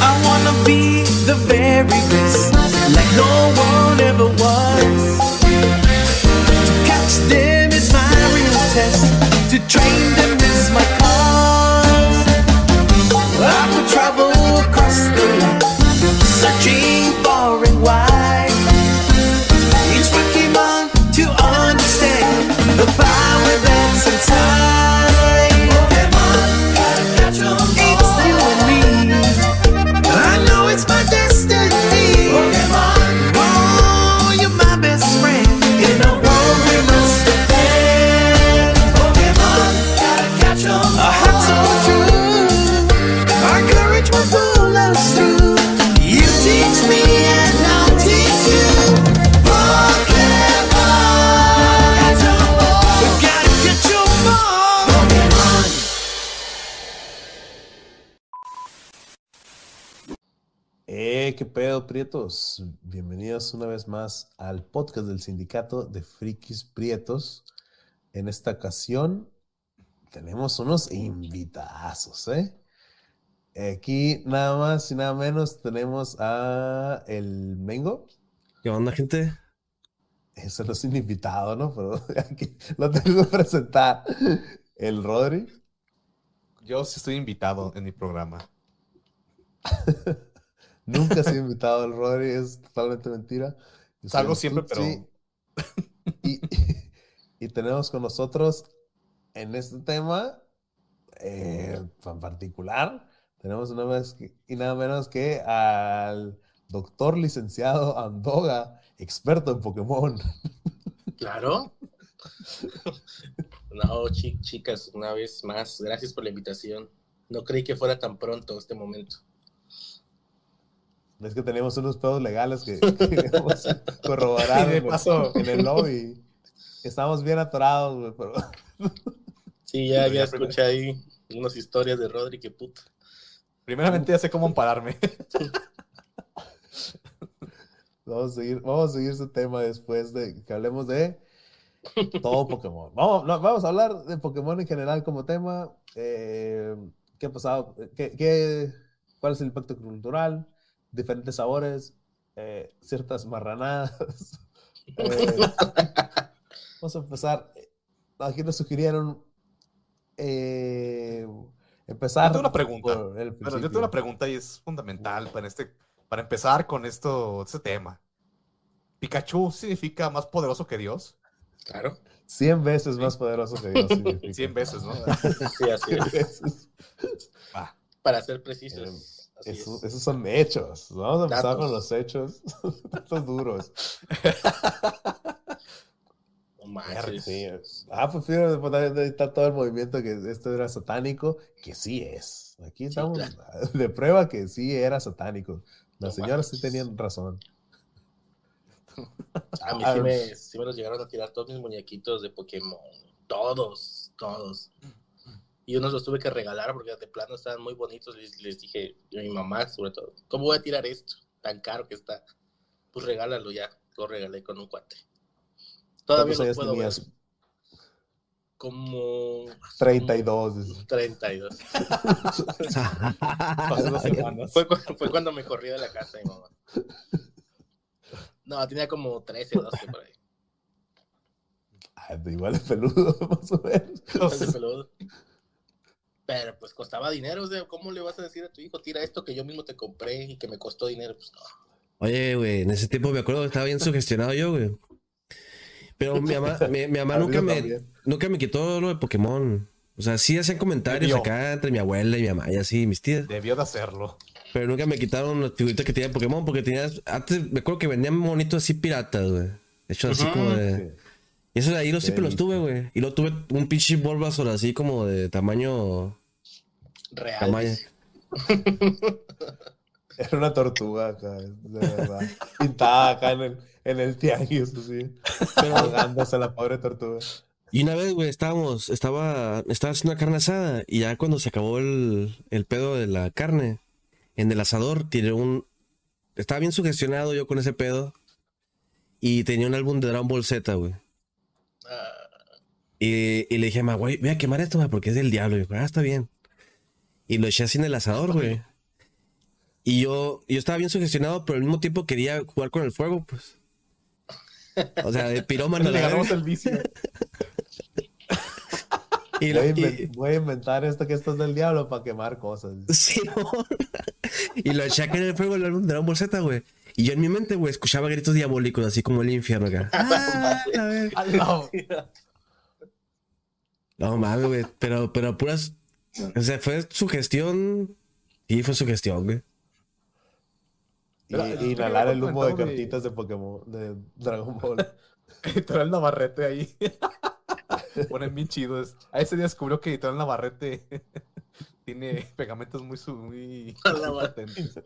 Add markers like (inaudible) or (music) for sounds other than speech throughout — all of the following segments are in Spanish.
I wanna be the very best, like no one Prietos. Bienvenidos una vez más al podcast del sindicato de Frikis Prietos. En esta ocasión tenemos unos invitazos, ¿eh? Aquí nada más y nada menos tenemos a el Mengo. ¿Qué onda, gente? Ese no es un invitado, ¿no? Pero (laughs) aquí lo tengo que presentar. El Rodri. Yo sí estoy invitado en mi programa. (laughs) Nunca ha sido invitado el Rodri, es totalmente mentira. Yo Salgo siempre, Tutsi. Y, (laughs) y tenemos con nosotros en este tema eh, en particular, tenemos una vez que- y nada menos que al doctor licenciado Andoga, experto en Pokémon. Claro. (laughs) No, chi- chicas, una vez más, gracias por la invitación. No creí que fuera tan pronto este momento. Es que tenemos unos pedos legales que, (laughs) que queremos corroborar Y de en el- paso- en el lobby. Estamos bien atorados, güey, pero (laughs) Sí, ya, ya escuché ahí unas historias de Rodri, que puta. Primeramente ya sé cómo ampararme. (laughs) Vamos a seguir, vamos a seguir ese tema después de que hablemos de todo Pokémon. Vamos, no, vamos a hablar de Pokémon en general como tema. eh, ¿Qué ha pasado? ¿Qué, qué- cuál es el impacto cultural? Diferentes sabores, eh, ciertas marranadas. (laughs) Eh, vamos a empezar. Aquí nos sugirieron eh, empezar. Yo tengo una pregunta. Bueno, yo tengo una pregunta y es fundamental para, este, para empezar con esto, este tema. ¿Pikachu significa más poderoso que Dios? Claro. 100 veces más poderoso que Dios. significa. (laughs) 100 veces, ¿no? Sí, así es. Para ser precisos. Eso- es. esos son hechos. Vamos a empezar Datos. con los hechos. (laughs) Datos duros. (laughs) No manches. Sí. Ah, pues fíjate, pues, está todo el movimiento que esto era satánico, que sí es. Aquí estamos (laughs) de prueba que sí era satánico. Las No señoras sí tenían razón. A mí Ah, sí me, sí me los llegaron a tirar todos mis muñequitos de Pokémon. Todos, todos. Y unos los tuve que regalar porque de plano estaban muy bonitos. Les, les dije, a mi mamá sobre todo, ¿cómo voy a tirar esto? Tan caro que está. Pues regálalo ya. Lo regalé con un cuate. Todavía ¿Cuántos los años puedo ver. tenías? Como... 32. dices. 32. Hace dos (laughs) semanas. Fue, fue cuando me corrí de la casa mi mamá. No, tenía como 13 o 12 por ahí. Ah, igual es peludo, (laughs) más o menos. Ese peludo. Pero pues costaba dinero, o sea, ¿cómo le vas a decir a tu hijo, tira esto que yo mismo te compré y que me costó dinero? Pues no. Oye, güey, en ese tiempo me acuerdo que estaba bien sugestionado yo, güey. Pero mi mamá, mi, mi mamá (laughs) nunca me, nunca me quitó lo de Pokémon. O sea, sí hacían comentarios Debió. acá entre mi abuela y mi mamá y así, mis tías. Debió de hacerlo. Pero nunca me quitaron las figuritas que tenía de Pokémon porque tenías. Antes me acuerdo que vendían monitos así piratas, güey. Hechos así como de. Y eso de ahí lo Qué siempre los tuve, güey. Y luego tuve un pinche Bulbasaur así como de tamaño. Real. Tamaño. (laughs) Era una tortuga acá, de verdad. Pintada acá en el, en el tianguis, así. Ahogándose la pobre tortuga. Y una vez, güey, estábamos, estaba, estaba haciendo una carne asada y ya cuando se acabó el, el pedo de la carne, en el asador tiré un... Estaba bien sugestionado yo con ese pedo y tenía un álbum de Dragon Ball Z, güey. Y, y le dije, ma, güey, voy a quemar esto, ma, porque es del diablo. Y dijo, ah, está bien. Y lo eché así en el asador, güey. Y yo, yo estaba bien sugestionado, pero al mismo tiempo quería jugar con el fuego, pues. O sea, de pirómano. Le la ganamos verga. el vicio. Y, Voy a, lo- y- voy a inventar esto que esto es del diablo para quemar cosas. Sí, (laughs) no. Y lo eché en el fuego del álbum de Ball Z, güey. Y yo en mi mente, güey, escuchaba gritos diabólicos, así como el infierno acá. Ah, a ver. Al lado. No mames, güey. Pero, pero puras. O sea, fue su gestión. Sí, fue su gestión, güey. Y, inhalar el humo de cartitas de Pokémon, de Dragon Ball. (laughs) Editorial Navarrete ahí. (laughs) Ponen bien chidos. A ese día descubrió que Editorial Navarrete (laughs) tiene pegamentos muy.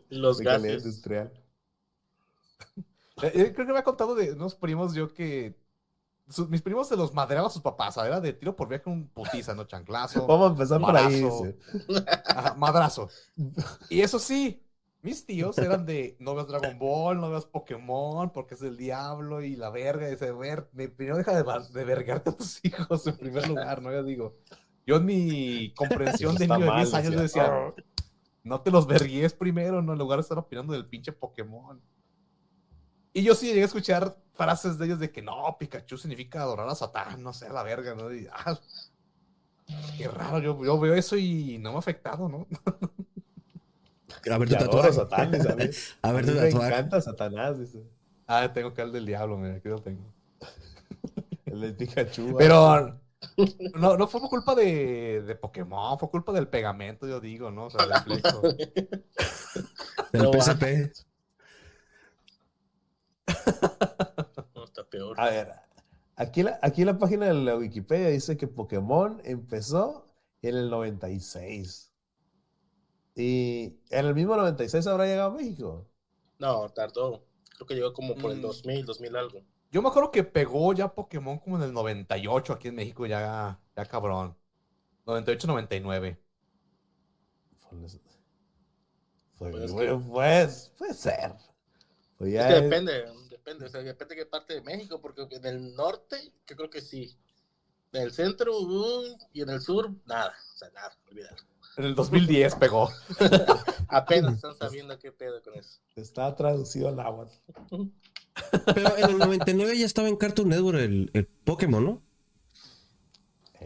Los gases. industrial. (laughs) Eh, eh, Creo que me ha contado de unos primos yo que sus- mis primos se los madreaba a sus papás, ¿sabes? Era de tiro por viaje un putiza, ¿no? Chanclazo. Vamos a empezar por ahí. Madrazo. dice. Ajá, madrazo. (laughs) Y eso sí, mis tíos eran de no veas Dragon Ball, no veas Pokémon, porque es el diablo y la verga. Y dice, ver, me- primero deja de, de vergarte a tus hijos en primer lugar, ¿no? Yo digo, yo en mi comprensión de niño de mal, 10 años decía, no te los verguíes primero, ¿no? En lugar de estar opinando del pinche Pokémon. Y yo sí llegué a escuchar frases de ellos de que no, Pikachu significa adorar a Satán, no sé, la verga, ¿no? Y, ah, qué raro, yo, yo veo eso y no me ha afectado, ¿no? (laughs) A ver tu tatuaje. Satán, a ver (laughs) tu Me tatuaje. encanta Satanás, dice. Ah, tengo que el del diablo, mira, aquí lo tengo. (laughs) El de Pikachu. Pero no, no fue por culpa de, de Pokémon, fue culpa del pegamento, yo digo, ¿no? O sea, del flexo. Del No, PSP. (laughs) No, está peor. A ver, aquí la, aquí la página de la Wikipedia dice que Pokémon empezó en el 96. Y en el mismo 96 habrá llegado a México. No, tardó. Creo que llegó como por el Mm. 2000, 2000 algo. Yo me acuerdo que pegó ya Pokémon como en el 98 aquí en México, ya, ya cabrón. 98, 99. Pues, pues, Pues, pues, puede ser. Pues Es que es- depende, depende, o sea, depende de qué parte de México, porque en el norte, yo creo que sí. En el centro, uh, y en el sur, nada, o sea, nada, olvídalo. En el 2010 pegó. (laughs) Apenas están sabiendo qué pedo con eso. está traducido al agua. Pero en el 99 ya estaba en Cartoon Network el, el Pokémon, ¿no?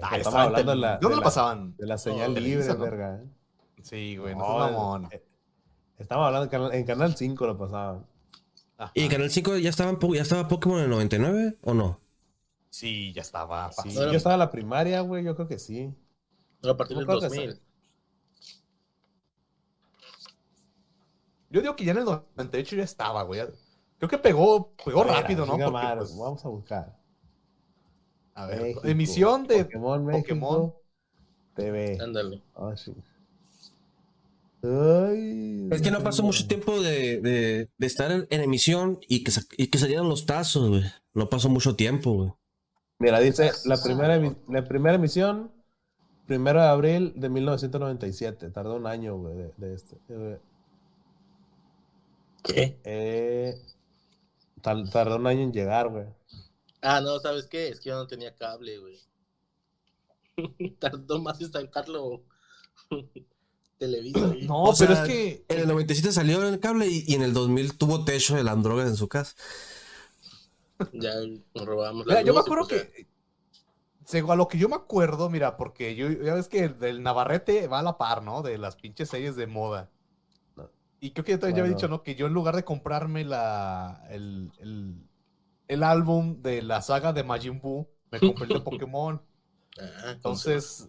Ah, estamos estaba hablando de la, ¿Dónde de lo pasaban? de la señal No, libre, ¿no? verga. ¿eh? Sí, güey, no, No, seas mamón. eh, Estamos hablando en canal, en canal 5 lo pasaban. Ajá. ¿Y en Canal 5 ya, estaban, ya estaba Pokémon en el 99 o no? Sí, ya estaba. Sí, yo estaba en la primaria, güey, yo creo que sí. No, a partir del creo que 2000. Yo digo que ya en el 98 ya estaba, güey. Creo que pegó, pegó Mira, rápido, ¿no? Porque, madre, pues, Vamos a buscar. a ver, México, emisión de Pokémon México Pokémon. TV. Ándale. Ah, sí. Ay, Es que no pasó mucho tiempo de, de- de estar en, en emisión y que, y que salieran los tazos, güey. No pasó mucho tiempo, güey. Mira, dice la primera, la primera emisión, primero de abril de 1997. Tardó un año, güey, de, de este. ¿Qué? eh, tal- tardó un año en llegar, güey. Ah, no, ¿sabes qué? Es que yo no tenía cable, güey. (laughs) Tardó más en sacarlo (laughs) Televisa. No, O pero sea, es que. En el 97 salió en el cable y, y en el 2000 tuvo techo de Android en su casa. Ya nos robamos Mira, la yo me acuerdo pues que. Según a lo que yo me acuerdo, mira, porque yo ya ves que del Navarrete va a la par, ¿no? De las pinches series de moda. Y creo que yo también ya había dicho, ¿no? Que yo en lugar de comprarme la, el, el, el álbum de la saga de Majin Buu, me compré el de (laughs) Pokémon. Ah, Entonces,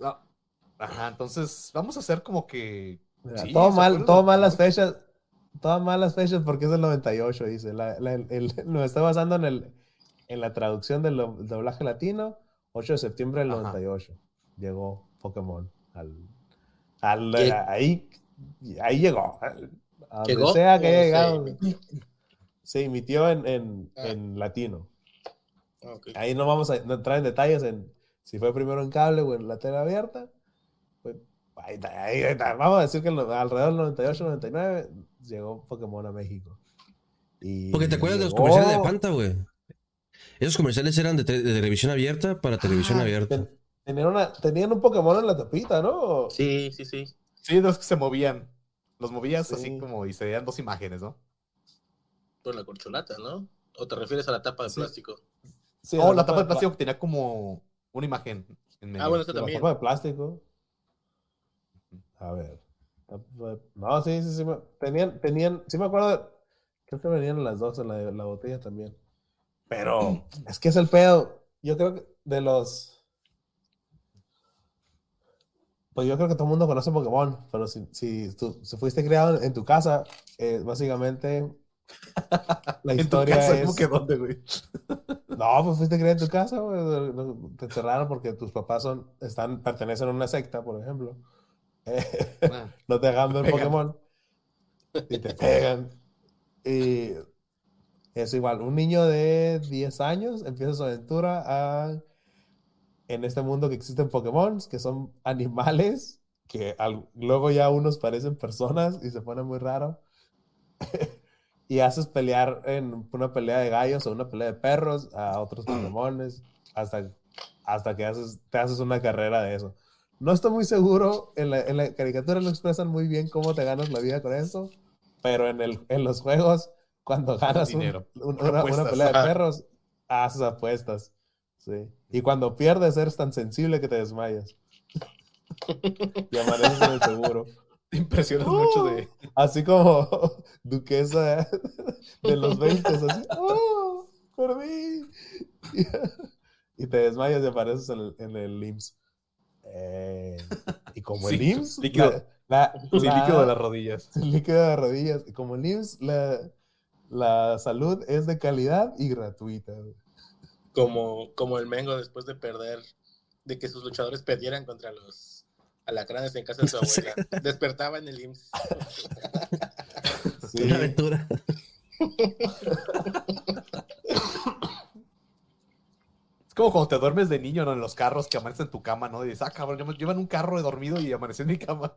ajá, entonces vamos a hacer como que. Mira, Sí, todo ¿se mal, todo mal las fechas. Todas mal las fechas porque es del 98, dice. La, la- el, el- (laughs) me estoy basando en, el, en la traducción del do- doblaje latino. 8 de septiembre del Ajá. 98. Llegó Pokémon. Al, al- ¿Qué? ahí, ahí llegó. A donde ¿Llegó? sea que haya ¿O se llegado. emitió? (laughs) Se emitió en, en, Ah. en latino. Ah. Ahí no vamos a no entrar en detalles en si fue primero en cable o en la tele abierta. Pues, ahí está, ahí está. Vamos a decir que alrededor del 98, 99 llegó Pokémon a México. Y Porque te acuerdas de los comerciales de Fanta, güey. Esos comerciales eran de, te- de televisión abierta para televisión Ah, abierta. ten- tenían, una- tenían un Pokémon en la tapita, ¿no? Sí, sí, sí. Sí, los que se movían. Los movías Sí. así como y se veían dos imágenes, ¿no? Por la corcholata, ¿no? ¿O te refieres a la tapa de Sí. plástico? Sí, oh, la tapa de plástico que tenía como una imagen en medio. Ah, bueno, eso La también. tapa de plástico. A ver. No, sí, sí, sí. Tenían, tenían, sí me acuerdo. Creo que venían las dos en la, la botella también. Pero (clears throat) es que es el pedo. Yo creo que de los. Pues yo creo que todo el mundo conoce Pokémon, pero si, si tú si fuiste criado en, tu casa, eh, básicamente (laughs) la En tu historia casa, es... ¿cómo que dónde, güey? No, pues fuiste criado en tu casa, güey. Te encerraron porque tus papás son, están, pertenecen a una secta, por ejemplo. (laughs) No te dejan ver. Pokémon. Y te pegan. Y es igual, un niño de 10 años empieza su aventura a- en este mundo que existen Pokémon, que son animales, que al- luego ya unos parecen personas y se pone muy raro. (laughs) y haces pelear en una pelea de gallos o una pelea de perros a otros Pokémones hasta, hasta que haces, te haces una carrera de eso. No estoy muy seguro, en la, en la caricatura no expresan muy bien cómo te ganas la vida con eso, pero en, el, en los juegos, cuando ganas un- un- una, pelea de perros, haces apuestas. Sí. Y cuando pierdes, eres tan sensible que te desmayas. y amaneces en el seguro. Te impresionas mucho de. Así como (laughs) duquesa de los 20, así, ¡oh! ¡Perdí! (laughs) Y te desmayas y apareces en el, en el IMSS. Eh, y como el Sí, IMSS, líquido. la, la- Sin la- líquido de las rodillas. sin (laughs) líquido de rodillas. Y como el IMSS, la, la salud es de calidad y gratuita. Como, como el Mengo después de perder, de que sus luchadores perdieran contra los alacranes en casa de su (laughs) abuela. Despertaba en el IMSS. (laughs) Sí. Una aventura. Es como cuando te duermes de niño ¿no? en los carros que amaneces en tu cama, ¿no? Y dices, ah, cabrón, yo un carro de dormido y amanecí en mi cama.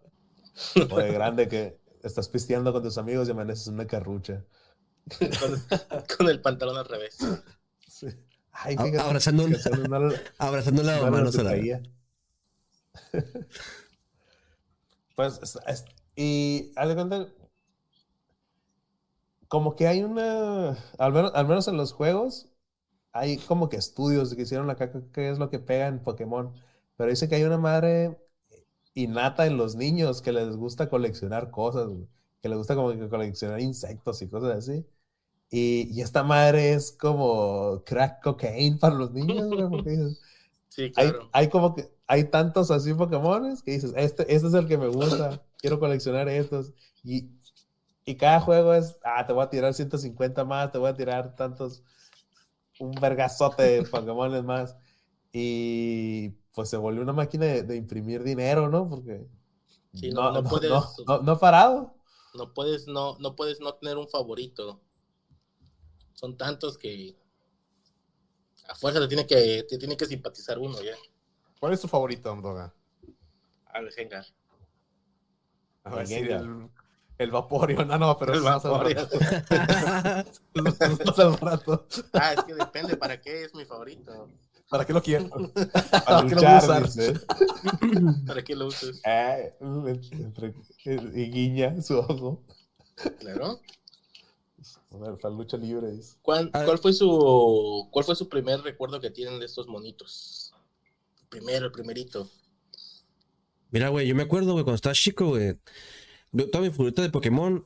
(laughs) O de grande que estás pisteando con tus amigos y amaneces en una carrucha. con, (laughs) con el pantalón al revés. Sí. Ay, abrazando un- que una- (laughs) Abrazando la una mamá, no se se la. Pues, es- es- y haz de cuenta, como que hay una, al menos, al menos en los juegos, hay como que estudios que hicieron acá qué- es lo que pega en Pokémon, pero dice que hay una madre innata en los niños que les gusta coleccionar cosas, que les gusta como que coleccionar insectos y cosas así. Y, y esta madre es como crack cocaine para los niños, güey, (laughs) Sí, hay, claro. hay como que hay tantos así Pokémones que dices, este, este es el que me gusta, (laughs) quiero coleccionar estos. Y, y cada juego es, ah, te voy a tirar 150 más, te voy a tirar tantos, un vergazote de Pokémones más. Y pues se volvió una máquina de, de imprimir dinero, ¿no? Porque Sí, no- no puedes- no, no- no ha parado. No puedes no, no puedes no tener un favorito. Son tantos que a fuerza te tiene que, te tiene que simpatizar uno ya. ¿Cuál es tu favorito, Amdoga? Al Gengar. A ver El. El, Vaporeon. Ah, no, pero El es Vaporeon. Es al rato. Ah, es que depende para qué es mi favorito. ¿Para qué lo quiero? Para ¿Para qué lo voy a usar? ¿Para qué lo usas? Eh, entre- y guiña su ojo. Claro. A ver, para lucha libre, dice. ¿Cuál, A ver. cuál fue su cuál fue su primer recuerdo que tienen de estos monitos? El primero, el primerito. Mira, güey, yo me acuerdo, güey, cuando estaba chico, güey. Yo- Toda mi favorita de Pokémon.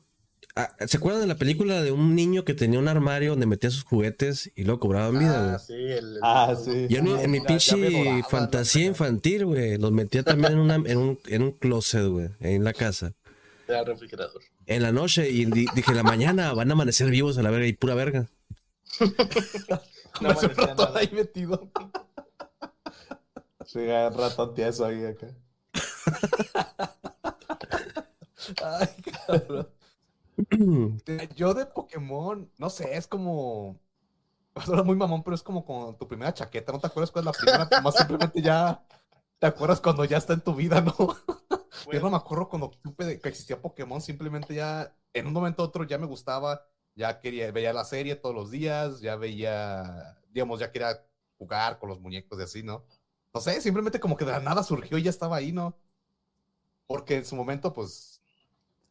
ah, ¿Se acuerdan de la película de un niño que tenía un armario donde metía sus juguetes y luego cobraban vida, güey? Ah, sí, el, el- Ah, sí. Yo en, mi- en pinche fantasía infantil, güey, los metía también en, una, en, un, en un closet, güey, en la casa. el refrigerador. En la noche, y di- dije, la mañana van a amanecer vivos a la verga y pura verga. (laughs) No un ahí metido. Llega un ratón tieso ahí acá. (laughs) Ay, cabrón. (clears throat) Yo de Pokémon, no sé, es como. Suena muy mamón, pero es como con tu primera chaqueta. ¿No te acuerdas cuál es la primera? (laughs) Más simplemente ya. ¿Te acuerdas cuando ya está en tu vida, no? (laughs) Yo no me acuerdo cuando supe de que existía Pokémon, simplemente ya. En un momento u otro ya me gustaba. Ya quería, veía la serie todos los días, ya veía. Digamos, ya quería jugar con los muñecos y así, ¿no? No sé, simplemente como que de la nada surgió y ya estaba ahí, ¿no? Porque en su momento, pues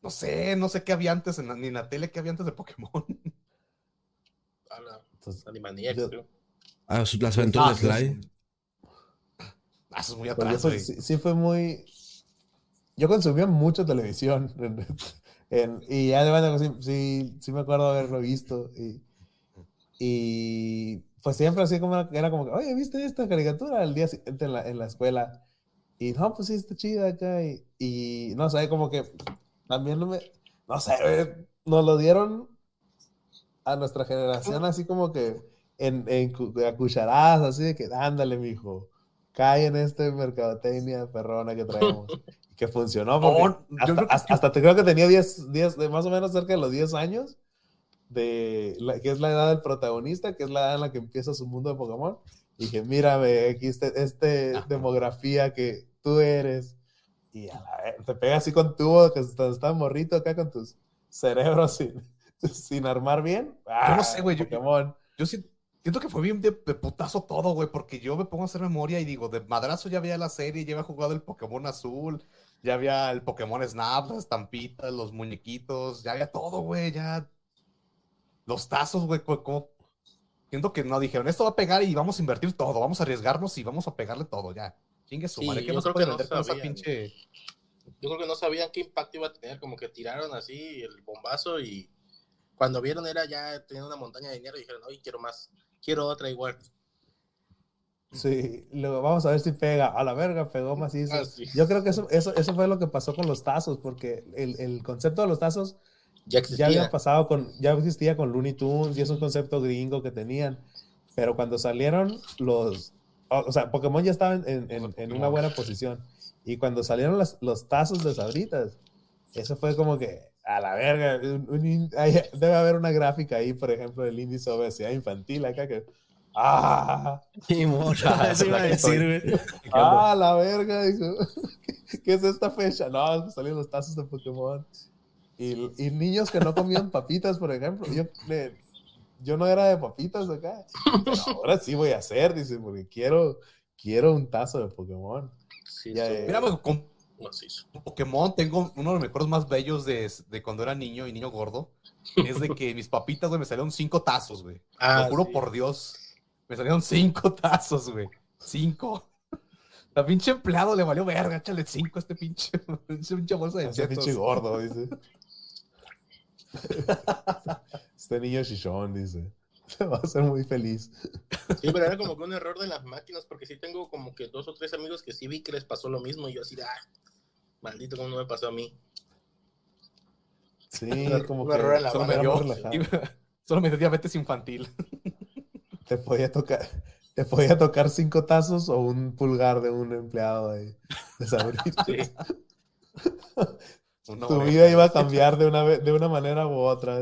No sé, no sé qué había antes, en la- ni en la tele qué había antes de Pokémon. (laughs) A la Entonces, Animaniacs, Yo-. Ah, las aventuras Ah, de Sly. Ah, eso es muy atrás, güey. sí, sí fue muy... Yo consumía mucho televisión. (laughs) en- en- y ya de verdad, sí, sí, sí me acuerdo haberlo visto. Y, y pues siempre así como era, como que, oye, ¿viste esta caricatura? El día siguiente en la, en la escuela. Y no, pues sí, está chida acá. Y, y no sé, como que también no me... No sé, eh, nos lo dieron a nuestra generación así como que en, en a cucharadas, así de que, ándale, mijo, cae en este mercadotecnia perrona que traemos. que funcionó porque No, hasta, creo que- hasta- hasta te creo que tenía 10, 10, de más o menos cerca de los 10 años, de la- que es la edad del protagonista, que es la edad en la que empieza su mundo de Pokémon. Y dije, mírame, aquí este, este demografía que tú eres. Y a la vez, te pega así con tubo, que estás estás morrito acá con tus cerebros sin, (laughs) sin armar bien. Yo no Ah, sé, güey, yo-. Yo siento que fue bien de, de putazo todo, güey, porque yo me pongo a hacer memoria y digo, de madrazo ya había la serie, ya había jugado el Pokémon azul, ya había el Pokémon Snap, las estampitas, los muñequitos, ya había todo, güey, ya. Los tazos, güey, co- como... Siento que no dijeron, esto va a pegar y vamos a invertir todo, vamos a arriesgarnos y vamos a pegarle todo, ya. Chingue su Sí, madre, ¿qué yo más creo puede que no vender con esa sabían. pinche... Yo creo que no sabían qué impacto iba a tener, como que tiraron así el bombazo y cuando vieron era ya teniendo una montaña de dinero y dijeron, oye, quiero más, quiero otra igual. Sí, luego vamos a ver si pega. A la verga, pegó macizo. Ah, sí. Yo creo que eso, eso, eso fue lo que pasó con los tazos, porque el, el concepto de los tazos Ya ya existía. había pasado con, ya existía con Looney Tunes y es un concepto gringo que tenían. Pero cuando salieron los, o, sea, Pokémon ya estaba en, en- en- en una buena posición. Y cuando salieron las- los tazos de Sabritas, eso fue como que a la verga. un- un in- hay- debe haber una gráfica ahí, por ejemplo, del índice de obesidad infantil acá que. ¡Ah! Y mora, (laughs) eso iba a decir, güey. (laughs) ¡Ah, la verga! Dijo. (laughs) ¿Qué, qué es esta fecha? No, pues salieron los tazos de Pokémon. Y, y niños que no comían papitas, por ejemplo. Yo, le- yo no era de papitas acá. Pero (laughs) ahora sí voy a hacer, dice, porque quiero, quiero un tazo de Pokémon. Sí, Ya, eh. Mira, güey, con. Pokémon tengo uno de los recuerdos más bellos de, de cuando era niño y niño gordo. Es de que mis papitas, güey, me salieron cinco tazos, güey. (laughs) Ah, Lo juro sí. por Dios. Me salieron cinco (laughs) tazos, güey. Cinco. La pinche empleado le valió verga, échale cinco a este pinche, pinche bolsa de chetos. pinche gordo, dice. Este niño chichón, dice. Va a ser muy feliz. Sí, pero era como que un error de las máquinas, porque sí tengo como que dos o tres amigos que sí vi que les pasó lo mismo y yo así, ah, maldito, ¿cómo no me pasó a mí? Sí, Un como un que error en la Solo me, dio, solo me dio diabetes infantil. Te podía tocar, te podía tocar cinco tazos o un pulgar de un empleado de, de Sabritas. Sí. (laughs) Una Tu oreja. vida iba a cambiar de una, de una manera u otra.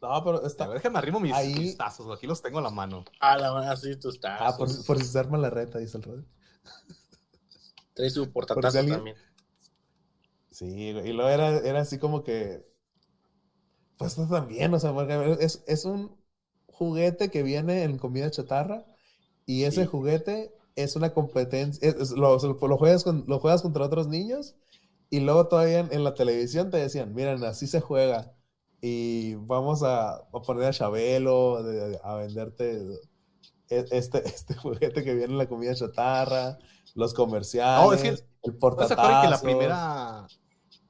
No, pero A está. ver, déjame arrimo mis, Ahí- mis tazos, güey, aquí los tengo a la mano. Ah, la verdad, sí, tus tazos. Ah, por, por si se arma la reta, dice el Rod. Trae su si portatazo alguien- también. Sí, güey, y luego era, era así como que. Pues esto también, o sea, porque es, es un juguete que viene en comida chatarra y ese Sí. juguete es una competencia. es- es- lo, lo juegas con, lo juegas contra otros niños y luego todavía en, en la televisión te decían: Miren, así se juega y vamos a, a poner a Chabelo de- de- a venderte e- este, (laughs) este juguete que viene en la comida chatarra, los comerciales, No, es que- el ¿No se portatazo. que la primera,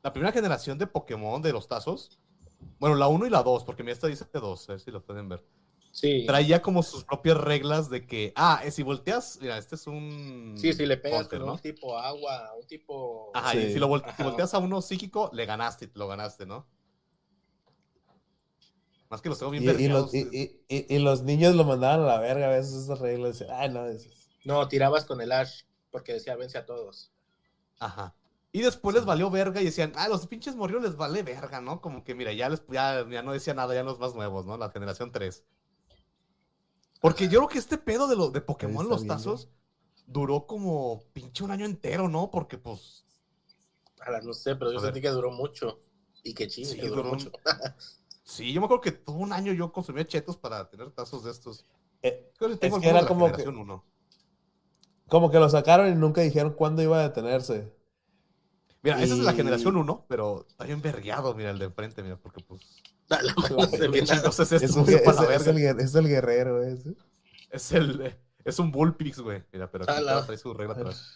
la primera generación de Pokémon de los tazos, bueno, la 1 y la 2, porque mira, esta dice 2, a ver si lo pueden ver, Sí. traía como sus propias reglas de que, ah, eh, si volteas, mira, este es un... Sí, si le pegas con ¿no? un tipo agua, un tipo... Ajá, Sí. y si, lo vol- si Ajá. volteas a uno psíquico, le ganaste, lo ganaste, ¿no? Más que los tengo bien Y, y los, vergueados. y, y- y- y los niños lo mandaban a la verga a veces esas reglas. Decían, Ay, no, eso es- No, tirabas con el Ash, porque decía, vence a todos. Ajá. Y después les valió verga y decían, ah, los pinches morrios les vale verga, ¿no? Como que, mira, ya, les, ya, ya no decía nada, ya los más nuevos, ¿no? La generación 3. Porque yo creo que este pedo de, lo, de Pokémon, está los viendo. tazos, duró como pinche un año entero, ¿no? Porque, pues, Ahora, no sé, pero yo A ver. sentí que duró mucho. Y que chido, Sí, que duró mucho. (laughs) sí, yo me acuerdo que todo un año yo consumía chetos para tener tazos de estos. Eh, Creo que tengo que alguno era como que- generación uno. como que lo sacaron y nunca dijeron cuándo iba a detenerse. Mira, esa es la Y- generación 1, pero está bien vergueado, mira, el de enfrente, mira, porque pues. A (laughs) la madre, se ¿Qué ve nada. chingos es Es, esto? un- Muy es- para la es verga. el, guer- es el guerrero ese. Es el. Es un Bullpix, güey. Mira, pero aquí trae su regla atrás.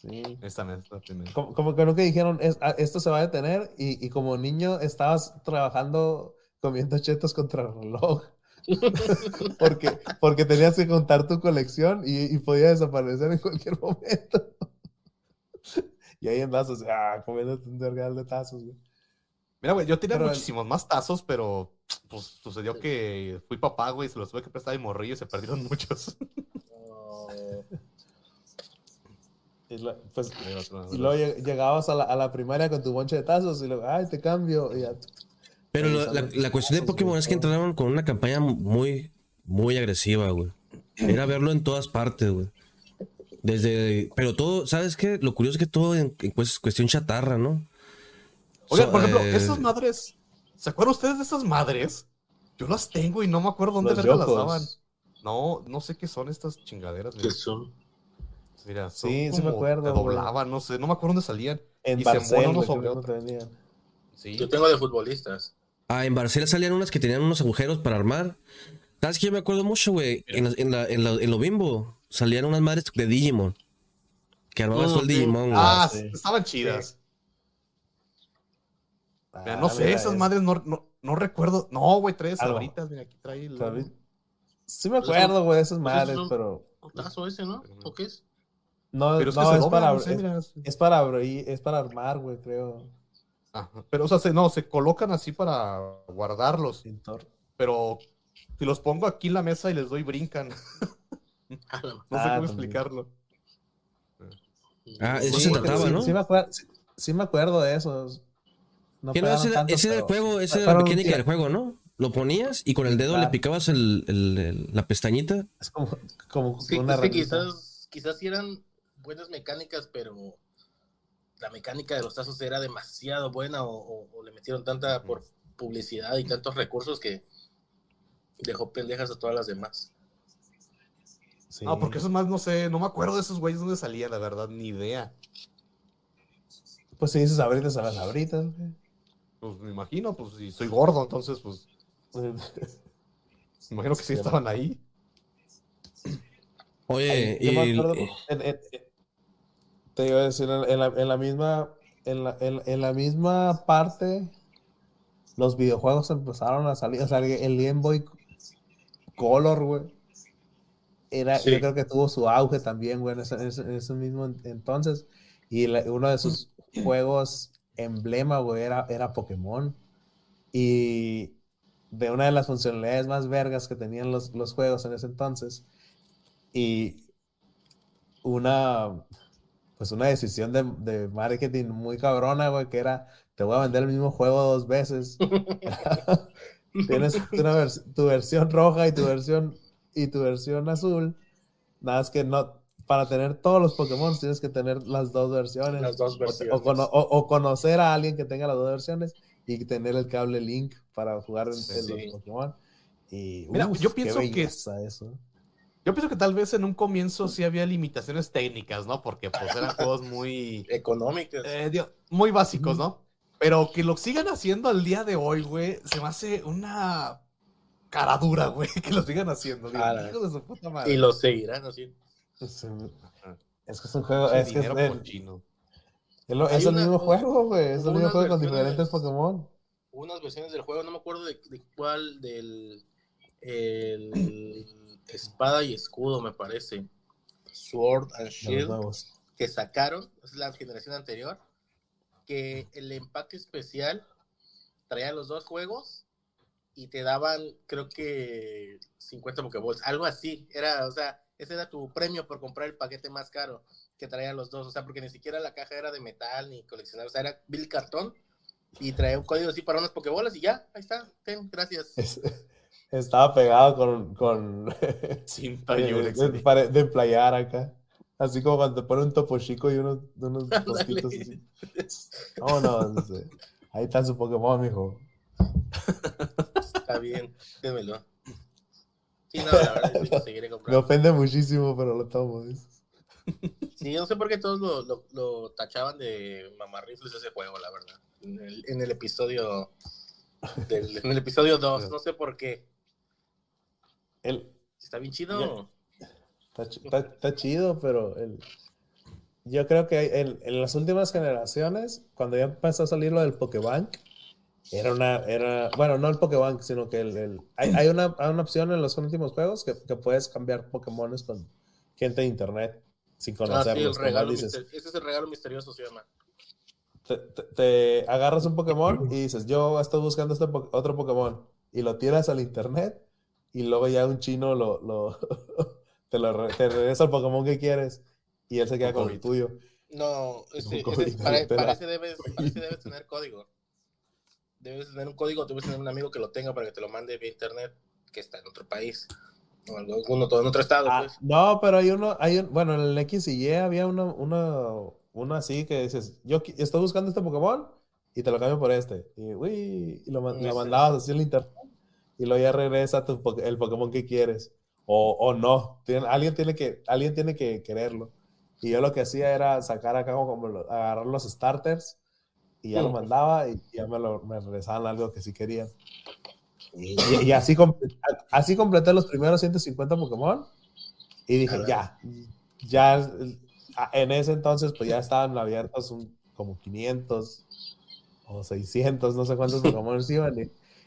Sí. Esta no es la primera. Como, como que nunca dijeron, "Es- ah, esto se va a detener y, y como niño estabas trabajando comiendo chetos contra el reloj. (laughs) porque, porque tenías que contar tu colección y, y podía desaparecer en cualquier momento. (laughs) y ahí andas, o sea, comiendo un vergal de tazos, güey. Mira, güey, yo tenía Pero el- muchísimos más tazos, pero pues sucedió que fui papá, güey, se los tuve que prestar de morrillo y se perdieron muchos. No. (laughs) Y, pues, y luego lleg- llegabas a la, a la primaria con tu bonche de tazos y luego, ay, te cambio. Y ya, Pero lo- la, cuestión de Pokémon es que entraron con una campaña muy, muy agresiva, güey. Era verlo en todas partes, güey. Desde, pero todo, ¿sabes qué? Lo curioso es que todo en, en cues- cuestión chatarra, ¿no? Oigan, So- por ejemplo, eh, esas madres, ¿se acuerdan ustedes de esas madres? Yo las tengo y no me acuerdo dónde verga las daban. No, no sé qué son estas chingaderas. ¿Qué Mira, son? mira son Sí, sí me acuerdo, Te doblaban, no sé, no me acuerdo dónde salían. En Y se Barcel, mono güey, sobre creo que otra. no te vendían. Sí. Yo tengo de futbolistas. Ah, en Barcelona salían unas que tenían unos agujeros para armar. ¿Sabes que yo me acuerdo mucho, güey? En, la- en, la- en, la- en lo bimbo salían unas madres de Digimon. Que armabas Mm, todo el. Digimon, güey. Ah, sí. estaban chidas. Ah, no sé, esas es- madres no, no, no recuerdo. No, güey, trae sabritas, mira, aquí trae el... Sí me acuerdo, güey, de esas pues madres, pero ¿Tazo ese, no? ¿O qué es? no, Pero es no, que se es, dobla, para, no sé, es, mira. es para abrir, es para armar, güey, creo. Ajá. Pero, o sea, se, no, se colocan así para guardarlos. Pintor. Pero si los pongo aquí en la mesa y les doy, brincan. (laughs) No sé Ah, cómo también. explicarlo. Ah, eso Sí, se trataba, sí, ¿no? Sí me, acuerdo, sí, sí me acuerdo de esos. No Que no, ese era, tanto, ese era el juego, esa era la mecánica del juego, ¿no? Lo ponías y con el dedo le picabas el, el- el- la pestañita. Es como, como Sí, una es que quizás, quizás sí eran buenas mecánicas, pero la mecánica de los tazos era demasiado buena o, o- o le metieron tanta por publicidad y tantos recursos que dejó pendejas a todas las demás. Sí. No, porque esos más no sé, no me acuerdo de esos güeyes dónde salían, la verdad, ni idea. Pues si dices abritas a las abritas, güey. Pues me imagino, pues si soy gordo, entonces, pues me (laughs) imagino que sí estaban ahí. Oye, Ay, y, acuerdo, eh, en- en- en- te iba a decir, en, la, en la misma, en la, en- en la misma parte, los videojuegos empezaron a salir, o sea, el Game Boy Color, güey, era, Sí. yo creo que tuvo su auge también, güey, en ese, en ese- mismo en- entonces, y la- uno de sus (clears throat) juegos emblema, güey, era, era Pokémon, y de una de las funcionalidades más vergas que tenían los, los juegos en ese entonces, y una pues una decisión de, de marketing muy cabrona, güey, que era te voy a vender el mismo juego dos veces. (laughs) Tienes tu versión roja y tu versión y tu versión azul. Nada más que no para tener todos los Pokémon tienes que tener las dos versiones. Las dos O te- O, versiones. o- o conocer a alguien que tenga las dos versiones y tener el cable Link para jugar en, en Sí. los Pokémon. Y, Mira, uf, yo qué pienso que- eso. Yo pienso que tal vez en un comienzo sí había limitaciones técnicas, ¿no? Porque pues eran juegos muy, (laughs) Económicas. eh, digo, muy básicos, ¿no? Pero que lo sigan haciendo al día de hoy, güey, se me hace una cara dura, güey, (laughs) que lo sigan haciendo. Digo, Ala. hijo de su puta madre. y lo seguirán haciendo. Es, es que es un juego, es que es, dinero el- cochino. es lo- Hay es el una- mismo juego, güey. Es el mismo juego con diferentes Pokémon. unas versiones del juego, no me acuerdo de, de cuál, del el espada y escudo, me parece. Sword and Shield, que sacaron, es la generación anterior, que el empaque especial traía los dos juegos y te daban, creo que 50 Pokéballs, algo así. Era, o sea, ese era tu premio por comprar el paquete más caro que traía los dos, o sea, porque ni siquiera la caja era de metal ni coleccionar, o sea, era Bill cartón y traía un código así para unas Pokébolas y ya, ahí está, ten, gracias. Es- estaba pegado con, con (laughs) Cinta de, de, de playar acá. Así como cuando te pone un topo chico y unos, unos (laughs) Ándale. postitos así. Vámonos. dice. Ahí está su Pokémon, mijo. Está bien, démelo. Sí, no, la verdad es que seguiré (laughs) Me comprando. ofende muchísimo, pero lo tomo. Sí, yo no sé por qué todos lo, lo, lo tachaban de mamarrifles ese juego, la verdad. En el, en el episodio del, en el episodio 2, no sé por qué. El, Está bien chido. Está, ch- está- está chido, pero el- yo creo que en, en las últimas generaciones, cuando ya empezó a salir lo del Pokébank, era una, era, bueno, no el Pokébank, sino que el, el- hay, hay una, hay una opción en los últimos juegos que, que puedes cambiar Pokémones con gente de internet sin Ah, sí, el conocerlos. dices. ese es el regalo misterioso, se llama. te, te- te agarras un Pokémon y dices, yo estoy buscando este po- otro Pokémon, y lo tiras al internet, y luego ya un chino lo, lo (laughs) te, lo re- te regresa el Pokémon que quieres, y él se queda con el tuyo. No, (laughs) ese, Un ese- para, para ese debes, para ese debes tener código. Debes tener un código, debes tener un amigo que lo tenga para que te lo mande vía internet, que está en otro país. O alguno, todo en otro estado, Ah, pues. no, pero hay uno, hay un, bueno, en el X y Y había uno, uno, uno así que dices, yo estoy buscando este Pokémon y te lo cambio por este. Y, uy, y lo, lo mandabas así en el internet y luego ya regresa tu, el Pokémon que quieres. O, o no, Tien- alguien, tiene que, alguien tiene que quererlo. Y yo lo que hacía era sacar acá como lo- agarrar los starters y ya lo mandaba y ya me, lo, me regresaban algo que sí quería. Y, y así, (laughs) com- así completé los primeros 150 Pokémon y dije, ya, ya, en ese entonces pues ya estaban abiertos un- como 500 o 600, no sé cuántos (laughs) Pokémon iban y,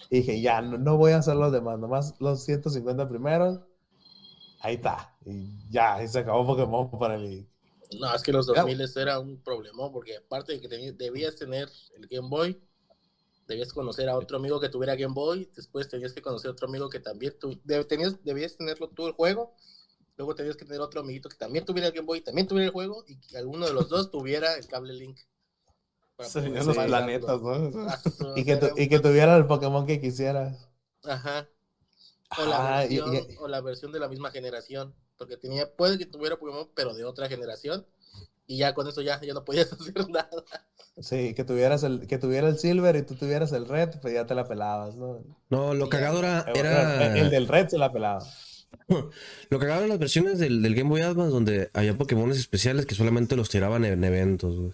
y dije, ya, no, no voy a hacer los demás, nomás los 150 primeros, ahí está, y ya, y se acabó Pokémon para mí. No, es que los Ya. 2000 era un problema, porque aparte de que debías tener el Game Boy, debías conocer a otro amigo que tuviera Game Boy, después tenías que conocer a otro amigo que también tu, de- tenías, debías tenerlo tú el juego, luego tenías que tener otro amiguito que también tuviera el Game Boy, también tuviera el juego, y que alguno de los dos tuviera el cable Link. Se los planetas, ¿no? Y que, tu- y que tuviera el Pokémon que quisieras. Ajá. O la, Ah, y- versión, y- o la versión de la misma generación. Porque tenía, puede que tuviera Pokémon, pero de otra generación. Y ya con eso ya, ya no podías (laughs) hacer nada. Sí, que tuvieras el, que tuviera el Silver y tú tuvieras el Red, pues ya te la pelabas, ¿no? No, lo cagado era, era El del Red se la pelaba. (laughs) lo cagado eran las versiones del, del Game Boy Advance donde había Pokémones especiales que solamente los tiraban en eventos.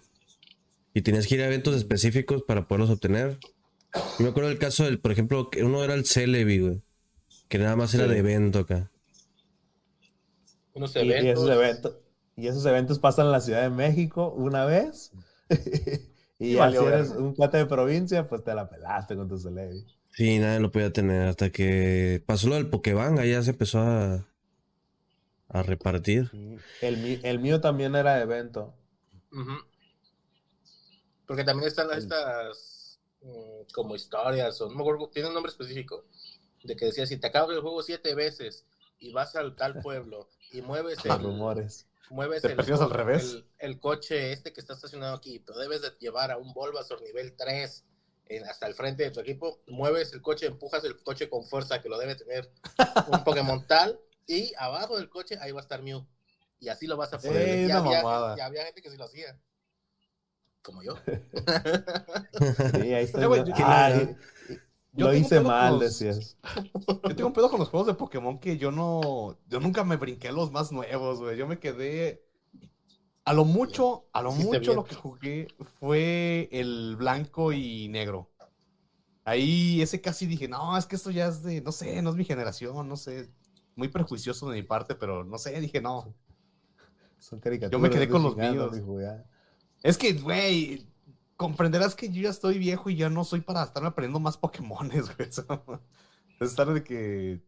Y tenías que ir a eventos específicos para poderlos obtener. Yo me acuerdo del caso del, por ejemplo, que uno era el Celebi, güey. Que nada más era de evento acá. Unos Y, y eventos. esos eventos, y esos eventos pasan en la Ciudad de México una vez. (laughs) y Y ya valió si eres un cuate de provincia, pues te la pelaste con tu Celebi. Sí, nadie lo podía tener hasta que pasó lo del Pokébang, ya se empezó a, a repartir. El, mi- el mío también era de evento. Porque también están estas mm, como historias, o no me acuerdo, tiene un nombre específico. De que decía, si te acabas el juego siete veces y vas al tal (laughs) pueblo y mueves Los el, rumores. mueves ¿Te el, al revés? el- el coche este que está estacionado aquí, pero debes de llevar a un Bulbasaur nivel 3 en- hasta el frente de tu equipo, mueves el coche, empujas el coche con fuerza que lo debe tener (laughs) un Pokémon tal, y abajo del coche ahí va a estar Mew. Y así lo vas a poder. Ya, había, mamada. ya había gente que sí lo hacía. Como yo. (laughs) Sí, ahí está. Yo- yo lo hice mal, los- decías. Yo tengo un pedo con los juegos de Pokémon que yo no. Yo nunca me brinqué los más nuevos, güey. Yo me quedé. A lo mucho, a lo mucho lo que jugué fue el blanco y negro. Ahí ese casi dije, no, es que esto ya es de, no sé, no es mi generación, no sé. Muy prejuicioso de mi parte, pero no sé, dije, no. Son caricaturas. Yo me quedé con los míos. Es que, güey, comprenderás que yo ya estoy viejo y ya no soy para estarme aprendiendo más Pokémones, (laughs) güey. Estar de que,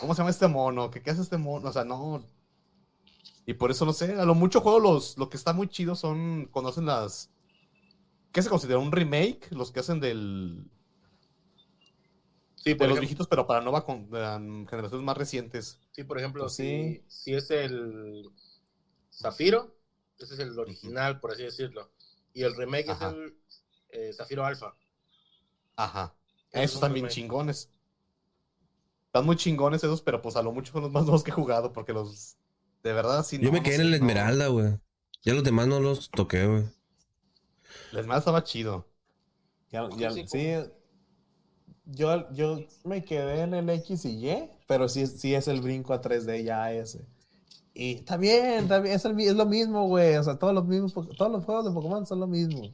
¿cómo se llama este mono? ¿Qué, qué hace este mono? O sea, no. Y por eso no sé, a lo mucho juego los, lo que está muy chido son cuando hacen las. ¿Qué se considera un remake? Los que hacen del. Sí, De por los ejemplo, viejitos, pero para nueva con, um, generaciones más recientes. sí, por ejemplo Pues si, si es el Zafiro, ese es el original, por así decirlo. Y el remake Ajá. es el eh, Zafiro Alpha. Ajá. Esos un están bien remake. chingones. Están muy chingones esos, pero pues a lo mucho son los más nuevos que he jugado, porque los. De verdad, sí. Yo no, me quedé en el no. Esmeralda, güey. Ya los demás no los toqué, güey. El Esmeralda estaba chido. Ya, Sí, ya- sí, sí, yo, yo me quedé en el X y Y, pero sí, sí es el brinco a 3D ya ese. Y está bien, es, el es lo mismo, güey. O sea, todos los mismos, todos los juegos de Pokémon son lo mismo.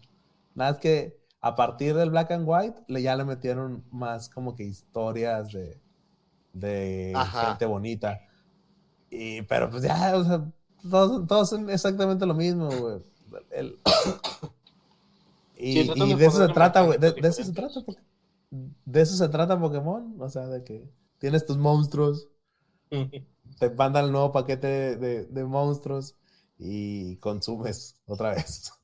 Nada es que a partir del Black and White le, ya le metieron más como que historias de, de Ajá. gente bonita. Y, pero pues ya, o sea, todos, todos son exactamente lo mismo, güey. El- y, (coughs) Sí, y de eso se trata, güey. De, de eso se trata. De eso se trata Pokémon. O sea, de que tienes tus monstruos te mandan el nuevo paquete de, de monstruos y consumes otra vez. (laughs)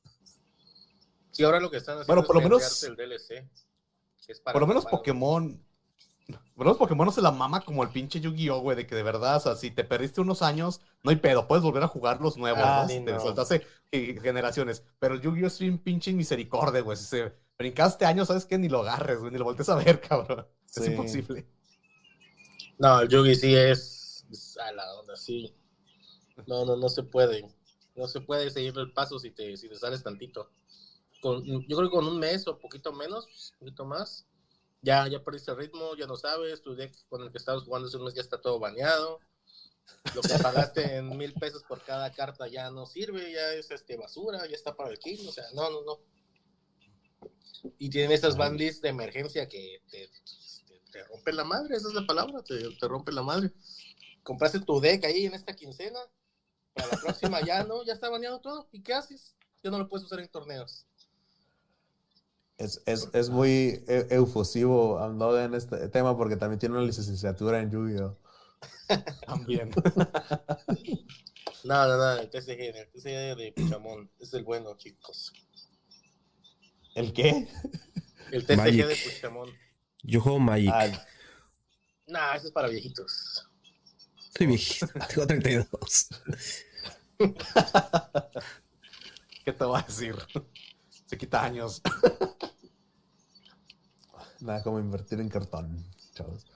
Sí, ahora lo que están haciendo Bueno, es por lo menos- el DLC. que es para Por lo menos para- Pokémon. Por lo menos Pokémon no se la mama como el pinche Yu-Gi-Oh, güey, de que de verdad, o sea, si te perdiste unos años, no hay pedo, puedes volver a jugar los nuevos, Ah, te no. saltaste eh, generaciones. Pero el Yu-Gi-Oh es bien pinche misericordia, güey. Si se brincaste años, ¿sabes qué? Ni lo agarres, güey, ni lo voltees a ver, (laughs) cabrón. Es imposible. No, el Yugi sí es, es a la onda, sí. No, no, no se puede. No se puede seguir el paso si te, si te sales tantito. Con, yo creo que con un mes o poquito menos, un poquito más, ya, ya perdiste el ritmo, ya no sabes, tu deck con el que estabas jugando hace un mes ya está todo baneado. Lo que pagaste en (laughs) mil pesos por cada carta ya no sirve, ya es este basura, ya está para el kill, o sea, no, no, no. Y tienen estas bandits de emergencia que te, te, te rompen la madre, esa es la palabra, te, te rompen la madre. Compraste tu deck ahí en esta quincena, para la próxima ya no, ya está baneado todo, ¿y qué haces? Ya no lo puedes usar en torneos. Es, es, es muy e- andar en este tema porque también tiene una licenciatura en Yu-Gi-Oh! (laughs) También. No, no, no, el TCG, el TCG de Puchamón, es el bueno, chicos. ¿El qué? El TCG Magic. de Puchamón. Yo juego Magic. Ah, No, eso es para viejitos. Soy viejito. (laughs) Tengo 32. (laughs) ¿Qué te voy a decir? Se quita años. (laughs) nada como invertir en cartón, chavos.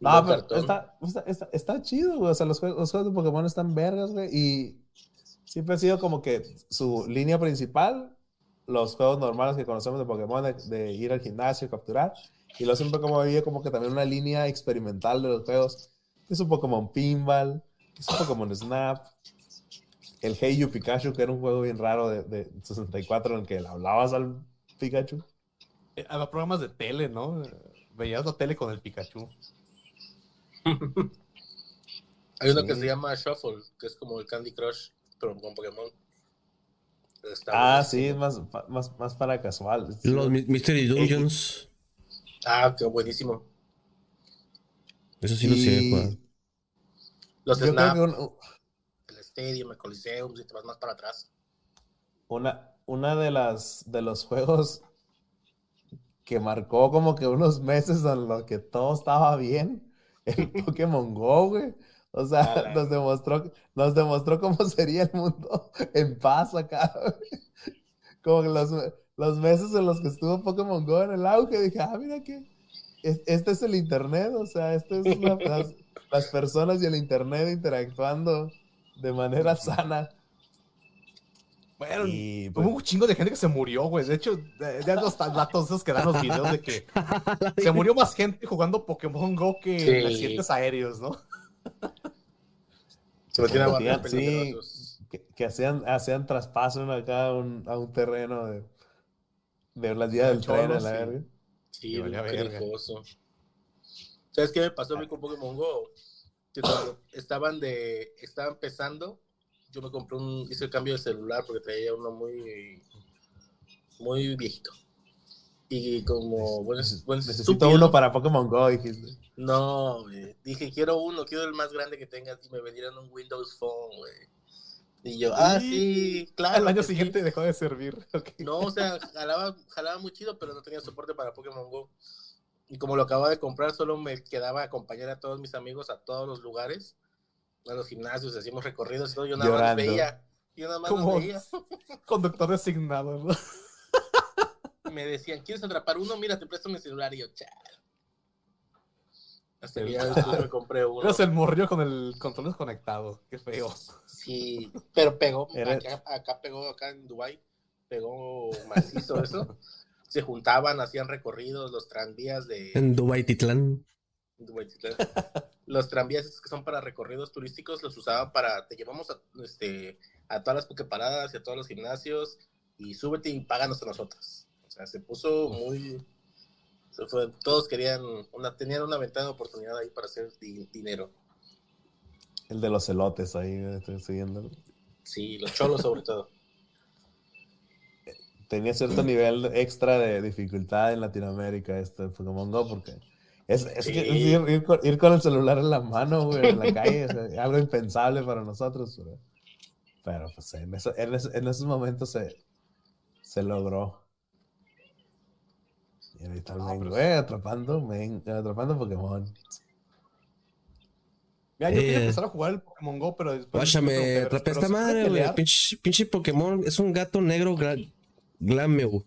No, pero está, está, está, está chido, güey. O sea, los juegos, los juegos de Pokémon están vergas, güey. Y siempre ha sido como que su línea principal, los juegos normales que conocemos de Pokémon, de, de ir al gimnasio, capturar. Y luego siempre como había como que también una línea experimental de los juegos. Que es un Pokémon Pinball, que es un Pokémon Snap. El Hey You Pikachu, que era un juego bien raro de, de 64 en el que le hablabas al Pikachu. Eh, Había programas de tele, ¿no? Eh, Veías la tele con el Pikachu. (laughs) Hay uno que se llama Shuffle, que es como el Candy Crush, pero con Pokémon. Está Ah, sí, es más, más, más para casual. Los Mystery Dungeons. Ah, qué buenísimo. Eso sí lo sé Y. Los yo creo Snap, que un- el Stadium, el Coliseum, si te vas más para atrás. una, una de las de los juegos que marcó como que unos meses en los que todo estaba bien, (laughs) el Pokémon Go, güey. O sea, Ah, nos demostró, nos demostró cómo (laughs) sería el mundo en paz acá, güey. Como que los, los meses en los que estuvo Pokémon Go en el auge, dije, ah, mira que es- este es el internet, o sea, este es la- (laughs) las, las personas y el internet interactuando de manera sana. Bueno, Y pues, hubo un chingo de gente que se murió, güey. De hecho, ya los datos esos que dan los videos de que (laughs) se murió más gente jugando Pokémon Go que Sí. en accidentes aéreos, ¿no? (laughs) Se metieron a Metían, barrer sí. que, que hacían, hacían traspaso acá a un, a un terreno de, de las vías del tren a la sí. verga. Sí, Qué verga. rijoso. ¿Sabes qué me pasó a mí con Pokémon Go? Que cuando estaban de, estaba empezando, yo me compré un, hice el cambio de celular porque traía uno muy, muy viejito. Y como buen, buen Necesito estúpido, uno para Pokémon Go, dijiste. No, güey. dije, quiero uno, quiero el más grande que tengas. Y me vendieron un Windows Phone, güey. Y yo, ah, sí, claro. Al año sí. siguiente dejó de servir. (laughs) No, o sea, jalaba, jalaba muy chido, pero no tenía soporte para Pokémon Go. Y como lo acababa de comprar, solo me quedaba acompañar a todos mis amigos a todos los lugares, a los gimnasios, hacíamos recorridos y todo. Yo nada más Llorando. veía. Yo nada más Como veía. (laughs) conductor designado, ¿no? Me decían, ¿quieres atrapar uno? Mira, te presto mi celular. Y yo, chao. Hasta que ya El- (laughs) después me compré uno. Eres el morrillo con el control desconectado. Qué feo. Sí, pero pegó, (laughs) acá, acá pegó, acá en Dubai pegó macizo eso. Se juntaban, hacían recorridos, los tranvías de, En Dubai Titlán. Hueytitlán. Los tranvías que son para recorridos turísticos los usaban para, te llevamos a, este, a todas las pokeparadas y a todos los gimnasios y súbete y páganos a nosotros. O sea, se puso muy... fue- todos querían, una, tenían una ventana de oportunidad ahí para hacer di- dinero. El de los elotes ahí, estoy siguiendo. Sí, los cholos sobre todo. Tenía cierto nivel extra de dificultad en Latinoamérica este Pokémon Go porque es, es que Sí. es ir, ir con, ir con el celular en la mano, güey, en la calle, sea, algo impensable para nosotros. Pero, pero, pues en, eso- en, en esos momentos se, se logró. Y vengo, pero güey, atrapando, men- atrapando Pokémon. Mira, yo quería Eh. empezar a jugar el Pokémon Go, pero después. Pero- atrapé esta madre, güey. Pinche, pinche Pokémon es un gato negro glameu.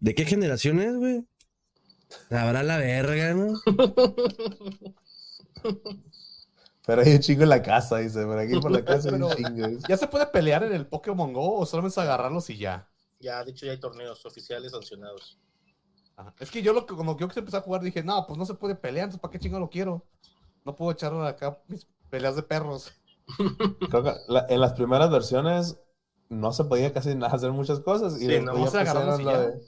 ¿De qué generación es, güey? Habrá la verga, ¿no? (laughs) Pero hay un chingo en la casa, dice, por aquí por la casa hay un chingo. ¿Ya se puede pelear en el Pokémon Go o solamente es agarrarlos y ya? Ya, de hecho, ya hay torneos oficiales sancionados. Ajá. Es que yo lo que cuando yo empecé a jugar dije, no, pues no se puede pelear, entonces ¿para qué chingo lo quiero? No puedo echar acá mis peleas de perros. (laughs) Creo que la- en las primeras versiones no se podía casi nada hacer muchas cosas. Y Sí, después no, ya pusieron lo de-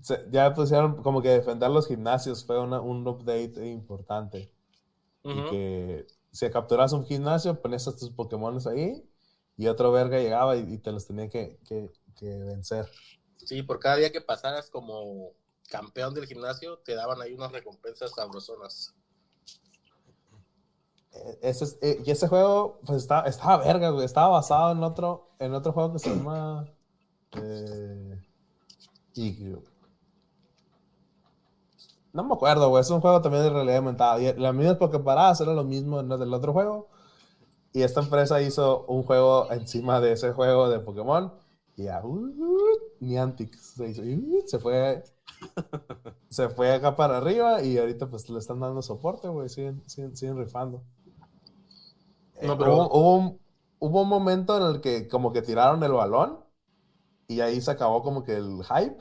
se- ya pusieron como que defender los gimnasios fue una- un update importante. Y que si capturas un gimnasio, ponías a tus Pokémon ahí y otro verga llegaba y, y te los tenía que, que- que vencer. Sí, por cada día que pasaras como campeón del gimnasio, te daban ahí unas recompensas sabrosonas. Eh, Ese, es- eh, y ese juego pues estaba, estaba verga, güey. Estaba basado en otro, en otro juego que se llama... eh, no me acuerdo, güey. Es un juego también de realidad aumentada. Y las mismas Poképaradas era lo mismo en el otro juego. Y esta empresa hizo un juego encima de ese juego de Pokémon. Y ya, uh, uh, se, hizo, uh, se fue (laughs) se fue acá para arriba y ahorita pues le están dando soporte, güey. Siguen, siguen, siguen rifando. No, Eh, pero- hubo, hubo un, hubo un momento en el que como que tiraron el balón y ahí se acabó como que el hype.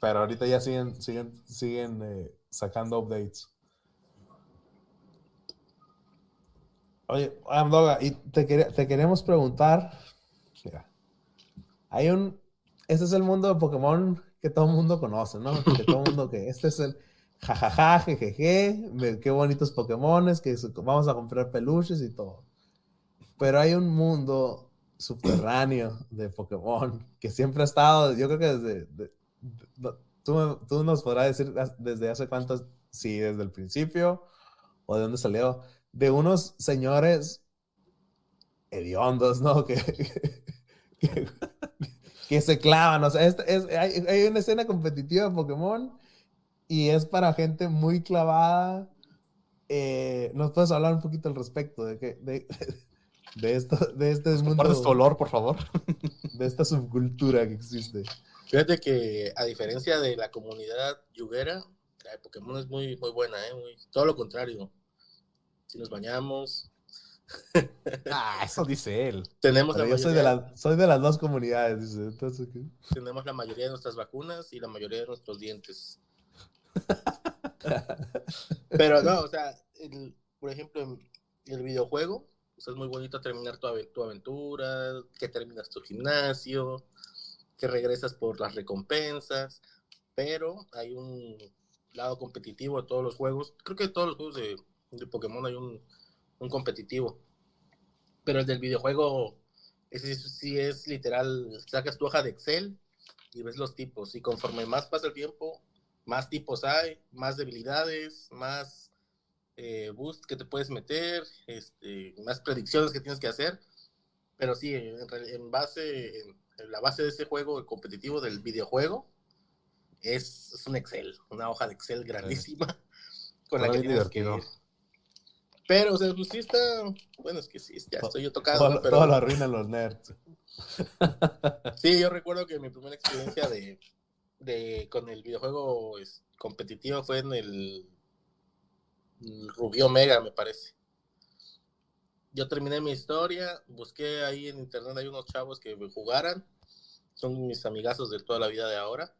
Pero ahorita ya siguen, siguen, siguen eh, sacando updates. Oye, Amdoga, y te, te queremos preguntar. Mira, hay un. Este es el mundo de Pokémon que todo el mundo conoce, ¿no? Que todo el mundo que. Este es el jajaja, jejeje, qué bonitos Pokémones, que vamos a comprar peluches y todo. Pero hay un mundo subterráneo de Pokémon que siempre ha estado, yo creo que desde. de- de- tú, tú nos podrás decir desde hace cuántos, si desde el principio o de dónde salió, de unos señores hediondos, ¿no? Que, (laughs) que, que se clavan, o sea, es- es- hay, hay una escena competitiva de Pokémon y es para gente muy clavada. Eh, ¿Nos puedes hablar un poquito al respecto de que de, (laughs) de esto, de este mundo, tu olor, por favor. (laughs) de esta subcultura que existe? Fíjate que a diferencia de la comunidad yuguera, la de Pokémon es muy, muy buena, ¿eh? Muy- todo lo contrario. Si nos bañamos, Ah, eso dice él. tenemos la, yo soy de, la- soy de las dos comunidades, dice. Entonces, ¿qué? tenemos la mayoría de nuestras vacunas y la mayoría de nuestros dientes. (laughs) Pero no, o sea, el- por ejemplo, en el videojuego, pues es muy bonito terminar tu, tu aventura, que terminas tu gimnasio, que regresas por las recompensas, pero hay un lado competitivo de todos los juegos. Creo que en todos los juegos de, de Pokémon hay un, un competitivo. Pero el del videojuego, ese sí- es literal, sacas tu hoja de Excel y ves los tipos. Y conforme más pasa el tiempo, más tipos hay, más debilidades, más eh, boost que te puedes meter, este, más predicciones que tienes que hacer. Pero sí, en, base, en, en la base de ese juego el competitivo del videojuego es, es un Excel, una hoja de Excel grandísima (laughs) con la Suena que bien tienes que divertido. ir. Pero, o sea, pues sí está, bueno, es que sí, ya estoy yo tocado, Todo, ¿no? pero todo lo arruinan los nerds. (laughs) Sí, yo recuerdo que mi primera experiencia de, de con el videojuego es- competitivo fue en el, el Rubí Omega, me parece. Yo terminé mi historia, busqué ahí en internet, hay unos chavos que jugaran, son mis amigazos de toda la vida de ahora.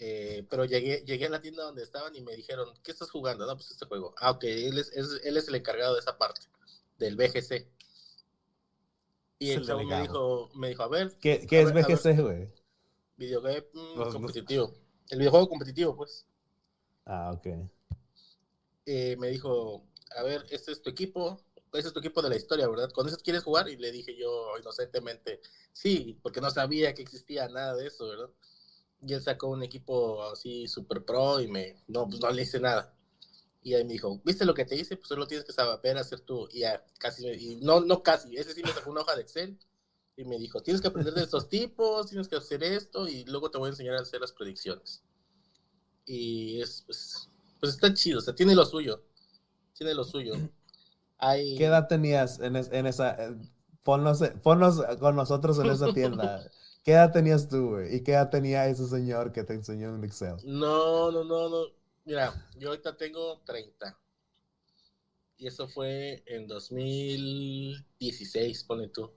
Eh, pero llegué, llegué a la tienda donde estaban y me dijeron, ¿qué estás jugando? No, pues este juego. Ah, ok, él es, es- él es el encargado de esa parte, del BGC. Y el el chavo me dijo, me dijo, a ver, ¿Qué, qué A es ver. BGC, güey? videogame mm, no- competitivo. El videojuego competitivo, pues. Ah, ok. eh, me dijo, a ver, este es tu equipo, ese es tu equipo de la historia, ¿verdad? ¿Con eso quieres jugar? Y le dije yo inocentemente, sí, porque no sabía que existía nada de eso, ¿verdad? Y él sacó un equipo así super pro y me, no, pues no le hice nada. Y ahí me dijo, ¿viste lo que te hice? Pues solo tienes que saber hacer tú. Y ya, casi, me- y no, no casi, ese sí me sacó una hoja de Excel y me dijo, tienes que aprender de estos tipos, tienes que hacer esto y luego te voy a enseñar a hacer las predicciones. Y es, pues, pues está chido, o sea, tiene lo suyo. Tiene lo suyo. Hay... ¿Qué edad tenías en, es- en esa... eh, Ponnos, ponnos con nosotros en esa tienda. (laughs) ¿Qué edad tenías tú, güey? ¿Y qué edad tenía ese señor que te enseñó en Excel? No, no, no, no. Mira, yo ahorita tengo 30. Y eso fue en 2016, pone tú.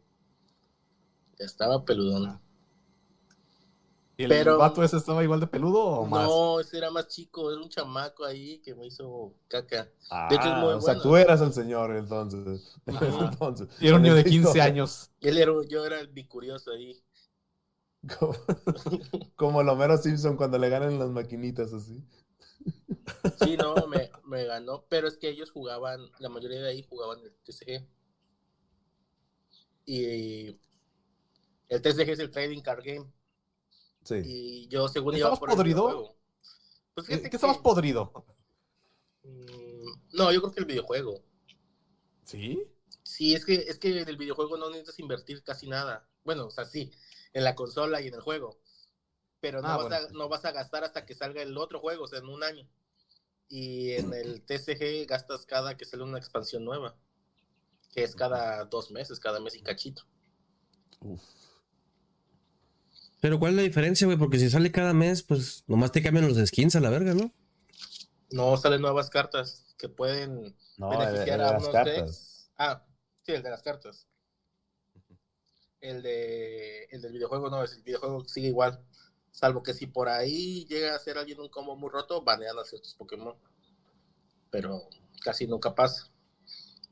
Ya estaba peludón. ¿Y el Pero- vato ese estaba igual de peludo o más? No, ese era más chico, era un chamaco ahí que me hizo caca. Ah, De hecho, es muy o sea, tú eras el señor entonces. (laughs) Entonces Y era un niño de en esta 15 historia, años. Él era, yo era el bicurioso ahí. Como, (laughs) como Lomero Simpson cuando le ganan las maquinitas así. Sí, no, me, me ganó. Pero es que ellos jugaban, la mayoría de ahí jugaban el TCG. Y el TCG es el Trading Card Game. Sí. Y yo, según ¿Estabas iba por el podrido? videojuego. Pues ¿Qué, qué estabas que- podrido? Mm, No, yo creo que el videojuego. ¿Sí? Sí, es que, es que en el videojuego no necesitas invertir casi nada. Bueno, o sea, sí, en la consola y en el juego. Pero no, Ah, vas, bueno. a, no vas a gastar hasta que salga el otro juego, o sea, en un año. Y en el (clears throat) TCG gastas cada que sale una expansión nueva. Que es cada dos meses, cada mes y cachito. Uf. Pero ¿cuál es la diferencia, güey? Porque si sale cada mes, pues nomás te cambian los skins a la verga, ¿no? No salen nuevas cartas que pueden No, de, de beneficiar a las unos cartas. decks. Ah, sí, el de las cartas. El de el del videojuego no, el videojuego sigue igual. Salvo que si por ahí llega a ser alguien un combo muy roto, banean a ciertos Pokémon. Pero casi nunca pasa.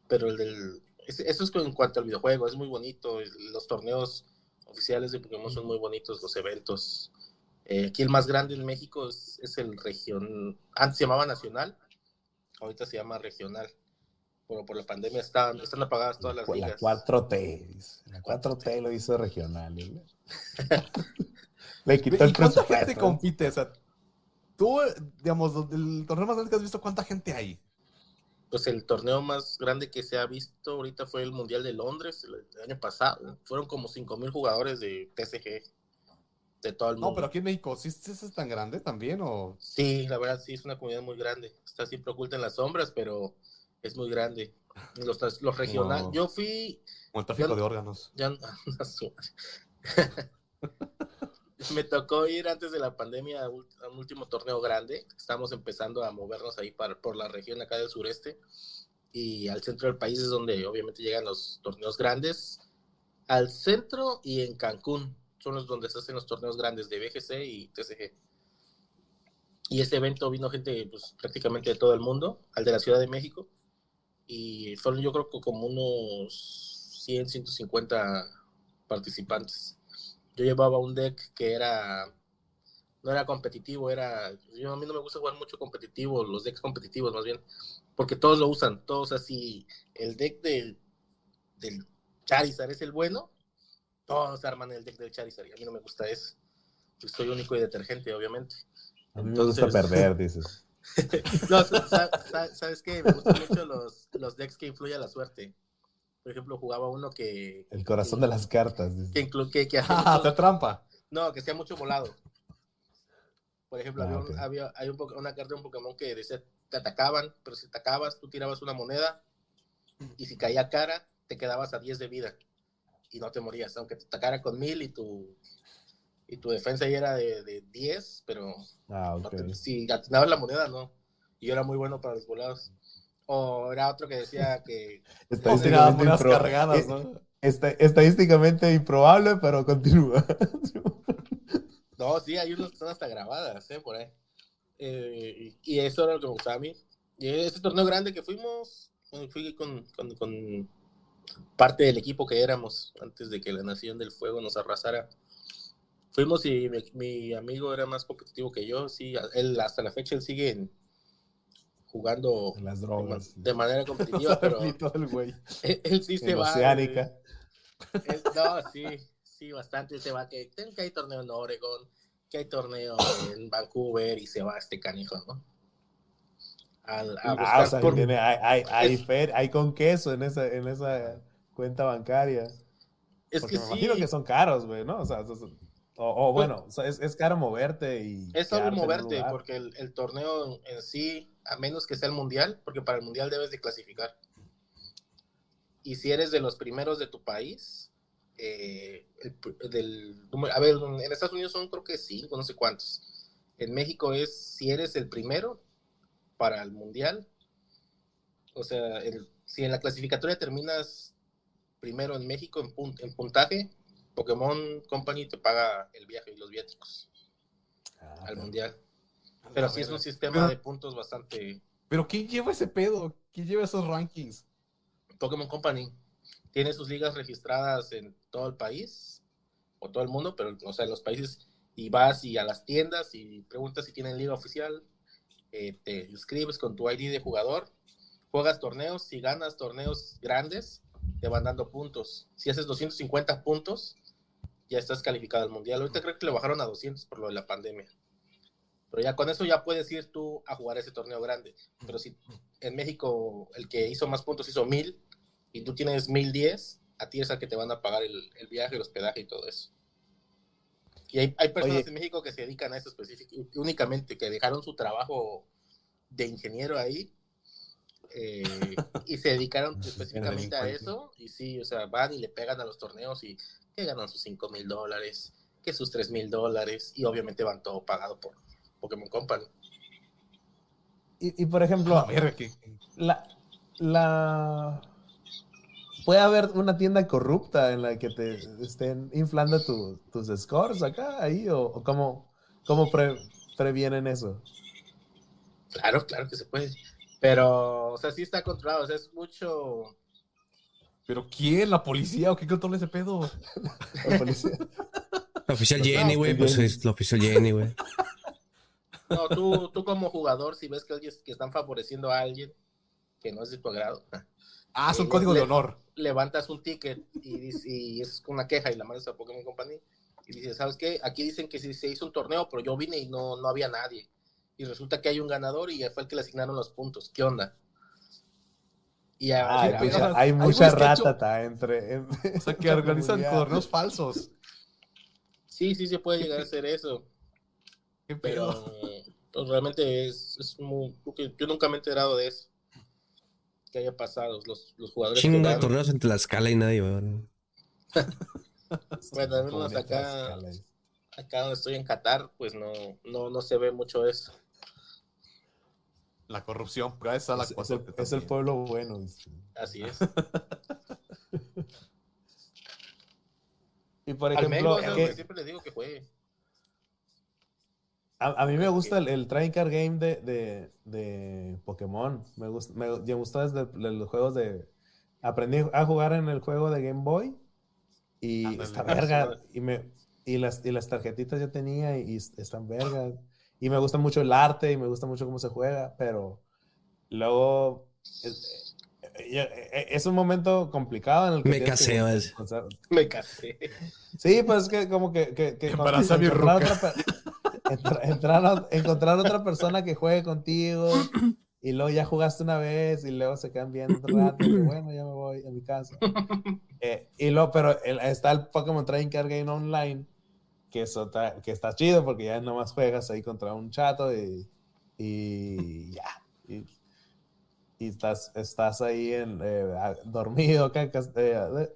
Pero el del. es- Eso es en cuanto al videojuego, es muy bonito. Los torneos oficiales de Pokémon son muy bonitos, los eventos. Eh, aquí el más grande en México es, es el región. Antes se llamaba Nacional, ahorita se llama Regional. Pero por la pandemia están, están apagadas todas las La ligas. 4T. dice. La 4T lo hizo regional. ¿eh? (laughs) Le quitó ¿Y el cuánta gente presupuesto. compite? O sea, tú, digamos, el torneo más grande que has visto, ¿cuánta gente hay? Pues el torneo más grande que se ha visto ahorita fue el Mundial de Londres el, el año pasado. Fueron como 5.000 jugadores de TCG de todo el mundo. No, pero aquí en México, ¿sí, sí es tan grande también? ¿O Sí, la verdad sí es una comunidad muy grande. Está siempre oculta en las sombras, pero es muy grande. Los, los regionales. No. Yo fui. como el tráfico Yo- de órganos? Ya. (laughs) (laughs) Me tocó ir antes de la pandemia a, un último torneo grande. Estamos empezando a movernos ahí para, por la región acá del sureste. Y al centro del país es donde obviamente llegan los torneos grandes. Al centro y en Cancún son los donde se hacen los torneos grandes de BGC y TCG. Y ese evento vino gente pues, prácticamente de todo el mundo, al de la Ciudad de México. Y fueron yo creo que como unos 100, 150 participantes. Yo llevaba un deck que era no era competitivo, era yo a mí no me gusta jugar mucho competitivo, los decks competitivos más bien, porque todos lo usan, todos así, el deck del del Charizard es el bueno, todos arman el deck del Charizard y a mí no me gusta eso. Yo soy único y detergente, obviamente. A mí me gusta Entonces- perder, dices. (laughs) No, sa- sa- sa- ¿sabes qué? Me gustan mucho los, los decks que influyen la suerte. Por ejemplo, jugaba uno que, El corazón de las cartas. que, que, que Ah, mucho- trampa. no, que sea mucho volado. Por ejemplo, Ah, había, había- hay un una carta de un Pokémon que decía, te atacaban, pero si atacabas, tú tirabas una moneda y si caía cara, te quedabas a 10 de vida y no te morías, aunque te atacara con 1000 y tu, y tu defensa ya era de, de 10, pero Ah, no ok. te- si atinabas la moneda, no. Y yo era muy bueno para los volados. O era otro que decía (laughs) que O tiraba monedas impro- cargadas, eh, ¿no? esta- estadísticamente improbable, pero continúa. (laughs) No, sí, hay unas que están hasta grabadas, ¿eh? Por ahí. Eh, y eso era lo que me gustaba a mí. Y ese torneo grande que fuimos, bueno, fui con, con, con parte del equipo que éramos antes de que la Nación del Fuego nos arrasara. Fuimos y mi, mi amigo era más competitivo que yo, sí, él hasta la fecha él sigue en- jugando las de, drogas. ma- de manera (laughs) competitiva, pero el güey. él, él sí se va. Oceánica. él- no, sí, sí, bastante se va. Que, que hay torneo en Oregon, que hay torneo en Vancouver y se va este canijo, ¿no? A Ah, o sea, por- tiene, hay, hay, hay, es- fer- hay con queso en esa, en esa cuenta bancaria. es Porque que me sí, imagino que son caros, güey, ¿no? O sea, o, o- o bueno, es, es caro moverte y. Es solo moverte, porque el, el torneo en, sí, a menos que sea el mundial, porque para el mundial debes de clasificar. Y si eres de los primeros de tu país, eh, el del a ver, en Estados Unidos son creo que cinco, no sé cuántos. En México es si eres el primero para el mundial, o sea, el- si en la clasificatoria terminas primero en México en, pun- en puntaje, Pokémon Company te paga el viaje y los viáticos Ah, al pero- mundial. A Pero sí es un sistema Pero- de puntos bastante. Pero ¿quién lleva ese pedo? ¿Quién lleva esos rankings? Pokémon Company tiene sus ligas registradas en todo el país o todo el mundo, pero o sea, en los países y vas y a las tiendas y preguntas si tienen liga oficial, eh, te inscribes con tu ID de jugador, juegas torneos, si ganas torneos grandes, te van dando puntos. Si haces 250 puntos, ya estás calificado al mundial. Ahorita creo que le bajaron a 200 por lo de la pandemia. Pero ya con eso ya puedes ir tú a jugar ese torneo grande. Pero si en México el que hizo más puntos hizo 1000 y tú tienes 1010, a ti es al que te van a pagar el, el viaje, el hospedaje y todo eso. Y hay, hay personas Oye. en México que se dedican a eso específico, únicamente, que dejaron su trabajo de ingeniero ahí eh, (laughs) y se dedicaron específicamente a eso. Y sí, o sea, van y le pegan a los torneos y que ganan sus 5 mil dólares, que sus 3 mil dólares, y obviamente van todo pagado por Pokémon Company. Y, y, por A ejemplo, que- la, la... Puede haber una tienda corrupta en la que te estén inflando tu- tus scores acá, ahí, o, o cómo, cómo pre- previenen eso. Claro, claro que se puede. Pero, o sea, sí está controlado, o sea, es mucho... ¿Pero quién? ¿La policía o qué controla ese pedo? (laughs) La policía. La oficial No, Jenny, güey, pues, pues es la oficial Jenny, güey. No, tú, tú como jugador, si ves que, alguien, que están favoreciendo a alguien que no es de tu agrado, Ah, son Eh, códigos le- de honor. levantas un ticket y, dices- y es una queja y la mandas a Pokémon Company y dices, ¿sabes qué? Aquí dicen que sí se hizo un torneo, pero yo vine y no, no había nadie. Y resulta que hay un ganador y fue el que le asignaron los puntos. ¿Qué onda? Y a- Ah, hay hay mucha ratata entre... en- (laughs) O sea, que organizan torneos falsos. sí, sí se puede llegar a hacer eso, ¿Qué pero pues, realmente es, es muy... porque Yo nunca me he enterado de eso. Que haya pasado. Los, los jugadores... Chingo de torneos en Tlaxcala y nadie, güey. (laughs) Bueno, al menos acá-. Acá donde estoy en Qatar, pues no, no, no se ve mucho eso. La corrupción, gracias a la Es, es el, es el pueblo bueno. dice. Así es. (laughs) Y por Al ejemplo, menos, ¿qué- siempre le digo que juegue. A, a mí me gusta el, el trading card game de, de, de Pokémon. Me gusta, me, me gustó desde de los juegos de... Aprendí a jugar en el juego de Game Boy y Ándale. está verga. (laughs) Y, me, y, las, y las tarjetitas yo tenía y, est- están vergas. Y me gusta mucho el arte y me gusta mucho cómo se juega, pero luego... Es, eh, es un momento complicado en el que... Me tienes que casé, vas. encontrar- Me casé. Sí, pues es que como que... que, que Embaraza a mi encontrar ruca. entra- entrar a- encontrar otra persona que juegue contigo y luego ya jugaste una vez y luego se quedan viendo un rato y bueno, ya me voy a mi casa. (laughs) Eh, y luego, pero el- está el Pokémon Trading Card Game Online que, está, que está chido porque ya nomás juegas ahí contra un chato y, y (laughs) ya. Y, y estás, estás ahí en, eh, dormido cas- eh,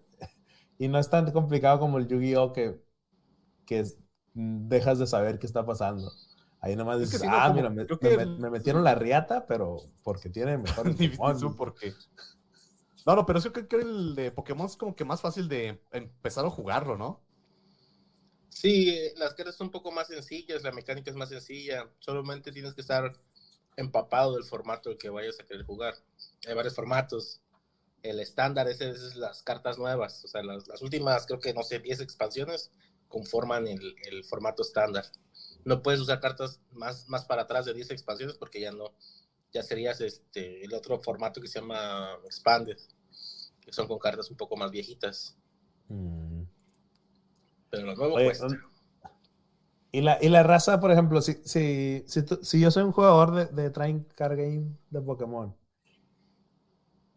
y no es tan complicado como el Yu-Gi-Oh! que, que es- dejas de saber qué está pasando. Ahí nomás Es que dices, sí, no, ah, como- mira, me, me que met- el- me metieron la riata, pero porque tiene mejor (laughs) su por qué. No, no, pero yo creo que el de Pokémon es como que más fácil de empezar a jugarlo, ¿no? Sí, eh, las cartas son un poco más sencillas, la mecánica es más sencilla. Solamente tienes que estar empapado del formato que vayas a querer jugar. Hay varios formatos. El estándar ese es las cartas nuevas. O sea, las, últimas, creo que, no sé, 10 expansiones conforman el, el formato estándar. No puedes usar cartas más, más para atrás de 10 expansiones porque ya no. Ya serías este, el otro formato que se llama Expanded, que son con cartas un poco más viejitas. Mm. Pero lo nuevo Oye, cuesta. un- Y la, y la raza, por ejemplo, si, si, si, tú- si yo soy un jugador de, de Train Card Game de Pokémon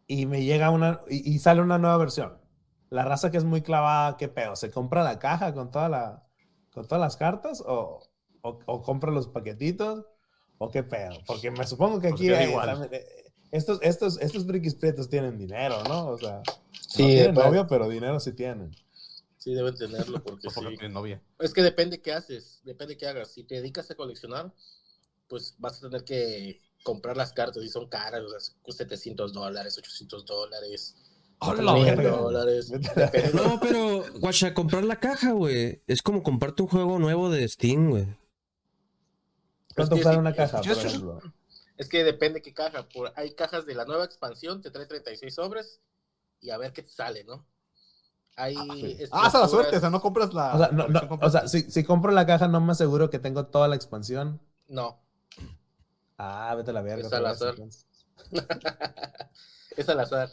y me llega una y, y sale una nueva versión, la raza que es muy clavada, ¿qué pedo? ¿Se compra la caja con toda la con todas las cartas o, o, o compra los paquetitos o qué pedo? Porque me supongo que Pues aquí hay- igual. eh, estos estos estos frikis prietos tienen dinero, ¿no? O sea, Sí, no tienen pues, novio, pero dinero sí tienen. Sí deben tenerlo porque O porque sí. tiene novia. Es que depende qué haces, depende qué hagas. Si te dedicas a coleccionar, pues vas a tener que comprar las cartas y son caras, o sea, 700 dólares, 800 dólares, ¡Hola, 1000 verga! dólares. (laughs) No, pero, guacha, comprar la caja, güey. Es como comprarte un juego nuevo de Steam, güey. ¿Cuánto Es que sí, una es- caja, por ejemplo? Es que depende qué caja. Por, hay cajas de la nueva expansión, te trae 36 sobres y a ver qué te sale, ¿no? Hay Ah, esa es la suerte, o sea, no compras la. O sea, no, no, o sea si, si compro la caja, no me aseguro que tengo toda la expansión. No, Ah, vete a la verga. Es al azar. (laughs) es al azar.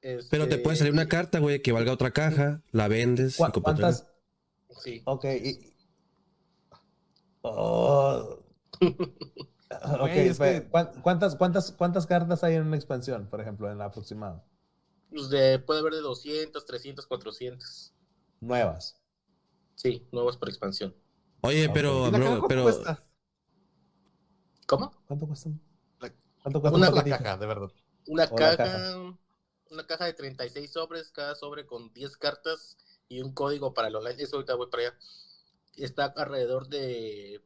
Pero te Este, puede salir una carta, güey, que valga otra caja, la vendes y ¿Cuá- compras otra. ¿Cuántas? Sí. Ok. y- (laughs) Oh. (laughs) Ok, Güey, es fe- que- ¿cuán- ¿cuántas, cuántas, ¿Cuántas cartas hay en una expansión, por ejemplo, en la aproximado? Pues de- puede haber de 200, 300, 400. Nuevas. Sí, nuevos por expansión. Oye, pero, ¿Y la caja bro, cuánto pero, cuesta? ¿Cómo? ¿Cuánto cuesta? La- ¿Cuánto cuesta Una caja, de verdad. Una la caja, una caja de 36 sobres, cada sobre con 10 cartas y un código para el online. Eso ahorita voy para allá. Está alrededor de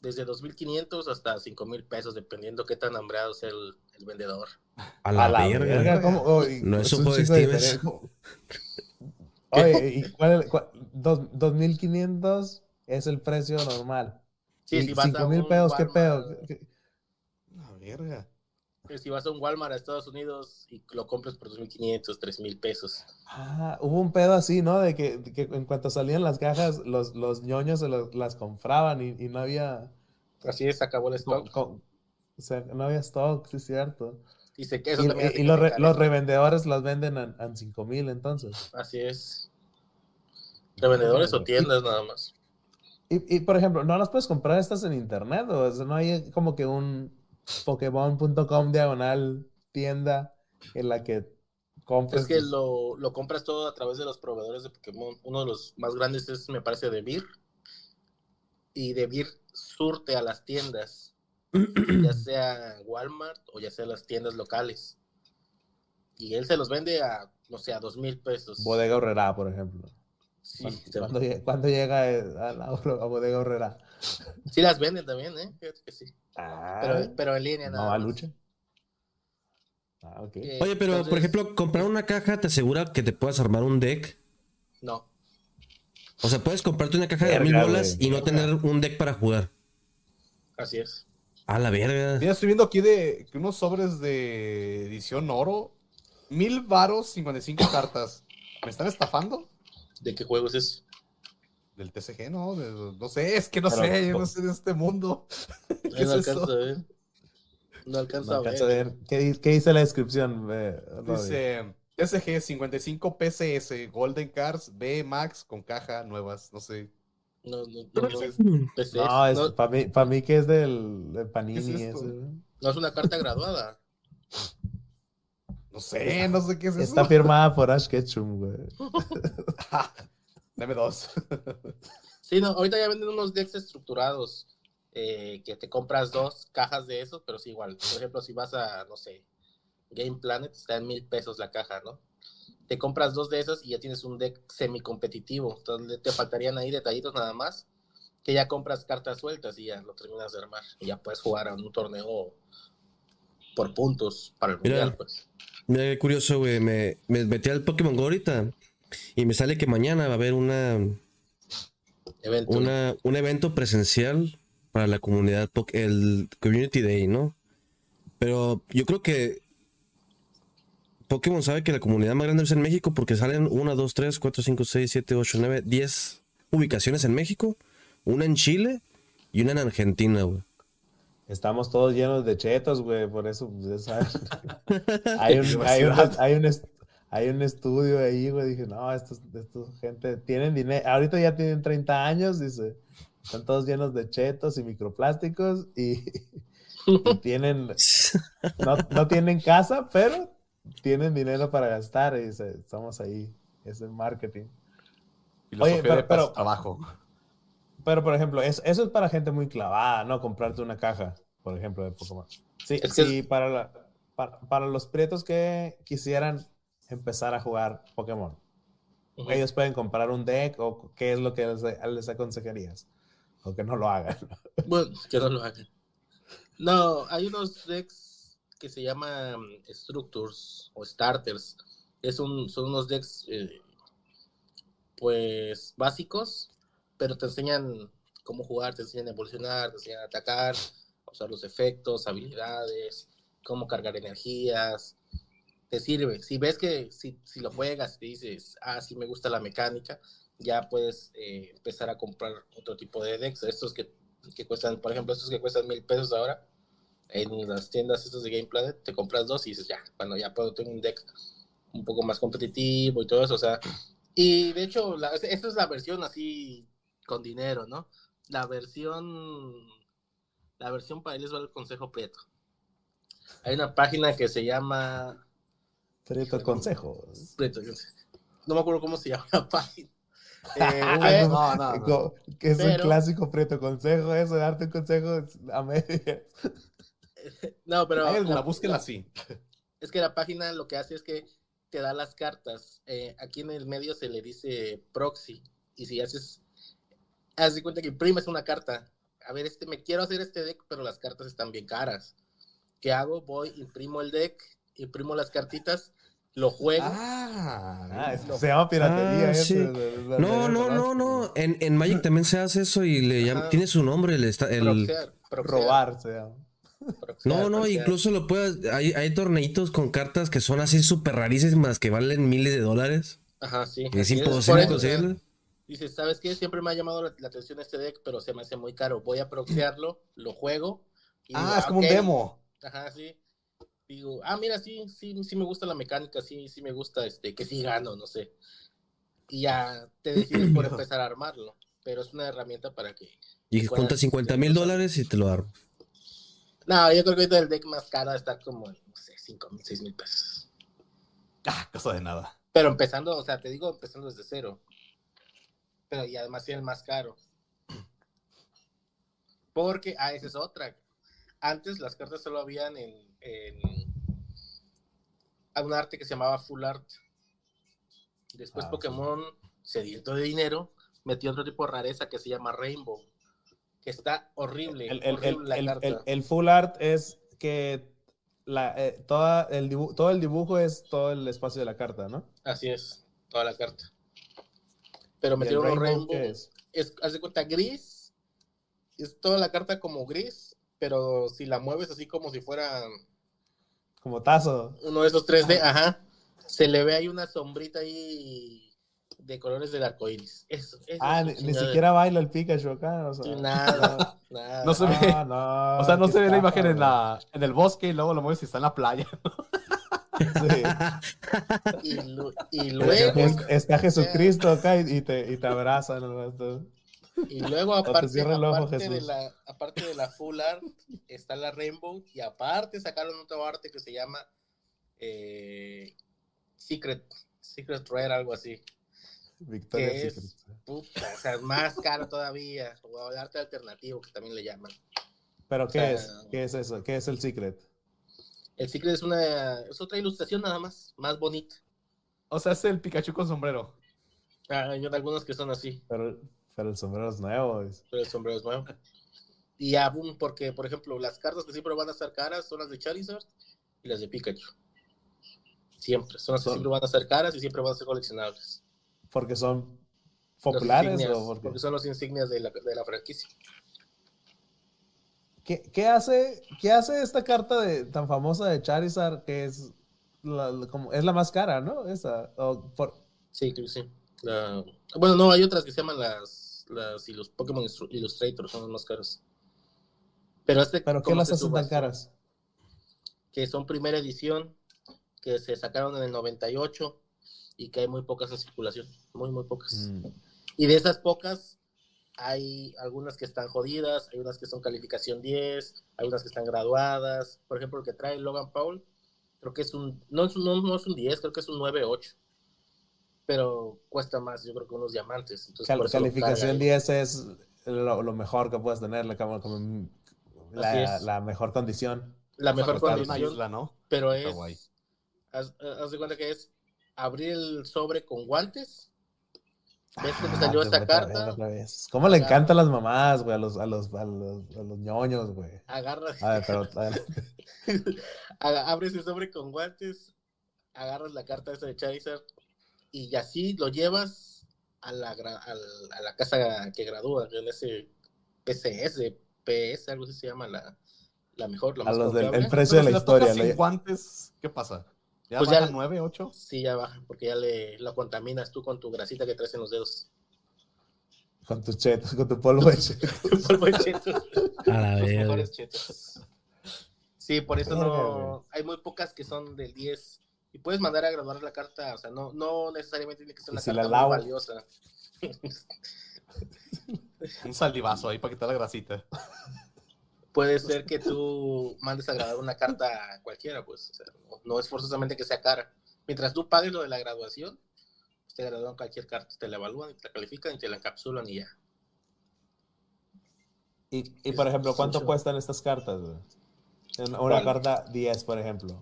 desde 2.500 hasta 5.000 pesos, dependiendo qué tan hambreado sea el, el vendedor. a la, A la verga. verga, ¿cómo? Oh, y- No es juego de. (laughs) Oye, ¿y cuál, cuál- dos- 2.500 es el precio normal? Sí, ¿Y si vas a 5,000 un pesos, ¿qué pedo? ¿Qué- La verga. Si vas a un Walmart a Estados Unidos y lo compras por 2.500, 3.000 pesos. Ah, hubo un pedo así, ¿no? De que, de que en cuanto salían las cajas, los, los ñoños se los- las compraban y, y no había. Así es, acabó el stock. o sea, no había stock, sí es cierto. Y, se, Y, también los, re- los revendedores las venden en, en 5 mil entonces. Así es. Revendedores o tiendas nada más. Y, y, por ejemplo, ¿no las puedes comprar estas en internet? O sea, no hay como que un Pokémon.com diagonal tienda en la que compres. Es que lo, lo compras todo a través de los proveedores de Pokémon. Uno de los más grandes es, me parece, Devir. Y Devir surte a las tiendas, (clears throat) ya sea Walmart o ya sea las tiendas locales. Y él se los vende a, no sé, a dos mil pesos. Bodega Horrera, por ejemplo. Sí, ¿Cuándo, se- cuándo lle- cuándo llega eh, a la a Bodega Horrera? (laughs) sí las venden también, ¿eh? Fíjate que sí. Ah, Pero, pero en línea no nada va más. lucha. Ah, ok. Eh, Oye, pero por ejemplo, comprar una caja te asegura que te puedas armar un deck. No, O sea, puedes comprarte una caja de Verga, mil bolas y no tener un deck para jugar. así es. A la verga. Mira, estoy viendo aquí de que unos sobres de edición oro. Mil varos, 55 cartas. ¿Me están estafando? ¿De qué juego es eso? Del TCG, ¿no? De- no sé, es que no Pero- sé, yo no sé de este mundo. (laughs) ¿Qué no es eso? a ver. No alcanzo No a ver. alcanzo a ver. ¿Qué, di- qué dice la descripción? eh? Dice TCG 55 PCS, Golden Cards, B Max con caja nuevas, no sé. No, no, no, no, es. No, es, no, para mí, pa' mí que es del, del Panini. ¿no? no es una carta graduada. (laughs) No sé, no sé qué es Está eso. firmada por Ash Ketchum, güey. (laughs) Dame dos. (laughs) Sí, no, ahorita ya venden unos decks estructurados eh, que te compras dos cajas de esos, pero sí igual. Por ejemplo, si vas a, no sé, Game Planet, está en mil pesos la caja, ¿no? Te compras dos de esos y ya tienes un deck semi-competitivo. Entonces te faltarían ahí detallitos nada más, que ya compras cartas sueltas y ya lo terminas de armar. Y ya puedes jugar a un torneo por puntos para el Mira. mundial, pues. Mira qué curioso, güey. Me, me metí al Pokémon Go ahorita y me sale que mañana va a haber una Evento. una, un evento presencial para la comunidad, el Community Day, ¿no? Pero yo creo que Pokémon sabe que la comunidad más grande es en México porque salen 1, 2, 3, 4, 5, 6, 7, 8, 9, 10 ubicaciones en México, una en Chile y una en Argentina, güey. Estamos todos llenos de chetos, güey, por eso, pues, ya sabes. (laughs) hay, un, hay, un, hay, un hay un estudio ahí, güey, dije, no, estos, estos gente tienen dinero, ahorita ya tienen 30 años, dice, están todos llenos de chetos y microplásticos y, (laughs) y tienen, no, no tienen casa, pero tienen dinero para gastar y dice, estamos ahí, es el marketing. Filosofía Oye, pero- de pero- trabajo. Pero, por ejemplo, es- eso es para gente muy clavada, ¿no? Comprarte una caja, por ejemplo, de Pokémon. Sí, Es que sí, para, la- para, para los prietos que quisieran empezar a jugar Pokémon, ellos pueden comprar un deck o qué es lo que les, les aconsejarías. O que no lo hagan. (laughs) Bueno, que no lo hagan. No, hay unos decks que se llaman Structures o Starters. Es un, son unos decks, eh, pues, básicos, pero te enseñan cómo jugar, te enseñan a evolucionar, te enseñan a atacar, usar los efectos, habilidades, cómo cargar energías. Te sirve. Si ves que si, si lo juegas y dices, ah, sí me gusta la mecánica, ya puedes eh, empezar a comprar otro tipo de decks. Estos que, que cuestan, por ejemplo, estos que cuestan mil pesos ahora, en las tiendas estos de Game Planet, te compras dos y dices, ya, bueno, ya puedo tener un deck un poco más competitivo y todo eso, o sea, y de hecho, la, esta es la versión así con dinero, ¿no? La versión, la versión para les va el consejo Prieto. Hay una página que se llama Prieto consejos. Prieto, no me acuerdo cómo se (laughs) llama la página. (laughs) Eh, Ah, No, no, no. Que es un Pero- clásico Prieto consejo, eso, darte un consejo a medias. (laughs) no, pero Hay alguna, la- búsquela así. Es que la página lo que hace es que te da las cartas. Eh, aquí en el medio se le dice proxy. Y si haces, haz de cuenta que imprimes una carta. A ver, este, me quiero hacer este deck, pero las cartas están bien caras. ¿Qué hago? Voy, imprimo el deck, imprimo las cartitas, lo juego. Ah, Ah, eso. se llama piratería. Ah, eso, sí. No, no, no, no. En, en Magic (laughs) también se hace eso y le llama, tiene su nombre, el, esta- el- proxear, proxear, Robar, se llama. proxear, No, no, proxear. incluso lo puedes. Hay, hay torneitos con cartas que son así súper rarísimas que valen miles de dólares. Ajá, sí. Es imposible conseguirlo. Dices, ¿sabes qué? Siempre me ha llamado la, la atención este deck, pero se me hace muy caro. Voy a proxearlo, lo juego. y Ah, digo, es como un demo. Ajá, sí. Digo, ah, mira, sí, sí, sí me gusta la mecánica, sí, sí me gusta este, que sí gano, no sé. Y ya te (clears throat) decides por empezar a armarlo. Pero es una herramienta para que. Y juntas 50 mil dólares y te lo armo. No, yo creo que ahorita el deck más caro está como, no sé, 5 mil, 6 mil pesos. Ah, cosa de nada. Pero empezando, o sea, te digo, empezando desde cero. Pero y además tiene el más caro. Porque, ah, esa es otra. Antes las cartas solo habían en, en a un arte que se llamaba Full Art. Después Ah. Pokémon, sediento de dinero, metió otro tipo de rareza que se llama Rainbow. Que está horrible. El, el- el- la el- carta. el- el full art es que la, eh, toda el todo el dibujo es todo el espacio de la carta, ¿no? Así es, toda la carta. Pero ¿Y el metieron un rainbow es? es, haz de cuenta, gris. Es toda la carta como gris, pero si la mueves así como si fuera Como tazo. uno de esos 3D, ajá, se le ve ahí una sombrita ahí de colores del arco iris. Eso, eso Ah, es ni, ni siquiera baila el Pikachu acá. O sea, nada, (laughs) nada. No se ve. Ah, no, O sea, no se ve la imagen en, la, en el bosque y luego lo mueves y está en la playa. Sí. (laughs) Y, lu- y luego, Es- está Jesucristo acá y, y te, y te abraza. ¿no? Y luego te aparte, ojo, aparte, de la, aparte de la full art, está la rainbow, y aparte sacaron otro arte que se llama eh, Secret, Secret Rare, algo así. Victoria ¿Qué es? Secret. Puta, o sea, es más caro todavía. O el arte alternativo, que también le llaman. ¿Pero qué sea, es? ¿Qué es eso? ¿Qué es el secret? El Secret es una es otra ilustración nada más, más bonita. O sea, es el Pikachu con sombrero. Ah, Hay algunos que son así, Pero, pero el sombrero es nuevo. pero el sombrero es nuevo. Y ya, boom, porque, por ejemplo, las cartas que siempre van a estar caras son las de Charizard y las de Pikachu. Siempre, son las que Son- siempre van a ser caras y siempre van a ser coleccionables. Porque son populares insignias, o porque son los insignias de la, de la franquicia. ¿Qué, qué hace, ¿Qué hace esta carta de, tan famosa de Charizard que es la, la- como, es la más cara, ¿no? Esa. o por- Sí, creo que sí. La- Bueno, no, hay otras que se llaman las, las y los Pokémon Illustr- Illustrator, son las más caras. Pero este, ¿Pero qué las hacen tan caras? Que son primera edición, que se sacaron en el 98 y que hay muy pocas en circulación, muy, muy pocas. Mm. Y de esas pocas, hay algunas que están jodidas, hay unas que son calificación 10, hay unas que están graduadas. Por ejemplo, el que trae Logan Paul, creo que es un, no es un, no, no es un 10, creo que es un 9-8. Pero cuesta más, yo creo que unos diamantes. Entonces, Cal- calificación carga ahí. 10 es lo, lo mejor que puedes tener, la, como- como la, mejor condición. La mejor una condición, isla, ¿no? pero es, haz, haz de cuenta que es abrir el sobre con guantes. ¿Ves que te Ah, salió te esta voy a traer carta? otra vez. ¿Cómo le Agarra- encantan las mamás, güey? A los, a los, a los, a los ñoños, güey. Agarras, A ver, pero (laughs) abres el sobre con guantes, agarras la carta esa de Charizard y así lo llevas a la, a la casa que gradúa, en ese PCS, PS, algo así se llama la, la mejor, la a más los del el precio de la si historia. sin le- guantes, ¿qué pasa? ¿Ya Pues ya- baja 9, 8? Sí, ya baja, porque ya le lo contaminas tú con tu grasita que traes en los dedos. Con tus chetos, con tu polvo de chetos. (laughs) Polvo de chetos. (laughs) A la Los mejores chetos. Sí, por eso no. Hay muy pocas que son del 10. Y puedes mandar a graduar la carta, o sea, no, no necesariamente tiene que ser ¿Y una si la carta muy lavo? valiosa. (laughs) Un salivazo ahí para quitar la grasita. Puede ser que tú mandes a graduar una carta a cualquiera, pues. o sea, no, no es forzosamente que sea cara. Mientras tú pagues lo de la graduación, pues, te gradúan cualquier carta, te la evalúan, y te la califican y te la encapsulan y ya. Y, y por ejemplo, ¿cuánto cuestan estas cartas, Una ¿Cuál? carta 10, por ejemplo,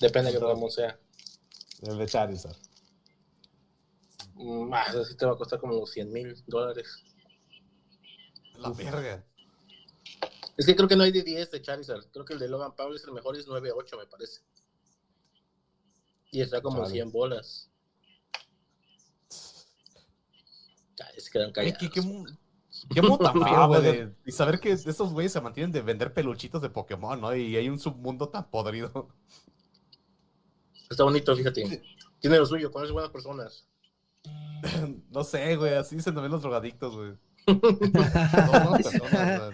Depende de Todo. cómo sea. El de Charizard. Mm, ah, eso sí te va a costar como 100 mil dólares. La verga. Es que creo que no hay de 10 de Charizard. Creo que el de Logan Paul es el mejor es 9-8, me parece. Y está como Chale. 100 bolas. Ya, se quedan Oye, callados. ¿Qué, qué, qué mundo (laughs) tan Ah, feo, güey. güey. de- Y saber que estos güeyes se mantienen de vender peluchitos de Pokémon, ¿no? Y hay un submundo tan podrido. Está bonito, fíjate. Tiene lo suyo, conoce buenas personas. (clears throat) No sé, güey. Así se nos ven los drogadictos, güey. (laughs) No, personas.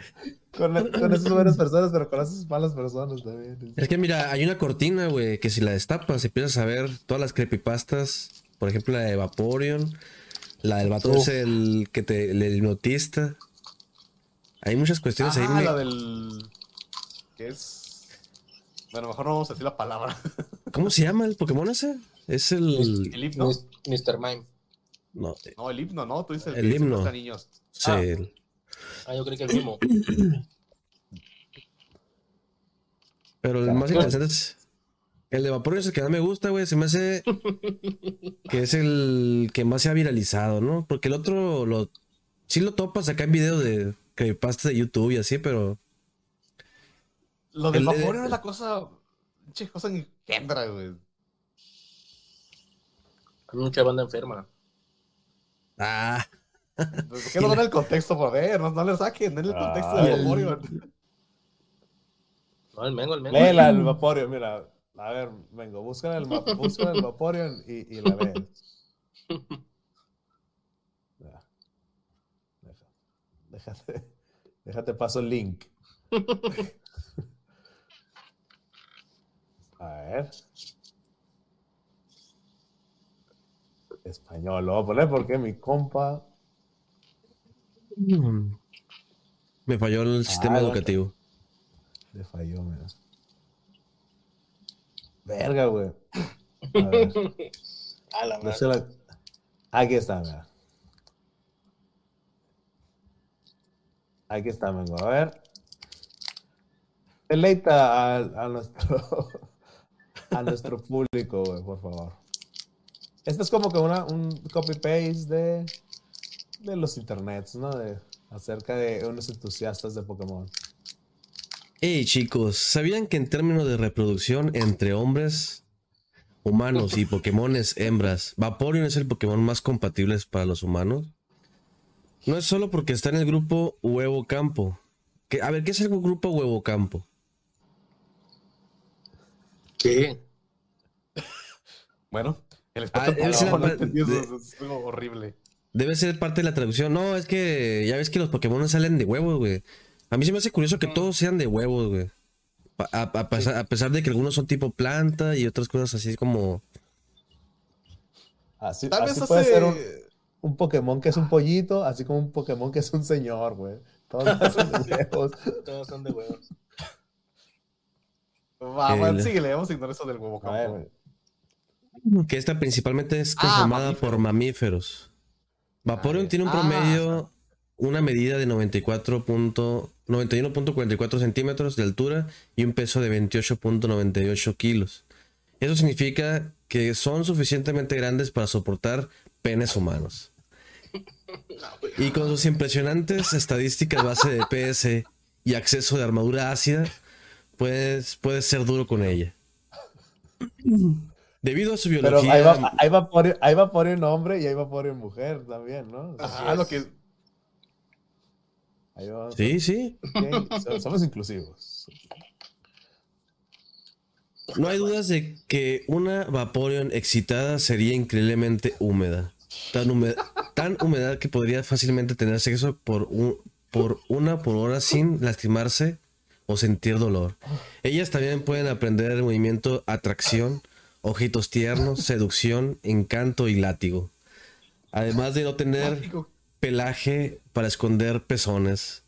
Con, con esas buenas personas, pero con esas malas personas también. Es que mira, hay una cortina, güey, que si la destapas empiezas a ver todas las creepypastas. Por ejemplo, la de Vaporeon, la del vato ese, el que te, el hipnotista. Hay muchas cuestiones ahí. Ah, me- la del. ¿Qué es? Bueno, mejor no vamos a decir la palabra. (laughs) ¿Cómo se llama el Pokémon ese? Es el. El himno. Mr. Mime. No, eh, No, el himno, ¿no? Tú dices El himno. está niños. sí, Ah. el- Ah, yo creo que el mismo. (clears throat) Pero el más interesante es. El de Vaporeon es el que más me gusta, güey. Se me hace que es el que más se ha viralizado, ¿no? Porque el otro lo. Sí lo topas acá en video de creepypastas de YouTube y así, pero. Lo del El- Vaporeon es la cosa. Che, cosa engendra, güey. Hay mucha banda enferma. Ah, ¿Por qué no dan el contexto por ver? No, no le saquen, den el contexto Ah, del el- Vaporeon. No, el Mengo, el Mengo. Léela el Vaporeon, mira. A ver, vengo, busca el, ma- busca el Vaporeon y, y la. Deja- Déjate, déjate paso el link. (laughs) A ver. Español, lo voy a poner porque mi compa. mm, me falló el sistema Ah, educativo. Le falló, mira. Verga, güey. A ver. (laughs) A la No la- Aquí está, mira. Aquí está, vengo. A ver. Deleita a, a nuestro a nuestro público, güey, por favor. Este es como que una, un copy-paste de, de los internets, ¿no? De, acerca de unos entusiastas de Pokémon. Hey chicos, ¿sabían que en términos de reproducción entre hombres, humanos y Pokémones hembras, Vaporeon es el Pokémon más compatible para los humanos? No es solo porque está en el grupo Huevo Campo. A ver, ¿qué es el grupo Huevo Campo? ¿Qué? (laughs) Bueno, el Ah, experto debe ser Pokémon no la- entendió de- eso, es algo horrible. Debe ser parte de la traducción. No, es que ya ves que los Pokémon salen de huevos, güey. A mí se me hace curioso que todos sean de huevos, güey. A, a pesar, a pesar de que algunos son tipo planta y otras cosas así como... Así, Tal así vez puede hace... ser un, un Pokémon que es un pollito, así como un Pokémon que es un señor, güey. Todos (laughs) nacen de huevos. Todos son de huevos. Va, va, El- síguele, vamos a ignorar eso del huevo campo. Que esta principalmente es Ah, conformada mamíferos. por mamíferos. Vaporeon Ah, tiene un ah. promedio, una medida de 94 punto- 91.44 centímetros de altura y un peso de 28.98 kilos. Eso significa que son suficientemente grandes para soportar penes humanos. Y con sus impresionantes estadísticas base de PS y acceso de armadura ácida, puedes, puedes ser duro con ella. (laughs) Debido a su Pero biología... hay, va, hay, Vaporeon, hay Vaporeon hombre y hay Vaporeon mujer también, ¿no? Ajá, lo que... ahí. Sí, sí. Somos inclusivos. No hay dudas de que una Vaporeon excitada sería increíblemente húmeda. Tan húmeda, tan húmeda que podría fácilmente tener sexo por, un, por una por hora sin lastimarse o sentir dolor. Ellas también pueden aprender el movimiento atracción, ojitos tiernos, (laughs) seducción, encanto y látigo. Además de no tener pelaje para esconder pezones.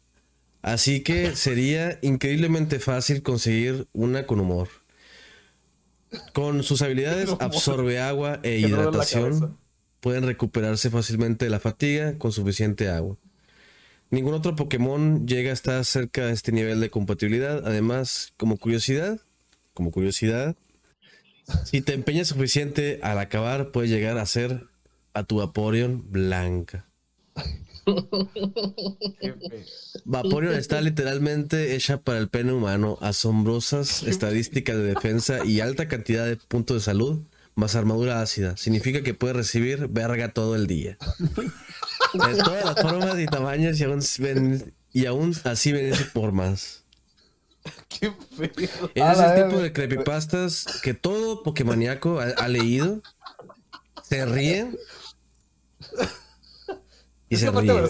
Así que sería increíblemente fácil conseguir una con humor. Con sus habilidades absorbe agua e hidratación, pueden recuperarse fácilmente de la fatiga con suficiente agua. Ningún otro Pokémon llega a estar cerca de este nivel de compatibilidad. Además, como curiosidad, como curiosidad, si te empeñas suficiente al acabar, puedes llegar a ser a tu Vaporeon blanca. Vaporeon está (laughs) literalmente hecha para el pene humano. Asombrosas (laughs) estadísticas de defensa y alta cantidad de puntos de salud, más armadura ácida. Significa que puede recibir verga todo el día. (laughs) De todas las formas y tamaños y aún, ven- y aún así venirse por más. Qué feo. Es el tipo de creepypastas que todo Pokémoníaco ha, ha leído, se ríen y Es se ríen.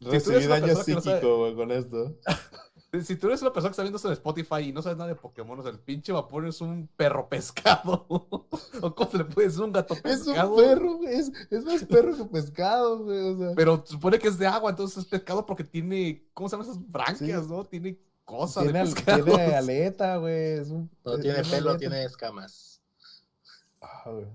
Recibí daño no psíquico, con esto. (laughs) Si tú eres una persona que está viendo esto en Spotify y no sabes nada de Pokémon, o sea, el pinche Vaporeon es un perro pescado. (laughs) ¿O cómo se le puede decir? Un gato Es un pescado. perro, güey. Es, es más perro que pescado, güey. O sea, Pero supone que es de agua, entonces es pescado porque tiene, ¿cómo se llaman esas branquias, Sí. no? Tiene cosas tiene, de pescado. tiene (laughs) aleta, güey. Es un, No tiene es pelo, aleta. tiene escamas. Ah, güey.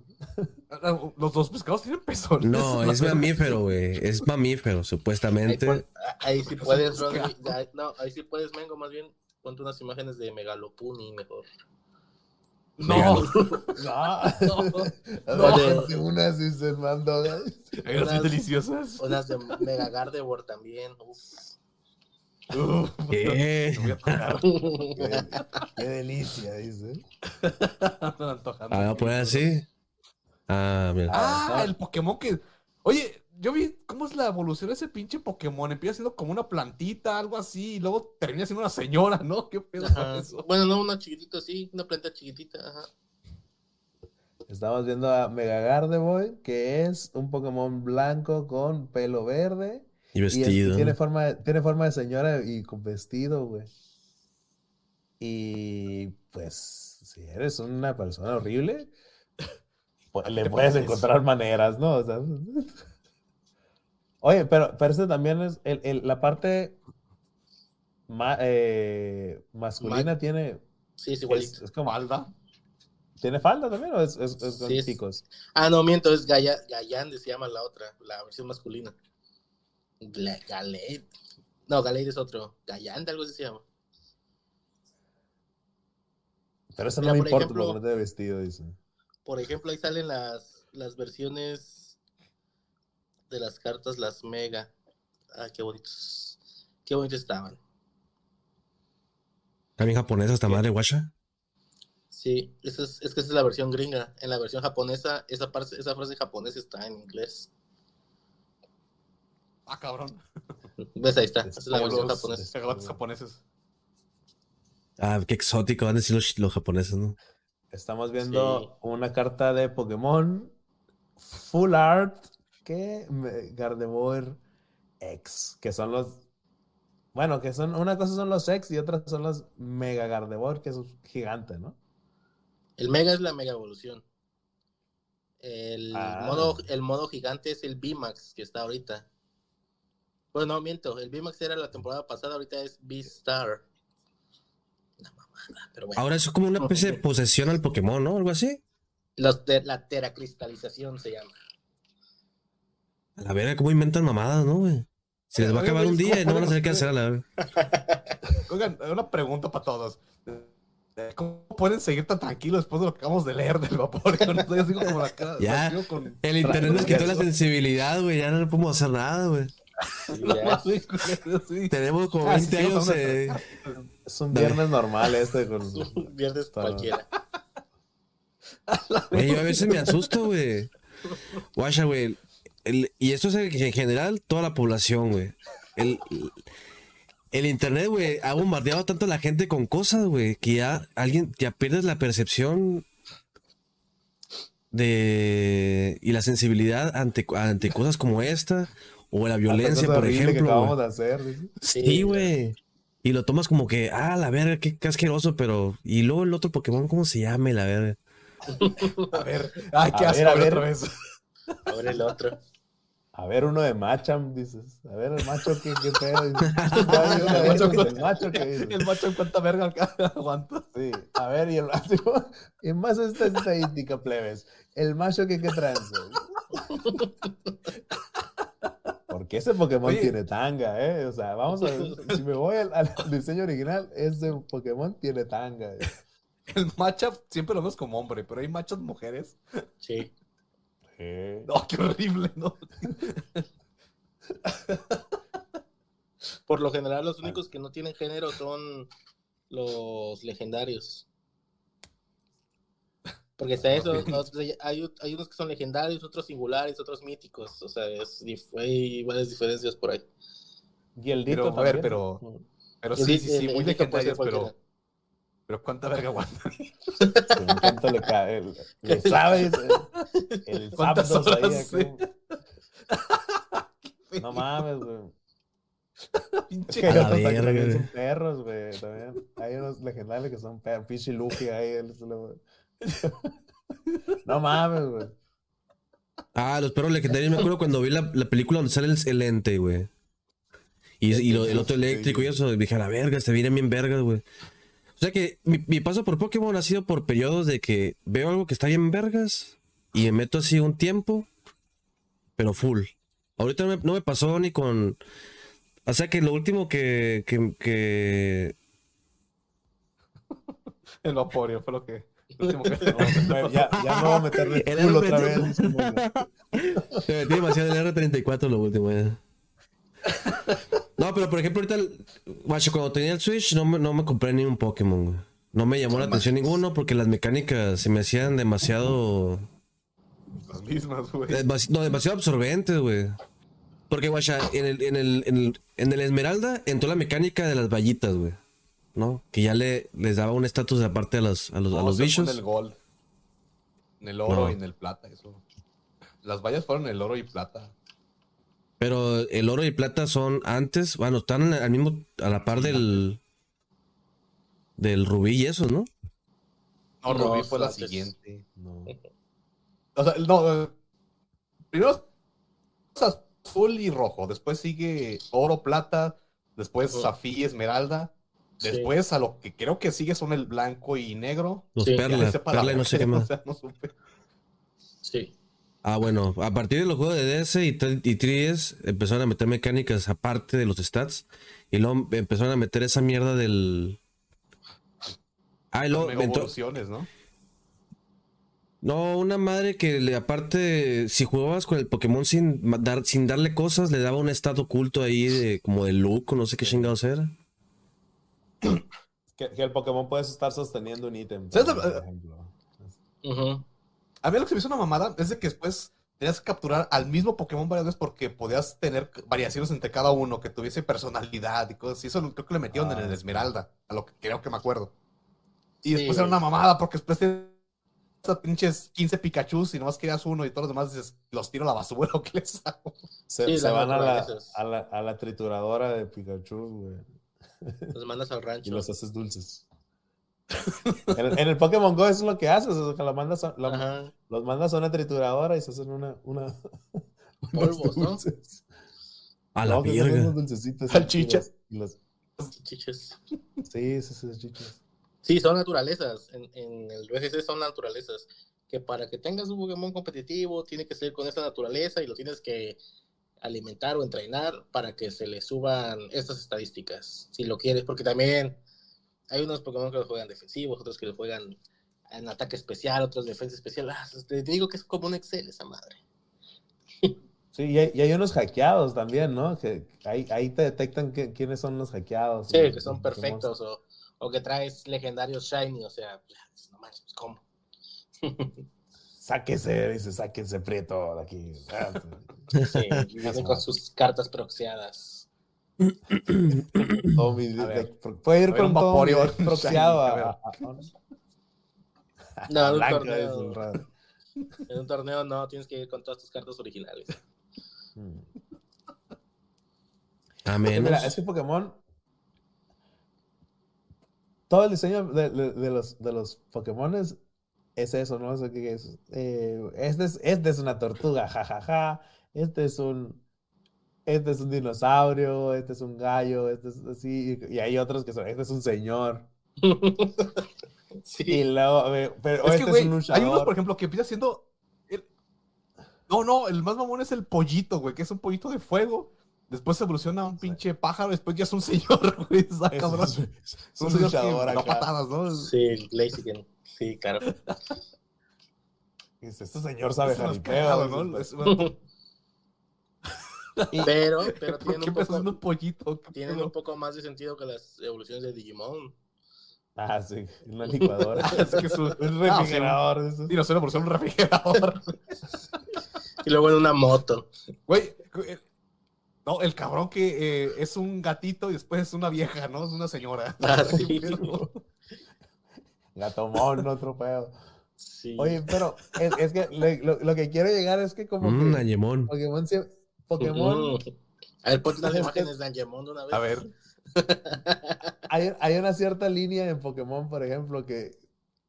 (laughs) Los dos pescados tienen pezones. No, (laughs) es mamífero, güey. Es mamífero, Ahí, supuestamente. pon- ahí sí puedes. Rodri, no, ahí sí puedes, Mengo, más bien ponte unas imágenes de Megalopuni mejor. No, (laughs) No. No. Imagínate Una sin ser mando, güey. eran Unas- deliciosas. Unas de Megagardevoir también. Uf. Uf, ¿Qué? (laughs) Qué, qué delicia, dice. (laughs) Ah, pues así. Ah, mira. Ah, el Pokémon que. Oye, yo vi cómo es la evolución de ese pinche Pokémon. Empieza siendo como una plantita, algo así, y luego termina siendo una señora, ¿no? ¿Qué pedo eso? Bueno, no, una chiquitita, sí, una planta chiquitita. Ajá. Estamos viendo a Mega Gardevoir, que es un Pokémon blanco con pelo verde. Y Y es- vestido. tiene, forma de, tiene forma de señora y con vestido, güey. Y pues, si eres una persona horrible, pues, le puedes encontrar maneras, ¿no? O sea, (laughs) Oye, pero, pero este también es el, el- la parte ma- eh, masculina tiene, Sí, es igualito. es como, Falda. ¿tiene falda también o es, es- es con Sí, es- picos? Ah, no, miento, es Gaya, Gayande se llama la otra, la versión masculina. Galade. No, Galade es otro. Gayande, algo así se llama. Pero eso Mira, no me por importa ejemplo- porque no tiene vestido, dice. Por ejemplo, ahí salen las, las versiones de las cartas, las mega. Ah, qué bonitos. Qué bonitos estaban. También japonesa esta madre, guacha. Sí, esa es, es que esa es la versión gringa. En la versión japonesa, esa, parte, esa frase japonesa está en inglés. Ah, cabrón. ¿Ves? Ahí está. Es la versión los- japonesa. Japoneses. Ah, qué exótico van a decir los, los japoneses, ¿no? Estamos viendo Sí. una carta de Pokémon Full Art que Gardevoir X, que son los. Bueno, que son. Una cosa son los X y otra son los Mega Gardevoir, que es gigante, ¿no? El Mega es la Mega Evolución. El, Ah. modo, el modo gigante es el VMAX que está ahorita. Bueno, no, miento. El VMAX era la temporada pasada, ahorita es V-Star. Una mamada, pero bueno. Ahora eso es como una especie de posesión al Pokémon, ¿no? Algo así. Los de- la teracristalización se llama. A la verga, cómo inventan mamadas, ¿no, güey? Se les va a acabar un día y no van a saber qué hacer a la. (laughs) Oigan, una pregunta para todos. ¿Cómo pueden seguir tan tranquilos después de lo que acabamos de leer del vapor? Yo no estoy así como la cara. Ya. con- El internet nos quitó la sensibilidad, güey. Ya no le podemos hacer nada, güey. Tenemos como Ah, 20 sí, años. eh, (laughs) Es un Dale. viernes normal este con. (laughs) Viernes Está- cualquiera. Güey, yo a veces me asusto, güey. Guacha, güey. y esto es en en general toda la población, güey. El, el internet, güey, ha bombardeado tanto a la gente con cosas, güey, que ya alguien, ya pierdes la percepción de y la sensibilidad ante, ante cosas como esta o la violencia, Cosa por que ejemplo. acabamos güey. de hacer. dice. Sí, güey. Y lo tomas como que, ah, la verga, qué asqueroso, pero. Y luego el otro Pokémon, ¿cómo se llama? La verga. (laughs) A ver, ay, qué A asco ver, a ver otra vez. El otro. A ver, uno de Macham, dices. A ver, el macho, qué, qué pedo. (laughs) el macho que dices. El macho en cuánta verga (laughs) aguanta. Sí, a ver, y el macho. Y más esta estadística, plebes. El macho que qué tranza. Porque ese Pokémon Oye. tiene tanga, ¿eh? O sea, vamos a ver. (laughs) Si me voy al, al diseño original, ese Pokémon tiene tanga. ¿eh? (laughs) El matchup siempre lo vemos como hombre, pero hay machos mujeres. Sí. Sí. No, qué horrible, ¿no? Por lo general, los únicos que no tienen género son los legendarios. Porque está eso, o sea, hay, hay unos que son legendarios, otros singulares, otros míticos. O sea, es, hay varias diferencias por ahí. Y el Dito Pero, a ver, pero- ¿no? Pero sí, sí, sí, el- muy el legendarios, pero, pero cuánta verga aguanta. Sí, ¿Cuánto le cae? El- Le (laughs) sabes. El, el (laughs) ¿Cuántas ahí, sí? (laughs) No mames, güey. Pinche Que hay otros que son perros, güey. También hay unos legendarios que son perros. Pinche Luffy ahí. No mames, güey. Ah, los perros legendarios. Me acuerdo cuando vi la, la película donde sale el, el ente, güey. Y, y lo- el otro eléctrico y eso. Dije, a la verga, se vienen bien vergas, güey. O sea que mi, mi paso por Pokémon ha sido por periodos de que veo algo que está bien vergas y me meto así un tiempo, pero full. Ahorita no me, no me pasó ni con. O sea que lo último que, que, que (laughs) El vaporio fue lo que. (laughs) lo último que- No, ya, ya me voy a meter de (laughs) Era culo otra vez. (laughs) Se metí demasiado en el R34 lo último, ya. No, pero por ejemplo, ahorita, el- guacho, cuando tenía el Switch, no me, no me compré ni un Pokémon, güey. No me llamó la atención ninguno porque las mecánicas se me hacían demasiado. Las mismas, güey. demasi- no, demasiado absorbentes, güey. Porque, guacha, en el, en, el, en, el, en el Esmeralda entró la mecánica de las vallitas, güey. ¿No? Que ya le, les daba un estatus aparte a los, a los, a No, los se fue bichos. En el gold. En el oro No. y en el plata, eso. Las vallas fueron el oro y plata. Pero el oro y plata son antes, bueno, están al mismo, a la par del. Del rubí y esos, ¿no? No, No, Rubí fue la antes. siguiente. No. O sea, no. eh, Primero es azul y rojo. Después sigue oro, plata. Después Oh. zafí, esmeralda. Sí. Después a lo que creo que sigue son el blanco y negro. Los Sí, perlas, perla no sé (laughs) qué más. o sea, no supe. Sí. Ah, bueno, a partir de los juegos de DS y, t- y 3DS empezaron a meter mecánicas aparte de los stats. Y luego empezaron a meter esa mierda del. Ah, y luego mega entró- evoluciones, ¿no? No, una madre que le aparte, si jugabas con el Pokémon sin, dar, sin darle cosas, le daba un estado oculto ahí de como de look o no sé qué chingados era. Que, que el Pokémon puedes estar sosteniendo un ítem. ¿Sabes también, lo- por ejemplo. Ujú. A mí lo que se me hizo una mamada es de que después tenías que capturar al mismo Pokémon varias veces porque podías tener variaciones entre cada uno, que tuviese personalidad y cosas así. Eso creo que le metieron en el Ah. Esmeralda, a lo que creo que me acuerdo. Y Sí, después era una mamada porque después tenías pinches 15 Pikachu y nomás querías uno y todos los demás dices, los tiro a la basura o qué les hago. Se, Sí, se van a la, naturalezas. a, la, a la trituradora de Pikachu, güey. Los mandas al (laughs) Y rancho. los haces dulces. (laughs) en, el, en el Pokémon Go eso es lo que haces, o sea, que lo mandas a, lo- los mandas a una trituradora y se hacen una, una (laughs) Polvos, ¿no? dulces. A la No, verga. dulcecitos. Salchichas. y los- Chiches. Sí, sí, sí, chichas. Sí, son naturalezas. En, en el VGC son naturalezas. Que para que tengas un Pokémon competitivo, tiene que ser con esa naturaleza y lo tienes que alimentar o entrenar para que se le suban estas estadísticas. Si lo quieres, porque también hay unos Pokémon que los juegan defensivos, otros que los juegan en ataque especial, otros defensa especial. Ah, te digo que es como un Excel esa madre. Sí, y hay, y hay unos hackeados también, ¿no? Que ahí, ahí te detectan que- quiénes son los hackeados. Sí, los- que son perfectos o, o que traes legendarios shiny, o sea, no manches, pues, ¿cómo? (laughs) Sáquese, dice, sáquense prieto de aquí. Sí, (laughs) con sus cartas proxiadas. A ver. Puede ir con deck proxiado (laughs) a (laughs) No, en un Blanca, torneo. En un torneo no, tienes que ir con todas tus cartas originales. A menos. Mira, es que Pokémon. Todo el diseño de, de- de los, de los Pokémones es eso, ¿no? O sea, que es, eh, este, es, este es una tortuga, jajaja. Este es un. Este es un dinosaurio, este es un gallo, este es así. Y, y hay otros que son. Este es un señor. (laughs) Y Sí, luego. eh, Pero Es este que, güey, es un hay unos, luchador. por ejemplo, que empieza siendo. el- No, no, el más mamón es el pollito, güey, que es un pollito de fuego. Después evoluciona a un pinche pájaro, después ya es un (laughs) señor, güey. Es Es es un (laughs) un señor que luchador da acá. patadas, ¿no? sí, el. Sí, claro. Dice, Este señor sabe Eso no es jaripeo. ¿no? Es- bueno, (laughs) Pero, pero (laughs) ¿Por tienen qué un, poco, un pollito? ¿Qué tienen un poco más de sentido que las evoluciones de Digimon. Ah, sí, una licuadora. (laughs) Es que es un, un refrigerador. Y no sé, por ser un refrigerador. Y luego en una moto. Güey, eh, no, el cabrón que eh, es un gatito y después es una vieja, ¿no? Es una señora. Ah, sí. Gatomón, otro pedo. Sí. Oye, pero es, es que le- lo, lo que quiero llegar es que como Mm, que Añemón. Pokémon, Pokémon Mm. A ver, ponte (laughs) que- imágenes de Angemon de una vez. A ver. (laughs) hay, hay una cierta línea en Pokémon, por ejemplo, que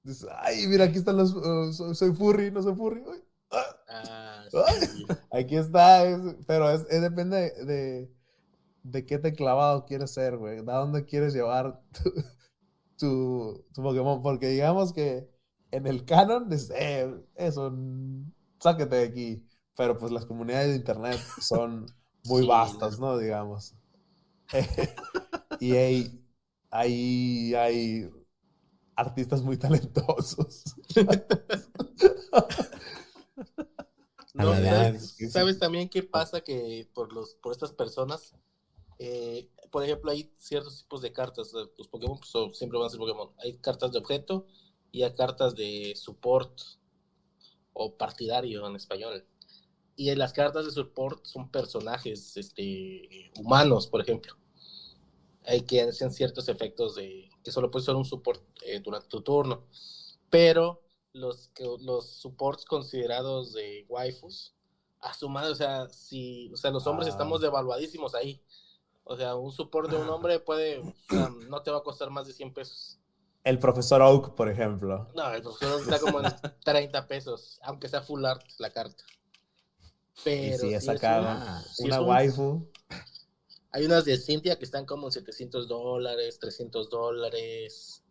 dices, ay, mira, aquí están los, uh, soy, soy furry, no soy furry. Uy, ah, Ah, (laughs) sí. aquí está, es- pero es, es depende de, de, de qué te clavado quieres ser, güey, a dónde quieres llevar tu, tu, tu Pokémon, porque digamos que en el canon, dices, eh, eso, sáquete de aquí, pero pues las comunidades de internet son (laughs) muy Sí, vastas, no. Digamos. (laughs) y hay, hay, hay artistas muy talentosos. (laughs) A No, la de ¿sabes, antes, que sí. sabes también qué pasa que por los por estas personas, eh, por ejemplo, hay ciertos tipos de cartas. Los Pokémon pues, son- siempre van a ser Pokémon. Hay cartas de objeto y hay cartas de support o partidario en español. Y en las cartas de support son personajes este, humanos, por ejemplo. Hay que hacen ciertos efectos de que solo puede ser un support eh, durante tu turno. Pero los, que, los supports considerados de waifus, a su madre, o sea, si, o sea, los hombres Ah. estamos devaluadísimos ahí. O sea, un support de un (laughs) hombre puede, o sea, no te va a costar más de 100 pesos. El profesor Oak, por ejemplo. No, el profesor está como en (laughs) 30 pesos, aunque sea full art la carta. Y Pero si es es acá una- si una es un- waifu. Hay unas de Cintia que están como en 700 dólares, 300 dólares.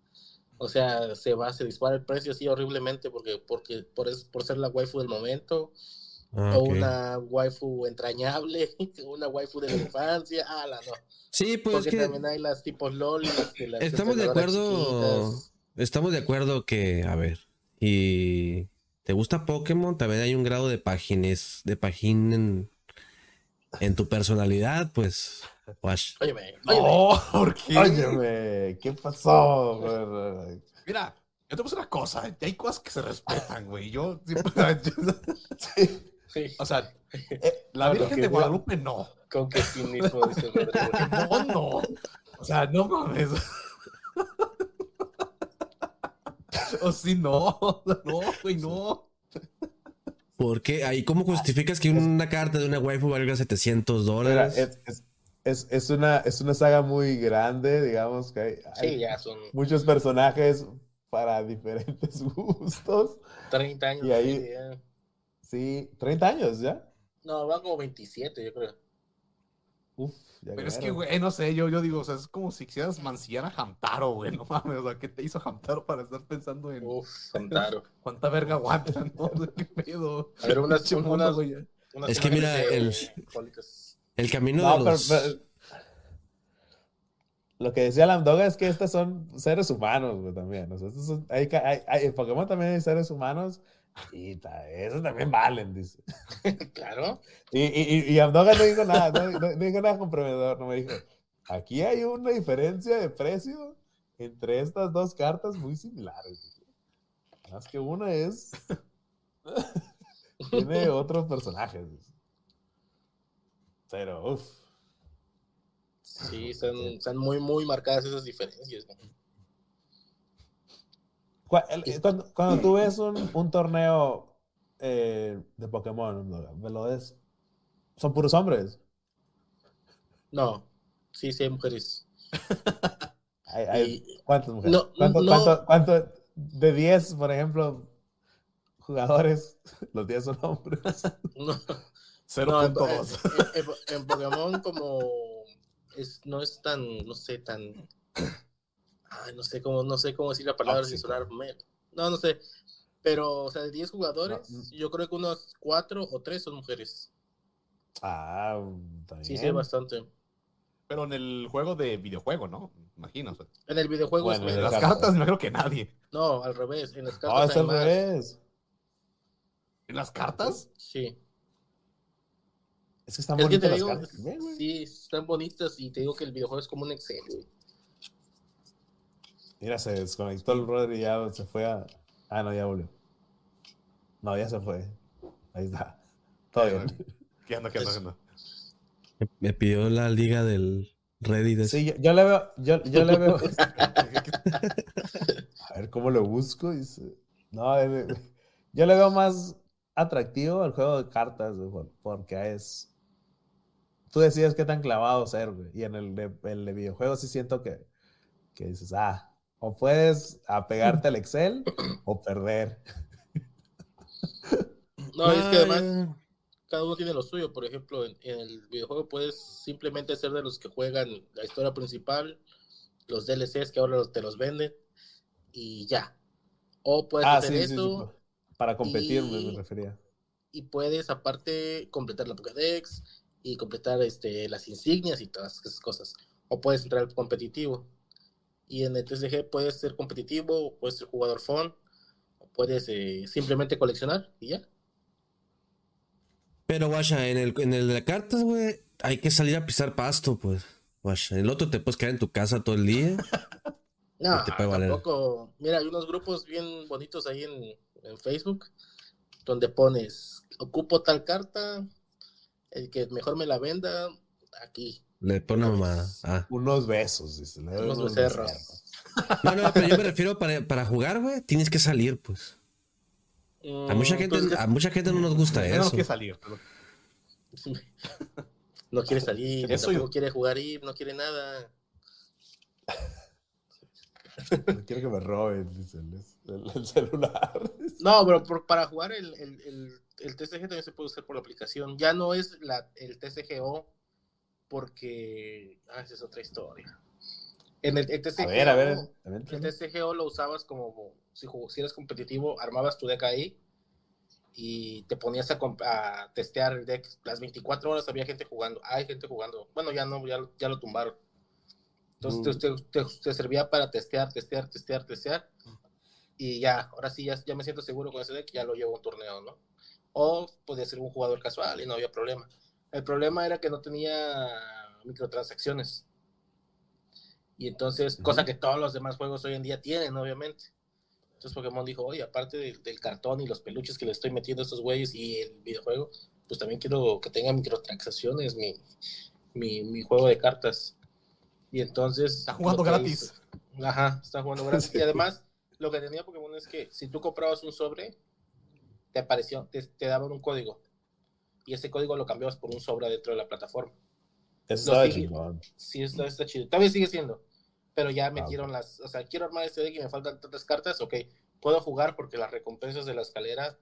O sea, se va, se dispara el precio así horriblemente porque, porque por, es, por ser la waifu del momento. Ah, o una waifu entrañable, (laughs) una waifu de la (laughs) infancia. Ah, la no. Sí, pues es Porque que también hay las tipos LOL. y las estamos de acuerdo. chiquitas. Estamos de acuerdo que, a ver, y te gusta Pokémon, también hay un grado de págines, de página en, en tu personalidad, pues. wash. Óyeme, óyeme. No, ¿por qué? Óyeme, ¿qué pasó? (laughs) güey? Mira, yo te puse una cosa. Hay cosas que se respetan, güey. Yo siempre. Sí. Sí, O sea, (laughs) Eh, la No, Virgen porque- de Guadalupe no. con que sí mismo dice Rodrigo. (laughs) No, no. O sea, no mames. (laughs) O si no. No, güey, no. ¿Por qué? Ahí, ¿cómo justificas que una carta de una waifu valga 700 mira, dólares? es, es- es- es una, es una saga muy grande, digamos que hay, hay Sí, ya son muchos personajes para diferentes gustos. 30 años. Y ahí- sí, ya. Sí, 30 años ya. No, van como 27, yo creo. Uf, ya Pero es que, güey, no sé, yo, yo digo, o sea, es como si quisieras mancillar a Hamtaro, güey, no mames, o sea, ¿qué te hizo Hamtaro para estar pensando en Uf, (laughs) Santaro. cuánta verga aguanta, (laughs) no? ¿Qué pedo? A ver, unas- unas- güey. Unas Es que mira, de el-. El camino No, de los... pero- lo que decía Lamdoga es que estos son seres humanos, güey, también. O sea, estos son- hay, hay- hay- en Pokémon también hay seres humanos y ta- esos también valen, dice. (laughs) Claro. Y, y, y, no dijo nada, no, no- no dijo nada comprometedor, no me dijo. Aquí hay una diferencia de precio entre estas dos cartas muy similares. Más que una es. (laughs) tiene otros personajes. Pero, uff. Sí, están, están muy, muy marcadas esas diferencias. ¿no? Cuando, cuando tú ves un, un torneo eh, de Pokémon, ¿no? me lo ves, son puros hombres. No, sí, sí hay mujeres. (laughs) Hay- ¿Cuántas mujeres? No, ¿Cuánto, no. cuánto- cuánto- de 10, por ejemplo, jugadores, (laughs) los 10 son hombres? (laughs) no, no, en, 0.2. en- en- en Pokémon como es, no es tan, no sé, tan... Ay, no sé cómo, no sé cómo decir la palabra sin Tóxico. sonar mal. No, no sé. Pero, o sea, de 10 jugadores, No, mm. yo creo que unos 4 o 3 son mujeres. Ah, está Sí, sí, bastante. Pero en el juego de videojuego, ¿no? Imagino. o sea, En el videojuego Bueno, es en las cartas. cartas, no creo que nadie. No, al revés. En las No, cartas es hay al más. revés. ¿En las cartas? Sí. Es que están Es que bonitas te las digo, cartas también, güey. sí, están bonitas y te digo que el videojuego es como un Excel, güey. Mira, se desconectó el brother y ya se fue a... Ah, no, ya volvió. No, ya se fue. Ahí está. Todo bien. ¿Qué anda, qué anda, qué anda? Me, pidió la liga del Reddit. Sí, yo, yo le veo... Yo, yo le veo... (laughs) A ver cómo lo busco. Dice. No, eh, yo le veo más atractivo al juego de cartas, güey, porque es. Tú decides qué tan clavado ser, güey. Y en el de, el de videojuegos sí siento que, que dices, ah, o puedes apegarte al Excel (clears throat) o perder. No, es que además cada uno tiene lo suyo. Por ejemplo, en, en el videojuego puedes simplemente ser de los que juegan la historia principal, los DLCs que ahora los- te los venden y ya. O puedes Ah, hacer sí, sí, sí, eso Para competir, me, refería. y puedes aparte completar la Pokédex y completar este, las insignias y todas esas cosas. O puedes entrar al competitivo. Y en el TCG puedes ser competitivo, puedes ser jugador fun, puedes eh, simplemente coleccionar y ya. Pero, guacha, en el, en el de cartas, güey, hay que salir a pisar pasto, pues. Guacha, el otro te puedes quedar en tu casa todo el día. (laughs) No, te puede valer. tampoco. Mira, hay unos grupos bien bonitos ahí en, en Facebook donde pones, ocupo tal carta, el que mejor me la venda, aquí. Le pone una mamada. Ah. Unos besos, dice. le Unos unos becerros. becerros. (laughs) No, no, pero yo me refiero para, para jugar, güey, tienes que salir, pues. A mucha Mm, gente, pues, a mucha gente no nos gusta Ya no eso. quiere salir. pero- (laughs) no quiere salir, Eso tampoco yo- quiere jugar ir, no quiere nada. No (laughs) quiero que me roben, dice el, el- el celular. No, pero por- para jugar el, el, el, el TCG también se puede usar por la aplicación. Ya no es la, el TCGO porque... Ah, esa es otra historia. En el, el TCGO, A ver, a ver. a ver, el TCGO lo usabas como... Si, si eres competitivo, armabas tu deck ahí y te ponías a, a testear el deck. Las 24 horas había gente jugando. Hay gente jugando. Bueno, ya no, ya, ya lo tumbaron. Entonces te, te- te- te servía para testear, testear, testear, testear. Y ya, ahora sí, ya, ya me siento seguro con ese deck, ya lo llevo a un torneo, ¿no? O podía ser un jugador casual y no había problema. El problema era que no tenía microtransacciones. Y entonces, cosa que todos los demás juegos hoy en día tienen, obviamente. Entonces Pokémon dijo, oye, aparte del, del cartón y los peluches que le estoy metiendo a estos güeyes y el videojuego, pues también quiero que tenga microtransacciones mi, mi, mi juego de cartas. Y entonces... Está jugando gratis. hizo- Ajá, está jugando gratis. Sí. (laughs) Y además, lo que tenía Pokémon es que si tú comprabas un sobre, te apareció, te, te daban un código. Y ese código lo cambiabas por un sobre dentro de la plataforma. Sigue. chingón. Sí, está, está chido. Todavía sigue siendo. Pero ya metieron las. O sea, quiero armar este deck y me faltan tantas cartas. Ok, puedo jugar porque las recompensas de la escalera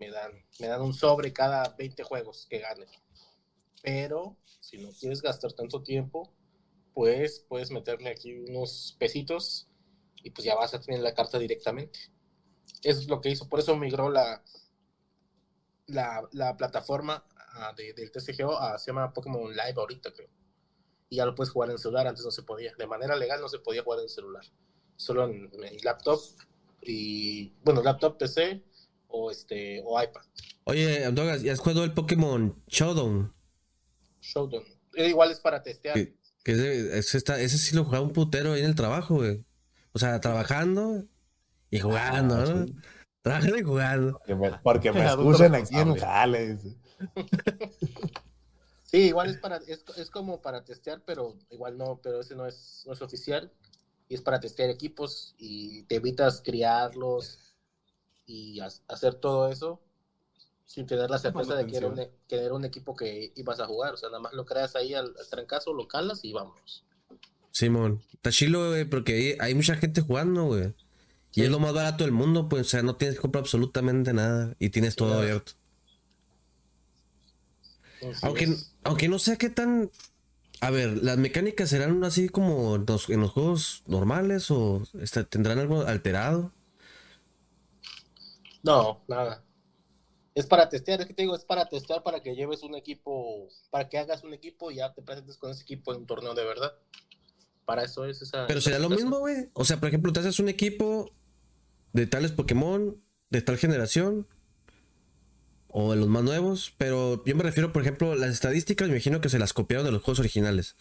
me dan, me dan un sobre cada 20 juegos que gane. Pero si no quieres gastar tanto tiempo, pues puedes meterle aquí unos pesitos y pues ya vas a tener la carta directamente. Eso es lo que hizo. Por eso migró la, la, la plataforma ah, de- del TCGO a, se llama Pokémon Live ahorita, creo y ya lo puedes jugar en celular, antes no se podía. De manera legal no se podía jugar en celular, solo en, en laptop y bueno, laptop, PC o este o iPad. Oye, Andogas, ¿ya has jugado el Pokémon Showdown? Showdown. Eh, igual es para testear. Que ese, ese, está- ese sí lo jugaba un putero ahí en el trabajo, güey. O sea, trabajando y jugando, Ah, ¿no? sí. Trabajando y jugando. Porque me, porque me aquí en el responsable. jale. dice. (laughs) Sí, igual es para es, es como para testear, pero igual no, pero ese no es no es oficial y es para testear equipos y te evitas criarlos y ha- hacer todo eso sin tener la certeza de que era, un, que era un equipo que ibas a jugar, o sea, nada más lo creas ahí al, al trancazo, lo calas y vámonos. Simón. Está chilo, güey, porque hay, hay mucha gente jugando, güey. Y es lo más barato del mundo, pues, o sea, no tienes que comprar absolutamente nada y tienes todo abierto. Entonces, Aunque, aunque no sé qué tan. A ver, ¿las mecánicas serán así como en los, en los juegos normales o este, tendrán algo alterado? No, nada. Es para testear, es que te digo, es para testear para que lleves un equipo, para que hagas un equipo y ya te presentes con ese equipo en un torneo de verdad. Para eso es esa. Pero será lo mismo, güey. O sea, por ejemplo, te haces un equipo de tales Pokémon, de tal generación, o de los más nuevos, pero yo me refiero, por ejemplo, las estadísticas, me imagino que se las copiaron de los juegos originales.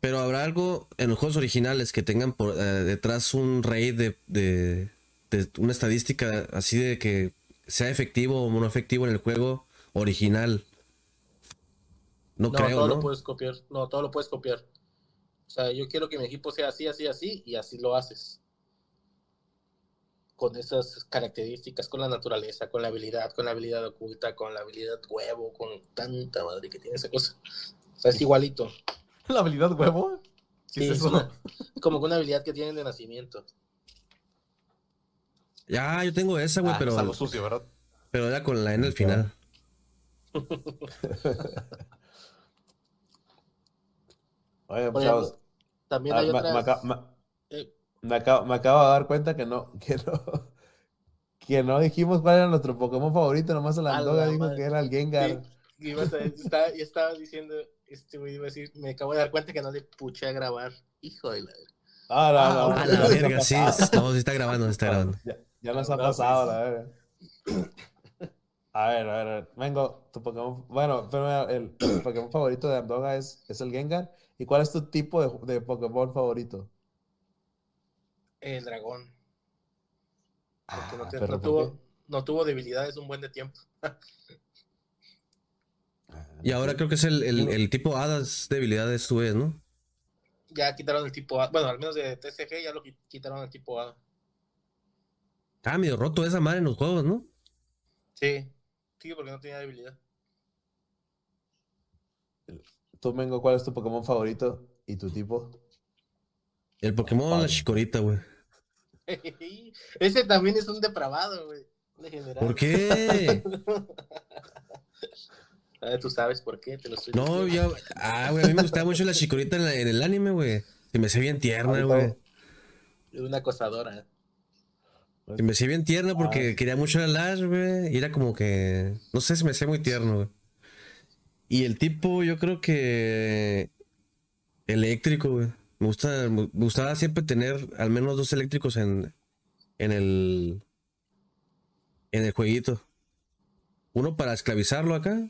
Pero habrá algo en los juegos originales que tengan por eh, detrás un rey de, de, de una estadística así de que sea efectivo o no efectivo en el juego original. No, No, creo, todo ¿no? lo puedes copiar. No, todo lo puedes copiar. O sea, yo quiero que mi equipo sea así, así, así, y así lo haces. Con esas características, con la naturaleza, con la habilidad, con la habilidad oculta, con la habilidad huevo, con tanta madre que tiene esa cosa. O sea, es (laughs) igualito. ¿La habilidad huevo? ¿Qué Sí, es eso? una- como una habilidad que tienen de nacimiento. Ya, yo tengo esa, güey, Ah, pero, es algo sucio, ¿verdad? pero era con la N al final. (laughs) Oye, pues, También ah, hay me, otras. me me- eh, me acabo, me acabo de dar cuenta que no, (laughs) que no, que no dijimos cuál era nuestro Pokémon favorito, nomás la A la dijo madre. que era el Gengar. Sí, ibas a- estaba, yo estaba diciendo, este güey iba a decir, me acabo de dar cuenta que no le puché a grabar. Hijo de la. Ah, Ah, la nos ha verga, sí. No, sí está grabando, sí está grabando. Ya, ya nos ha Claro, pasado, pues. la verga. A ver, a ver, a ver. Vengo, tu Pokémon. Bueno, pero el, el Pokémon favorito de Andoga es, es el Gengar. ¿Y cuál es tu tipo de, de Pokémon favorito? El dragón. Porque no, Ah, te- pero no ¿por tuvo, no tuvo debilidades un buen de tiempo. qué? Y ahora creo que es el, el, el tipo hadas debilidades su vez, ¿no? Ya quitaron el tipo A. Bueno, al menos de TCG ya lo qui- quitaron el tipo A. Ah, medio roto esa madre en los juegos, ¿no? Sí. Sí, porque no tenía debilidad. Tú, Mengo, ¿cuál es tu Pokémon favorito y tu tipo? El Pokémon, la chicorita, güey. (laughs) Ese también es un depravado, güey. Un degenerado. ¿Por qué? (laughs) Ah, Tú sabes por qué, te lo estoy No, diciendo. yo. Ah, güey, a mí me gustaba mucho la chicorita en, la- en el anime, güey. Se me hacía bien tierna, güey. Una acosadora. Se me hacía bien tierna porque Ah. quería mucho a Lash, güey. Y era como que. No sé, se me hacía muy tierno, güey. Y el tipo, yo creo que. Eléctrico, güey. Me gusta, me gustaba siempre tener al menos dos eléctricos en, en el. En el jueguito. Uno para esclavizarlo acá.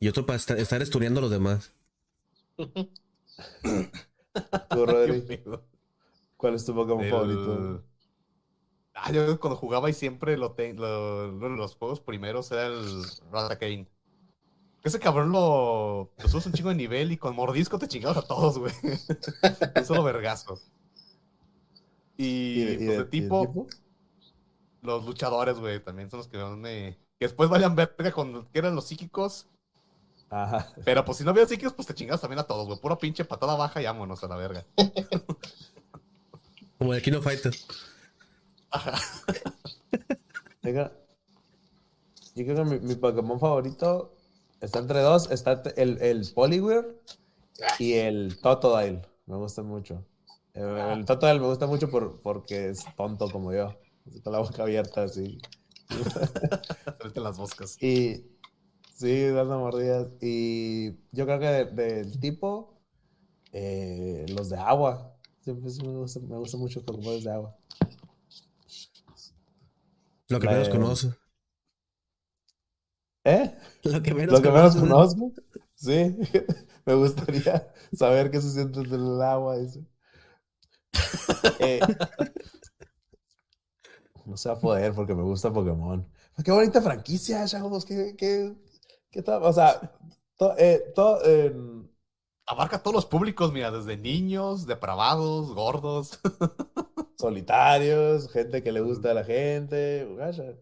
Y otro para esta- estar estudiando a los demás. Tú, (laughs) Rodri. ¿cuál es tu Pokémon El- favorito? Ah, yo cuando jugaba y siempre lo, te- los juegos primeros era el Ratakane. Ese cabrón lo, lo subes un chingo de nivel y con mordisco te chingabas a todos, güey. (laughs) Un solo vergazo. Y, ¿Y, y pues, de- de y de tipo, los luchadores, güey, también son los que me... Que después vayan verga con que eran los psíquicos. Ajá. Pero pues si no había psíquicos, pues te chingabas también a todos, güey. Pura pinche patada baja y vámonos a la verga. (laughs) Como el Kino Fighter. Oiga, yo creo que mi, mi Pokémon favorito está entre dos. Está el, el Poliwhirl y el Totodile. Me gusta mucho. El, el Totodile me gusta mucho por, porque es tonto como yo. Con la boca abierta así. (laughs) Las moscas. Y sí, dando mordidas. Y yo creo que de- del tipo, eh, los de agua. Siempre sí me gusta, me gusta mucho Pokémon de agua. Lo que La- menos conoce. ¿Eh? Lo que menos Lo que menos conoce. conozco. Sí, (laughs) me gustaría saber qué se siente en el agua. dice. (laughs) Eh, no se va a poder porque me gusta Pokémon. Pues Qué bonita franquicia, chavos. Qué, qué, qué tal. O sea, to- eh, to- Abarca todos los públicos, mira, desde niños, depravados, gordos. (laughs) solitarios, gente que le gusta a la gente.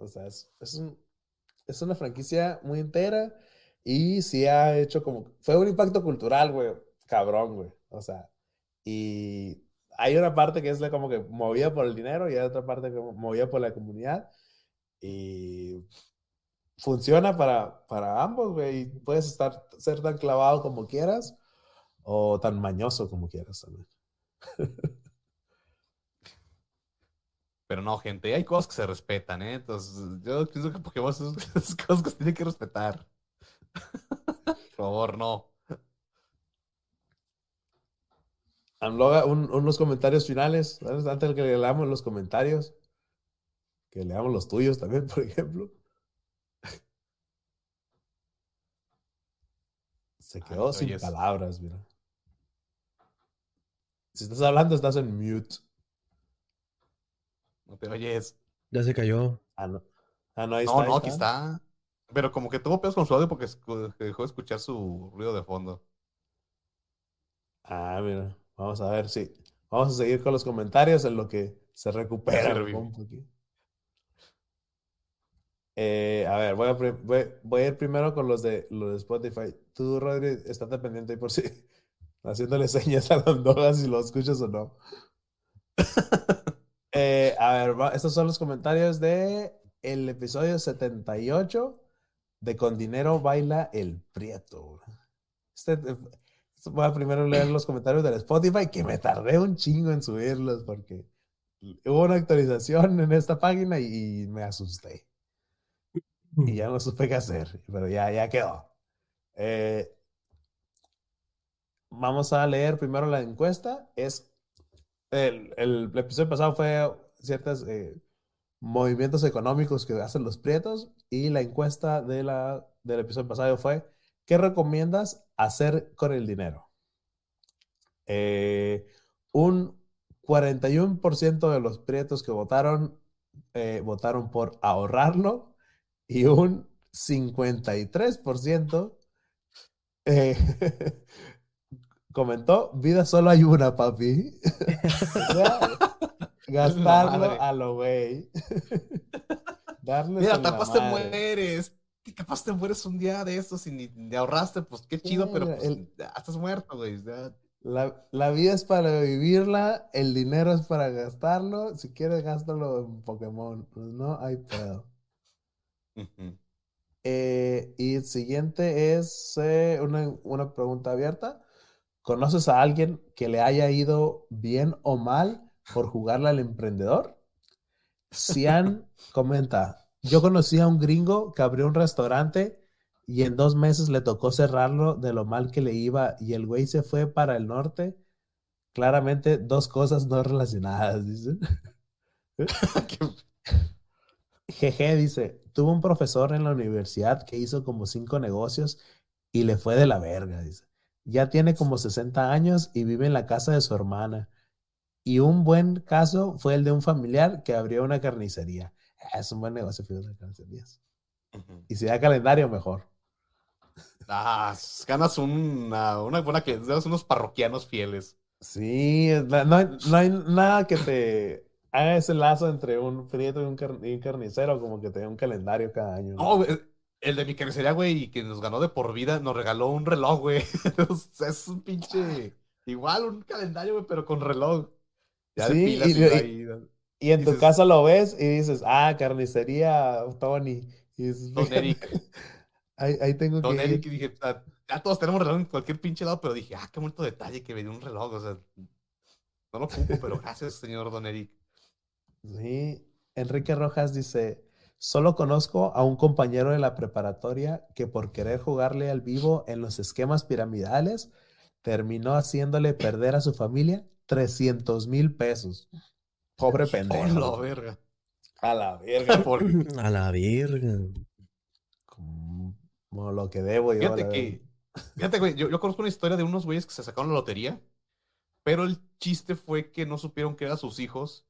O sea, es, es un- es una franquicia muy entera y sí ha hecho como. Fue un impacto cultural, güey. Cabrón, güey. O sea, y hay una parte que es como que movida por el dinero y hay otra parte que movida por la comunidad. Y funciona para, para ambos, güey. Puedes estar, ser tan clavado como quieras o tan mañoso como quieras también. (laughs) Pero no, gente, hay cosas que se respetan, ¿eh? Entonces, yo pienso que Pokémon son (laughs) esas cosas que se tienen que respetar. Por favor, no. Amloga, un- unos comentarios finales, ¿sabes? Antes de que le leamos los comentarios, que leamos los tuyos también, por ejemplo. Se quedó sin oyes. palabras, mira. Si estás hablando, estás en mute. No te oyes. Ya se cayó. Ah, no. Ah, no, ahí No, está. ahí no, aquí está. Pero como que tuvo pedos con su audio porque dejó de escuchar su ruido de fondo. Ah, mira. Vamos a ver si. Vamos a seguir con los comentarios en lo que se recupera. Eh, a ver, voy a, pri- voy, voy a ir primero con los de, los de Spotify. Tú, Rodri, estate pendiente ahí por si (laughs) haciéndole señas a los (laughs) dogas si lo escuchas o no. (laughs) Eh, a ver, estos son los comentarios de el episodio 78 de Con Dinero Baila el Prieto. Este, eh, voy a primero leer los comentarios del Spotify, que me tardé un chingo en subirlos porque hubo una actualización en esta página y me asusté. Y ya no supe qué hacer, pero ya, ya quedó. Eh, vamos a leer primero la encuesta. Es el, episodio pasado fue ciertos eh, movimientos económicos que hacen los prietos y la encuesta de la, del episodio pasado fue ¿qué recomiendas hacer con el dinero? Eh, un 41% de los prietos que votaron eh, votaron por ahorrarlo y un 53% eh, (laughs) comentó, vida solo hay una, papi. (laughs) O sea, gastarlo Madre. a lo güey. (laughs) Mira, capaz te mueres. Capaz te mueres un día de estos y ni, ni ahorraste, pues qué chido, Sí, pero pues el- ya estás muerto, güey. ya. La, la vida es para vivirla, el dinero es para gastarlo. Si quieres, gástalo en Pokémon. Pues no hay pedo. Eh, y el siguiente es eh, una, una pregunta abierta. ¿Conoces a alguien que le haya ido bien o mal por jugarle al emprendedor? Cian (laughs) comenta, yo conocí a un gringo que abrió un restaurante y en dos meses le tocó cerrarlo de lo mal que le iba y el güey se fue para el norte. Claramente dos cosas no relacionadas, dice. (laughs) Jeje dice, tuvo un profesor en la universidad que hizo como cinco negocios y le fue de la verga, dice. Ya tiene como 60 años y vive en la casa de su hermana. Y un buen caso fue el de un familiar que abrió una carnicería. Es un buen negocio, fíjate, carnicerías. Ujú. Y si da calendario, mejor. Ah, ganas una, una buena que ganas unos parroquianos fieles. Sí, no, no hay, no hay nada que te haga ese lazo entre un prieto y un, car- y un carnicero, como que te dé un calendario cada año. No, güey, el de mi carnicería, güey, que nos ganó de por vida, nos regaló un reloj, güey. (laughs) Es un pinche. Igual un calendario, güey, pero con reloj. Ya de Sí, pilas y- y, y- ahí, Y en tu casa lo ves y dices, ah, carnicería Tony. Y dices, Don "Fíjate, Eric. (laughs) Ahí, ahí tengo Don que Eric, ir". y dije, "Ah, ya todos tenemos reloj en cualquier pinche lado, pero dije, ah, qué bonito detalle que me dio un reloj, o sea, no lo ocupo, pero gracias, señor Don Eric. Sí, Enrique Rojas dice, solo conozco a un compañero de la preparatoria que por querer jugarle al vivo en los esquemas piramidales, terminó haciéndole perder a su familia 300 mil pesos. Pobre (laughs) ¡Oh, la pendejo. verga! A la verga. Por- (laughs) A la verga. Como lo que debo yo. Fíjate la que, fíjate, güey, yo, yo conozco una historia de unos güeyes que se sacaron la lotería, pero el chiste fue que no supieron que eran sus hijos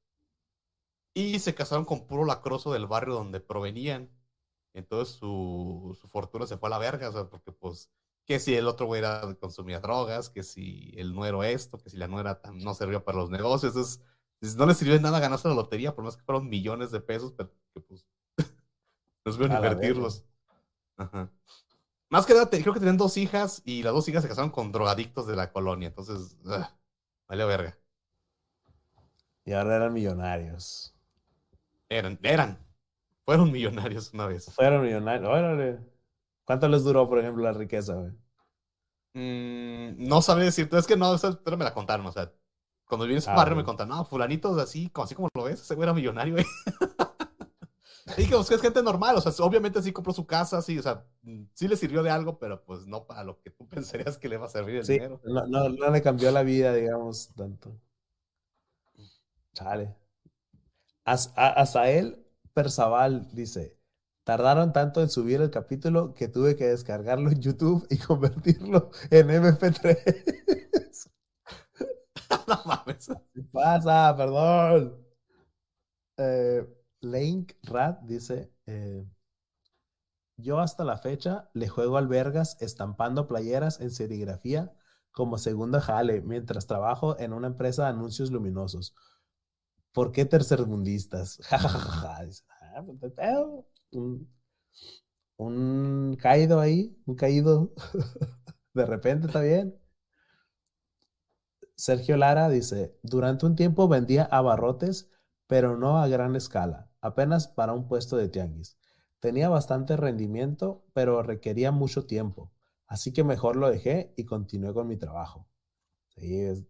y se casaron con puro lacroso del barrio donde provenían. Entonces su, su fortuna se fue a la verga, o sea, porque pues, que si el otro güey era, consumía drogas, que si el nuero esto, que si la nuera no servía para los negocios, entonces no les sirvió de nada ganarse la lotería, por más que fueron millones de pesos, pero que pues (laughs) no supieron invertirlos. Ajá. Más que nada, creo que tenían dos hijas y las dos hijas se casaron con drogadictos de la colonia. Entonces, ugh, vale verga. Y ahora eran millonarios. Eran, eran. Fueron millonarios una vez. Fueron millonarios. Órale. ¿Cuánto les duró, por ejemplo, la riqueza, güey? Mm, no sabría decirte, es que no, historia me la contaron, o sea, cuando viví en ese Ah, barrio me contaron, no, fulanito así, así como lo ves, ese güey era millonario, güey. (laughs) Y que pues, que es gente normal, o sea, obviamente sí compró su casa, sí, o sea, mm, sí le sirvió de algo, pero pues no para lo que tú (laughs) pensarías que le va a servir el Sí, dinero. no, no, no le cambió la vida, digamos, tanto. Chale. As- a- Azael Perzaval dice, tardaron tanto en subir el capítulo que tuve que descargarlo en YouTube y convertirlo en MP3. (laughs) no mames. ¿Qué pasa? Perdón. Eh, Link Rat dice, eh, yo hasta la fecha le juego al Vergas estampando playeras en serigrafía como segunda jale mientras trabajo en una empresa de anuncios luminosos. ¿Por qué tercermundistas? Un caído ahí, un caído. (laughs) De repente está bien. Sergio Lara dice, durante un tiempo vendía abarrotes, pero no a gran escala, apenas para un puesto de tianguis. Tenía bastante rendimiento, pero requería mucho tiempo, así que mejor lo dejé y continué con mi trabajo. Sí, es,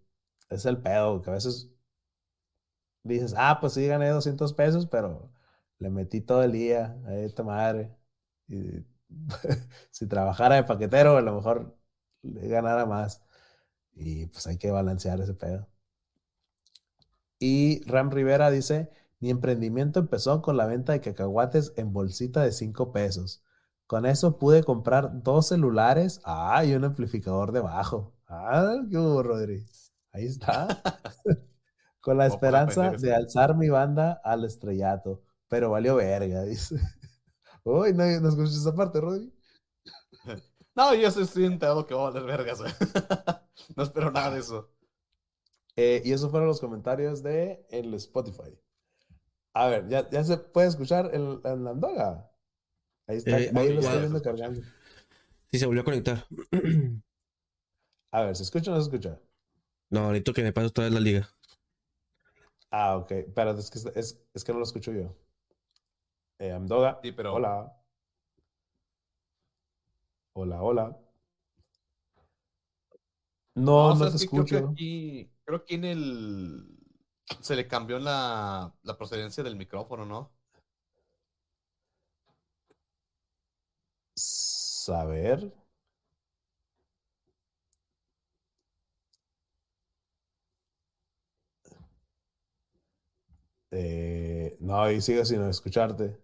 es el pedo, que a veces dices, ah, pues sí, gané 200 pesos, pero le metí todo el día, a esta madre. (laughs) Si trabajara de paquetero, a lo mejor le ganara más. Y pues hay que balancear ese pedo. Y Ram Rivera dice, mi emprendimiento empezó con la venta de cacahuates en bolsita de 5 pesos. Con eso pude comprar dos celulares ah, y un amplificador de bajo. Ah, qué hubo, Rodri. Ahí está. (laughs) con la esperanza de alzar mi banda al estrellato. Pero valió verga, (laughs) dice. Uy, no, no escuchas esa parte, Rodri. (laughs) No, yo estoy enterado que va a valer vergas. (laughs) No espero nada de eso. Eh, y esos fueron los comentarios de el Spotify. A ver, ya, ya se puede escuchar en, en la Andoga. Ahí está, Eh, ahí lo estoy viendo cargando. Sí, se volvió a conectar. A ver, ¿se escucha o no se escucha? No, necesito que me pase otra vez la liga. Ah, ok. Pero es que, es, es que no lo escucho yo. Eh, Amdoga. Sí, pero- Hola. Hola, hola. No, no, ¿sabes te qué? Creo que escucho. aquí, creo que en el... Se le cambió la, la procedencia del micrófono, ¿no? Saber. Eh, no, y sigo sin escucharte.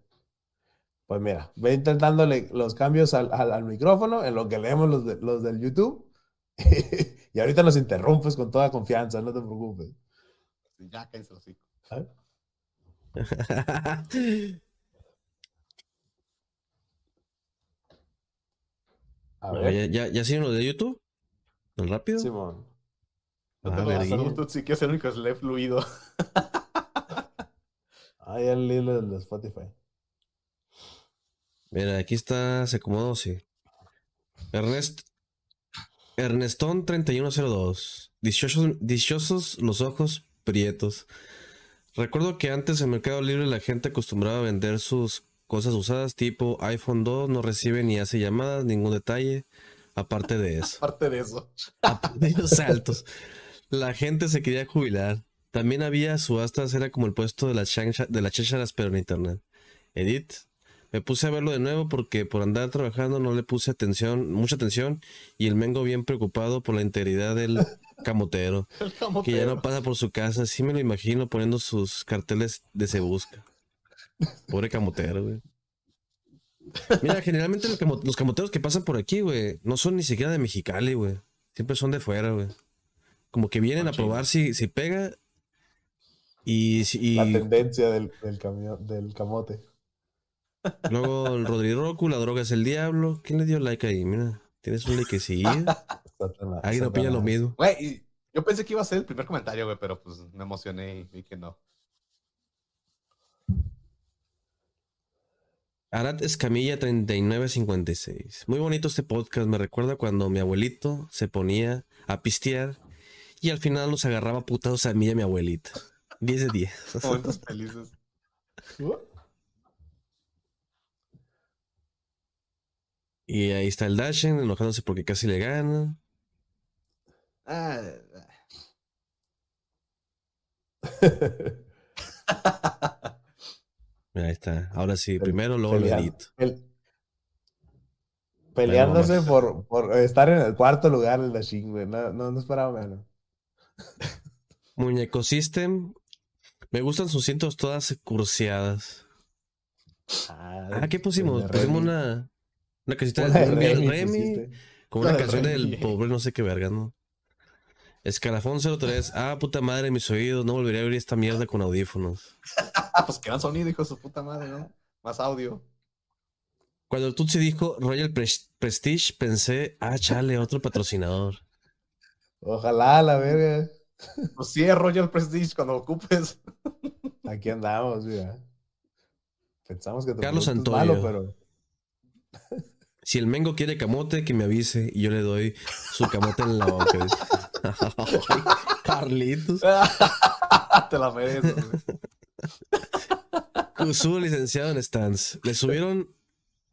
Pues mira, ve intentándole los cambios al, al- al micrófono en lo que leemos los, de- los del YouTube. (laughs) y ahorita nos interrumpes con toda confianza, no te preocupes. Sí, ya los hocico. ¿sabes? (laughs) A ver, ¿Ya, ya, ya siguen los de YouTube? ¿Tan rápido? Simón. No Ah, te lo vas a hacer verguilla. un tutsi, que es el único que lee fluido. (laughs) Ah, ya leí lo de Spotify. Mira, aquí está, se acomodó, sí. Ernest, Ernestón 3102. Dichosos, dichosos los ojos prietos. Recuerdo que antes en Mercado Libre la gente acostumbraba a vender sus cosas usadas tipo iPhone 2 no recibe ni hace llamadas, ningún detalle. Aparte de eso, (laughs) Aparte de eso. aparte de los saltos, la gente se quería jubilar. También había subastas, era como el puesto de las chancha- de las chácharas, pero en internet. Edith, me puse a verlo de nuevo porque por andar trabajando no le puse atención, mucha atención, y el Mengo bien preocupado por la integridad del (laughs) camotero, El que ya camotero. no pasa por su casa, sí me lo imagino poniendo sus carteles de se busca. Pobre camotero, güey. Mira, generalmente los, camo- los camoteros que pasan por aquí, güey, no son ni siquiera de Mexicali, güey. Siempre son de fuera, güey. Como que vienen a Machín. probar si, si pega. Y, si- y La tendencia del, del, camión, del camote. luego el Rodrigo Roku, la droga es el diablo. ¿Quién le dio like ahí? Mira, tienes un likecillo. Satanás, Alguien opina lo Satanás. mismo. Güey, yo pensé que iba a ser el primer comentario, güey, pero pues me emocioné y vi que no. Arat Escamilla 3956. Muy bonito este podcast. Me recuerda cuando mi abuelito se ponía a pistear y al final nos agarraba putados a mí y a mi abuelita. 10 de 10. (laughs) Momentos felices. Uh, Y ahí está el Dashen enojándose porque casi le ganan. Ah, ahí está. Ahora sí, primero, luego delito. el- Peleándose por, por estar en el cuarto lugar el Dashin, güey. No, no, no esperaba menos. Muñeco System. Me gustan sus cintos todas curseadas. Ah, ¿qué pusimos? Pusimos una, una casita de Remy La una canción Remy. del pobre no sé qué verga, ¿no? Escalafón 03. Ah, puta madre, mis oídos. No volvería a oír esta mierda con audífonos. (laughs) Pues que dan sonido, hijo de su puta madre, ¿no? Más audio. Cuando el Tutsi dijo Royal Pres- Prestige, pensé, ah, chale, otro patrocinador. Ojalá, la verga. (laughs) Pues sí, es Royal Prestige cuando ocupes. (laughs) Aquí andamos, mira. Pensamos que tu Carlos Antonio. malo, pero (laughs) Si el Mengo quiere camote, que me avise y yo le doy su camote en la boca. Carlitos. Te la mereces. Kuzu, licenciado en stands. Le subieron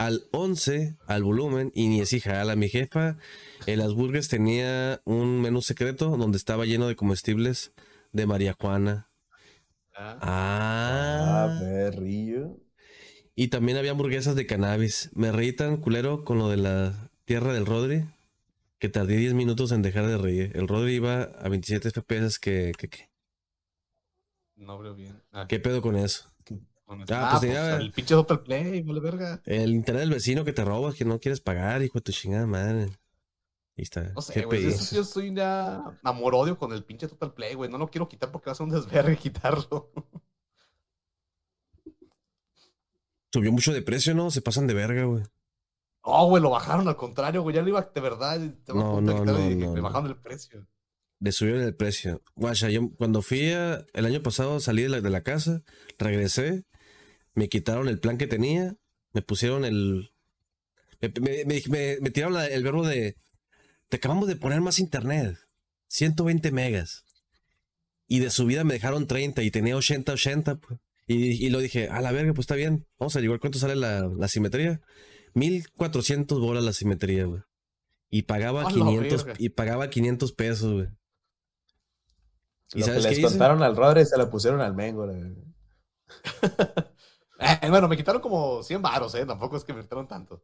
al 11 al volumen y ni así jala. Mi jefa en las burgers tenía un menú secreto donde estaba lleno de comestibles de marihuana. Ah, ah, Ah. perrillo. Y también había hamburguesas de cannabis. Me reí tan culero con lo de la tierra del Rodri que tardé 10 minutos en dejar de reír. El Rodri iba a 27 FPS. que, que, que- no abrió bien. Ah, ¿Qué pedo con eso? Ah, ah, pues pues, tenía- el pinche Total Play, vale verga. El internet del vecino que te robas, que no quieres pagar, hijo de tu chingada madre. Ahí está. No sé, güey. Yo, yo soy ya amor-odio con el pinche Total Play, güey. No lo quiero quitar porque va a ser un desvergue (laughs) quitarlo. Subió mucho de precio, ¿no? Se pasan de verga, güey. No, güey, lo bajaron al contrario, güey. Ya lo iba de verdad. Te No, no, no, no, y dije, no, me bajaron el precio. Le subieron el precio. Guacha, yo cuando fui a- el año pasado salí de la, de la casa, regresé, me quitaron el plan que tenía, me pusieron el... Me, me- me- me- me tiraron la- el verbo de... Te acabamos de poner más internet. 120 megas. Y de subida me dejaron 30 y tenía 80, 80. pues. Y, y lo dije, a la verga, pues está bien. Vamos a averiguar cuánto sale la, la simetría. 1400 bolas la simetría, güey. Y pagaba la 500, verga. y pagaba 500 pesos, güey. ¿Y Lo que sabes qué les hice? contaron al Rodri se lo pusieron al Mengo. la. (laughs) (laughs) Bueno, me quitaron como 100 varos, ¿eh? Tampoco es que me quitaron tanto.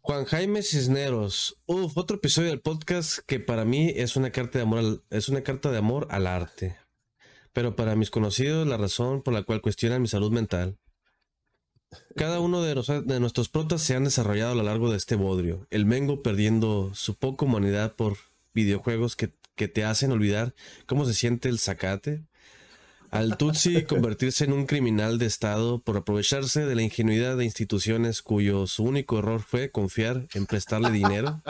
Juan Jaime Cisneros. Uf, otro episodio del podcast que para mí es una carta de amor al, es una carta de amor al arte. Pero para mis conocidos, la razón por la cual cuestionan mi salud mental. Cada uno de, nos- de nuestros protas se han desarrollado a lo largo de este bodrio. El Mengo perdiendo su poca humanidad por videojuegos que que te hacen olvidar cómo se siente el zacate. Al Tutsi convertirse en un criminal de Estado por aprovecharse de la ingenuidad de instituciones cuyo su único error fue confiar en prestarle dinero.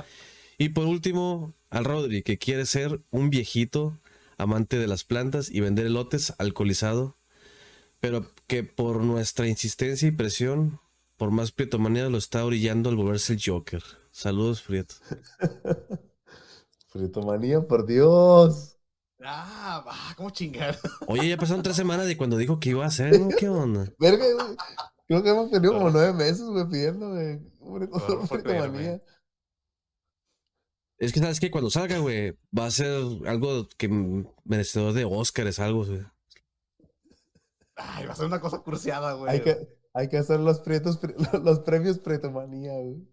Y por último, al Rodri, que quiere ser un viejito amante de las plantas y vender elotes alcoholizado, pero que por nuestra insistencia y presión, por más prietomanía, lo está orillando al volverse el Joker. Saludos, Prieto. (laughs) Fritomanía, por Dios. Ah, va, ¿cómo chingar? (laughs) Oye, ya pasaron tres semanas de cuando dijo que iba a hacer, ¿no? ¿Qué onda? Verga, güey. Creo que hemos tenido como nueve meses, güey, pidiendo, güey. Hombre, fritomanía. Es que sabes que cuando salga, güey, va a ser algo que merecedor de Oscar, es algo, güey. Ay, va a ser una cosa cruciada, güey. Hay que, hay que hacer los, prietos, pri- (laughs) los premios Pretomanía, güey.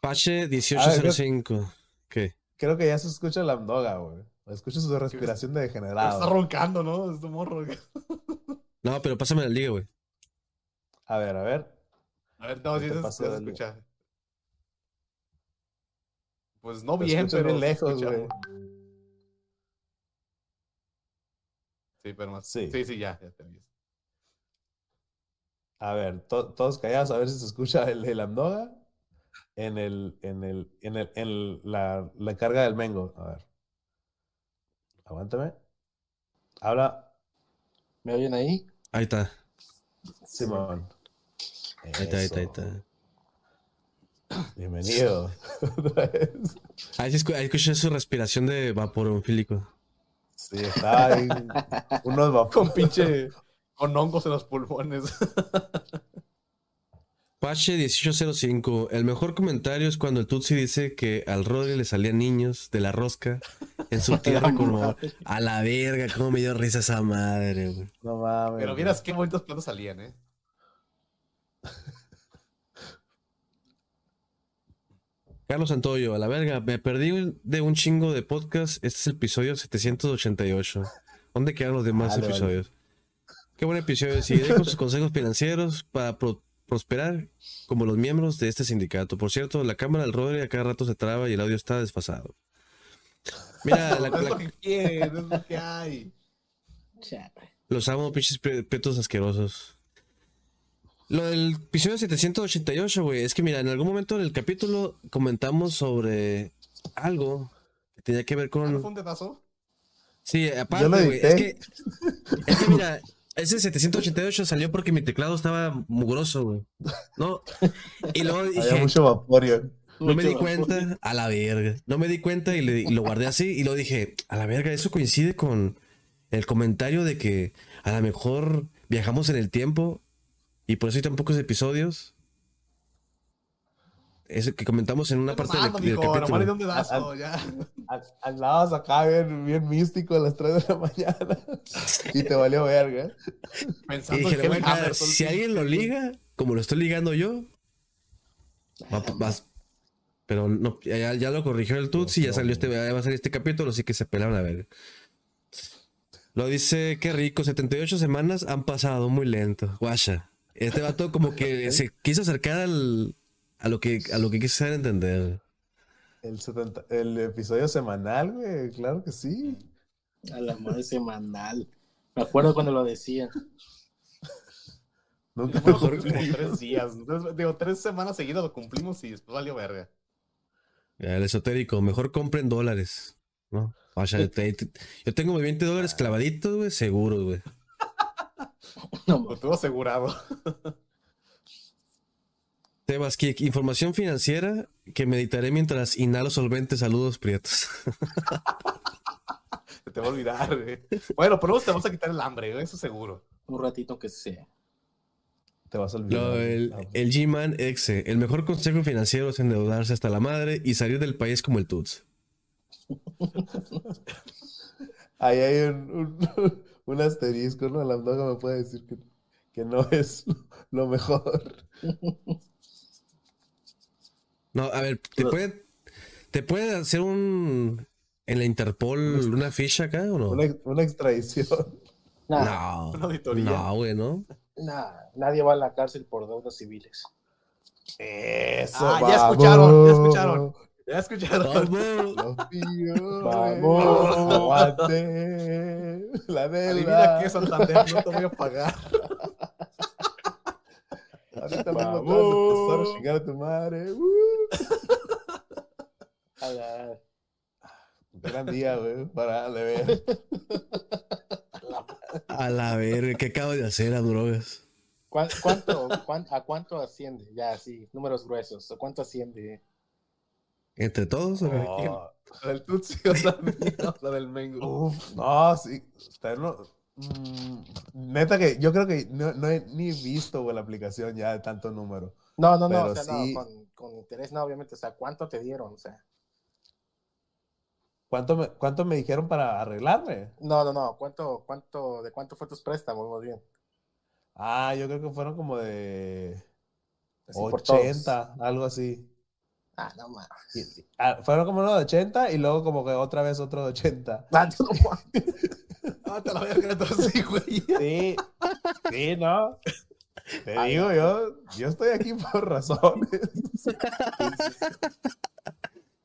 Pache 1805. ¿Qué? Creo que ya se escucha la amdoga, güey. Escucha su respiración de Está degenerado. roncando, ¿no? Este morro. (laughs) No, pero pásame la liga, güey. A ver, a ver. A ver, no, sí Te se, escucha. Pues no bien, escucho pero bien lejos, güey. Sí, pero más. Sí. Sí, sí, ya, ya te. A ver, to- todos callados, a ver si se escucha el, el amdoga en el, en el, en el, en la, la carga del mengo. A ver. Aguántame. Habla, ¿Me oyen ahí? Ahí está. Simón. Ahí está, ahí está, ahí está. Bienvenido. (laughs) Ahí, escu- ahí escuché su respiración de vaporonfílico. Sí, está ahí. (laughs) Unos vapores. Con pinche. (laughs) con hongos en los pulmones. Pache 1805. El mejor comentario es cuando el Tutsi dice que al Rodri le salían niños de la rosca en su (laughs) tierra como a la verga. Cómo me dio risa esa madre, güey. No mames. pero miras qué bonitos platos salían, ¿eh? (laughs) Carlos Santoyo, a la verga. Me perdí de un chingo de podcast. Este es el episodio 788. ¿Dónde quedan los demás Vale, vale. episodios? Qué buen episodio. Seguiré con sus consejos financieros para pro- prosperar como los miembros de este sindicato. Por cierto, la cámara del Rodri a cada rato se traba y el audio está desfasado. Mira, la- (laughs) es la- lo que quieren, es lo que hay. los amo, pinches pe- petos asquerosos. Lo del episodio 788, güey, es que mira, en algún momento del capítulo comentamos sobre algo que tenía que ver ¿Ah, ¿No con... fue un detazo? Sí, Yo lo aparte, güey, es que, es que mira, ese 788 salió porque mi teclado estaba mugroso, güey. ¿No? Y luego Había dije, mucho vaporio. no me di vapor. cuenta, a la verga. No me di cuenta y, le- y lo guardé así y lo dije, a la verga, eso coincide con el comentario de que a lo mejor viajamos en el tiempo y por eso hay tan pocos episodios. Eso que comentamos en una parte del, Mando, del mijo, capítulo. un dedazo, ya. Andabas acá bien, bien místico a las 3 de la (laughs) mañana. Y te valió verga. Y Pensando dije, en "Le voy a si tiempo". alguien lo liga, como lo estoy ligando yo, va- vas- pero no, ya, ya lo corrigió el Tutsi, ya salió este, ya va a salir este capítulo, así que se pelaron a ver. Lo dice, qué rico, 78 semanas han pasado muy lento. Guasha. Este vato como que se quiso acercar al, a lo que a lo que quiso hacer entender. El, 70 el episodio semanal, güey. Claro que sí. A la madre semanal. Me acuerdo cuando lo decían. (laughs) Nunca lo tres días. Entonces, digo, tres semanas seguidas lo cumplimos y después valió verga. Ya, El esotérico, mejor compren dólares. ¿no? Te- te- yo tengo mis 20 dólares clavaditos, güey, seguro, güey. (laughs) No, Lo tuvo asegurado. Tebas Kik, información financiera que meditaré mientras inhalo solventes. Saludos, prietos. (laughs) Se te va a olvidar. Bueno, por lo menos te vas a quitar el hambre, eso seguro. un ratito que sea. Te vas a olvidar. Lo- el, Ah, el G-Man Exe. El mejor consejo financiero es endeudarse hasta la madre y salir del país como el Tuts. (laughs) Ahí hay un, un, un asterisco, ¿no? La me puede decir que, que no es lo mejor. (laughs) No, a ver, ¿te puede, ¿te puede hacer un. en la Interpol una ficha acá o no? Una, una extradición. Nah, No. Una auditoría. No, güey, ¿no? nah, nadie va a la cárcel por deudas civiles. Eso, Ah, ya escucharon, ya escucharon. Ya escucharon. Vamos. Vamos. Aguante. La Adivina deuda. qué, Santander, no te voy a pagar. (laughs) Ahorita mismo te vas a chingar a tu madre. (laughs) Uh. A la- Gran día, güey, para de ver. (laughs) A la verga, ¿qué acabo de hacer a drogas? ¿Cuán- ¿Cuánto, cuán- ¿A cuánto asciende? Ya, sí, números gruesos. ¿A cuánto asciende? ¿Entre todos? o? Oh, La del Tutsi o la mía, o la del Mengo. uf, no, sí. Está en lo- mm, neta que yo creo que no, no he ni visto, la aplicación ya de tanto número. No, no, no, o sea, sí. no, con, con interés, no, obviamente. O sea, ¿cuánto te dieron? O sea, ¿Cuánto me, cuánto me dijeron para arreglarme? no, no, no, ¿cuánto, cuánto, de cuánto fue tus préstamos? Muy bien. Ah, yo creo que fueron como de Así por todos. 80, algo así. Ah, no, mames. Ah, fueron como uno de 80 y luego como que otra vez otro de 80. Ah, no. (laughs) Ah, te la verga, entonces sí, güey. Sí, sí, ¿no? Te Ay, digo, yo, yo estoy aquí por razones.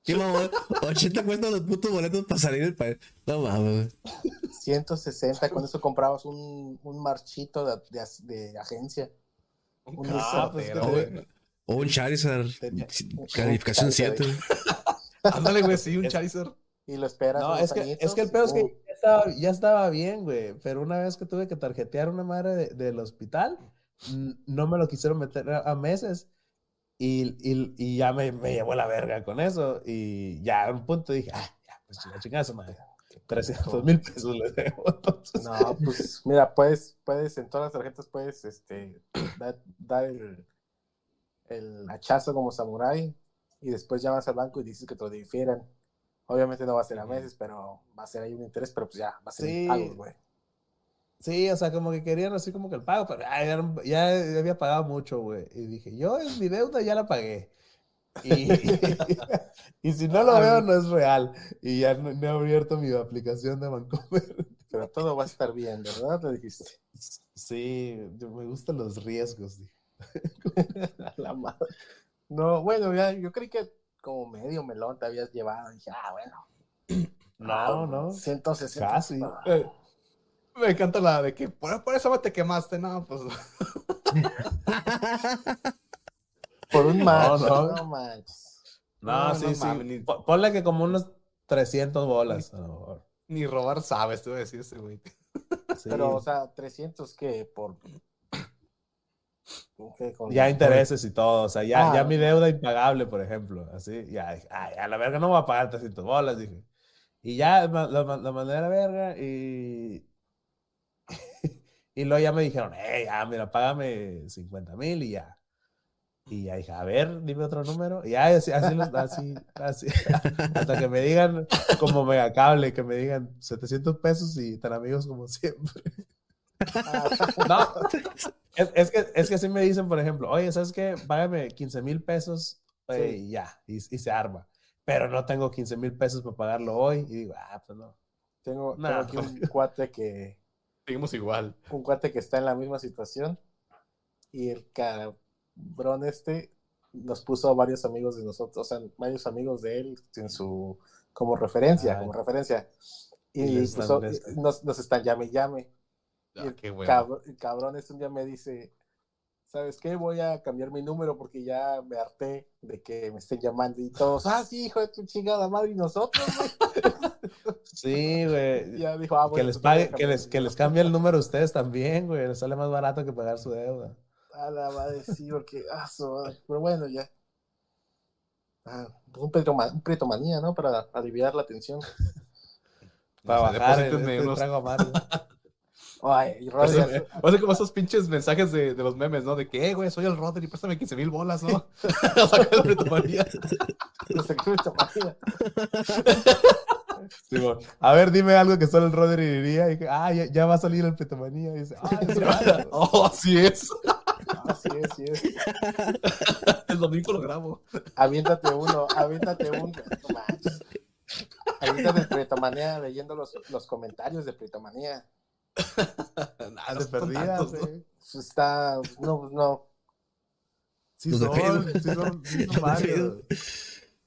¿Qué mamá? 80 cuestan los putos boletos para salir del país. No mames, güey. 160, con eso comprabas un, un marchito de, de, de agencia. Un Ah, pues, güey. O un Charizard. Tenía- Calificación 7. Ándale, güey, sí, un Charizard. Y lo esperas. No, es que, es que el peor es que estaba, ya estaba bien, güey. Pero una vez que tuve que tarjetear una madre de- del hospital, no me lo quisieron meter a, a meses. Y, y, y ya me, me llevó la verga con eso. Y ya a un punto dije, ah, ya, pues chinga, chingazo, madre. 300 mil pesos le debo. (laughs) Entonces, No, pues mira, puedes, puedes, en todas las tarjetas puedes este, dar, dar el, el hachazo como samurái y después llamas al banco y dices que te lo difieran. Obviamente no va a ser a meses, pero va a ser ahí un interés, pero pues ya, va a ser Sí. pagos, güey. Sí, o sea, como que querían así como que el pago, pero ay, ya, era- ya había pagado mucho, güey. Y dije, yo en mi deuda ya la pagué. Y, (laughs) (laughs) y si no lo veo, no es real. Y ya no, no he abierto mi aplicación de Vancouver. Pero todo va a estar bien, ¿verdad? Le dijiste. Sí, me gustan los riesgos. dije. (laughs) La madre. No, bueno, ya, yo creí que como medio melón te habías llevado. Dije, ah, bueno. (clears throat) No, no. 160. Casi. Ah, Eh, Me encanta la de que por, por eso te quemaste, no, pues. (laughs) Por un match, no. no, manches. No, No, sí, no sí. ni- Po- Ponle que como unos 300 bolas, a lo mejor. Ni robar sabes, te voy a decir ese, güey. Sí. Pero, o sea, 300 que por. Ya intereses y todo, o sea, ya, Ah. ya mi deuda impagable, por ejemplo, así, ya, ay, a la verga no voy a pagar 300 bolas, dije. Y ya lo, ma- lo mandé a la verga y... (laughs) y luego ya me dijeron, hey, ya, mira, págame 50 mil y ya. Y ya dije, a ver, dime otro número. Y ya, así, así, así, así, (laughs) hasta que me digan, como megacable, que me digan 700 pesos y tan amigos como siempre. (laughs) No, es, es que, es que así me dicen, por ejemplo, oye, ¿sabes qué? Págame 15 mil pesos eh, Sí. y ya, y, y se arma. Pero no tengo 15 mil pesos para pagarlo hoy. Y digo, ah, pues no. Tengo, No. tengo aquí un cuate que. Seguimos igual. Un cuate que está en la misma situación. Y el cabrón este nos puso varios amigos de nosotros, o sea, varios amigos de él en su como referencia, Ah. como referencia. Y, Y puso- nos, nos están llame y llame. Y Ah, el qué bueno. cabr- el cabrón este un día me dice, ¿sabes qué? Voy a cambiar mi número porque ya me harté de que me estén llamando y todos, ah, sí, hijo de tu chingada madre, y nosotros, güey. (laughs) Sí, güey. ya dijo, ah, que les pues voy a pague, que les, que les número". cambie el número a ustedes también, güey. Les sale más barato que pagar su deuda. A la madre, sí, porque, ah, su madre. pero bueno, ya. Ah, pues un, petroma- un pretomanía, ¿no? Para aliviar la tensión. (laughs) Para bajar el, este trago amargo. (laughs) Ay, O Rodri, sea, o sea, como esos pinches mensajes de, de los memes, ¿no? De que, eh, güey, soy el Rodri, préstame 15 mil bolas, ¿no? (laughs) (laughs) A sacar el pretomanía. no sé qué pretomanía. Simón, (laughs) a ver, dime algo que solo el Rodri diría. Y que, ah, ya, ya va a salir el petomanía. Y dice, ah, es verdad. Oh, así es. Así es, sí es. El domingo lo grabo. Aviéntate uno, aviéntate uno. No manches. Aviéntate el pretomanía leyendo los, los comentarios de pretomanía. Nada, no perdías, tantos, ¿no? Pues Está, no, no. Sí Los de son, sí son, sí son (laughs) varios.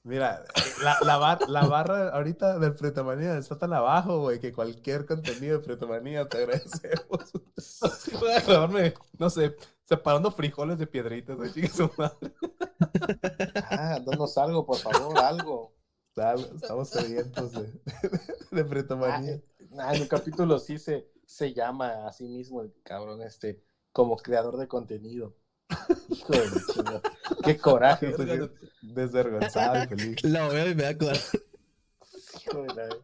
Mira, la, la, bar- la barra ahorita del Pretomanía está tan abajo, güey, que cualquier contenido de Pretomanía te agradecemos. (laughs) Voy a grabarme, no sé, separando frijoles de piedritas, güey, chingue su madre. Ah, danos algo, por favor, algo. Estamos sedientos de, (laughs) de Ah, Pretomanía. ah, en un capítulo sí se, se llama a sí mismo el cabrón este como creador de contenido. Hijo de la chingada. Qué coraje. (laughs) Estoy Desvergonzado y feliz. Lo veo y me da coraje. hijo de la-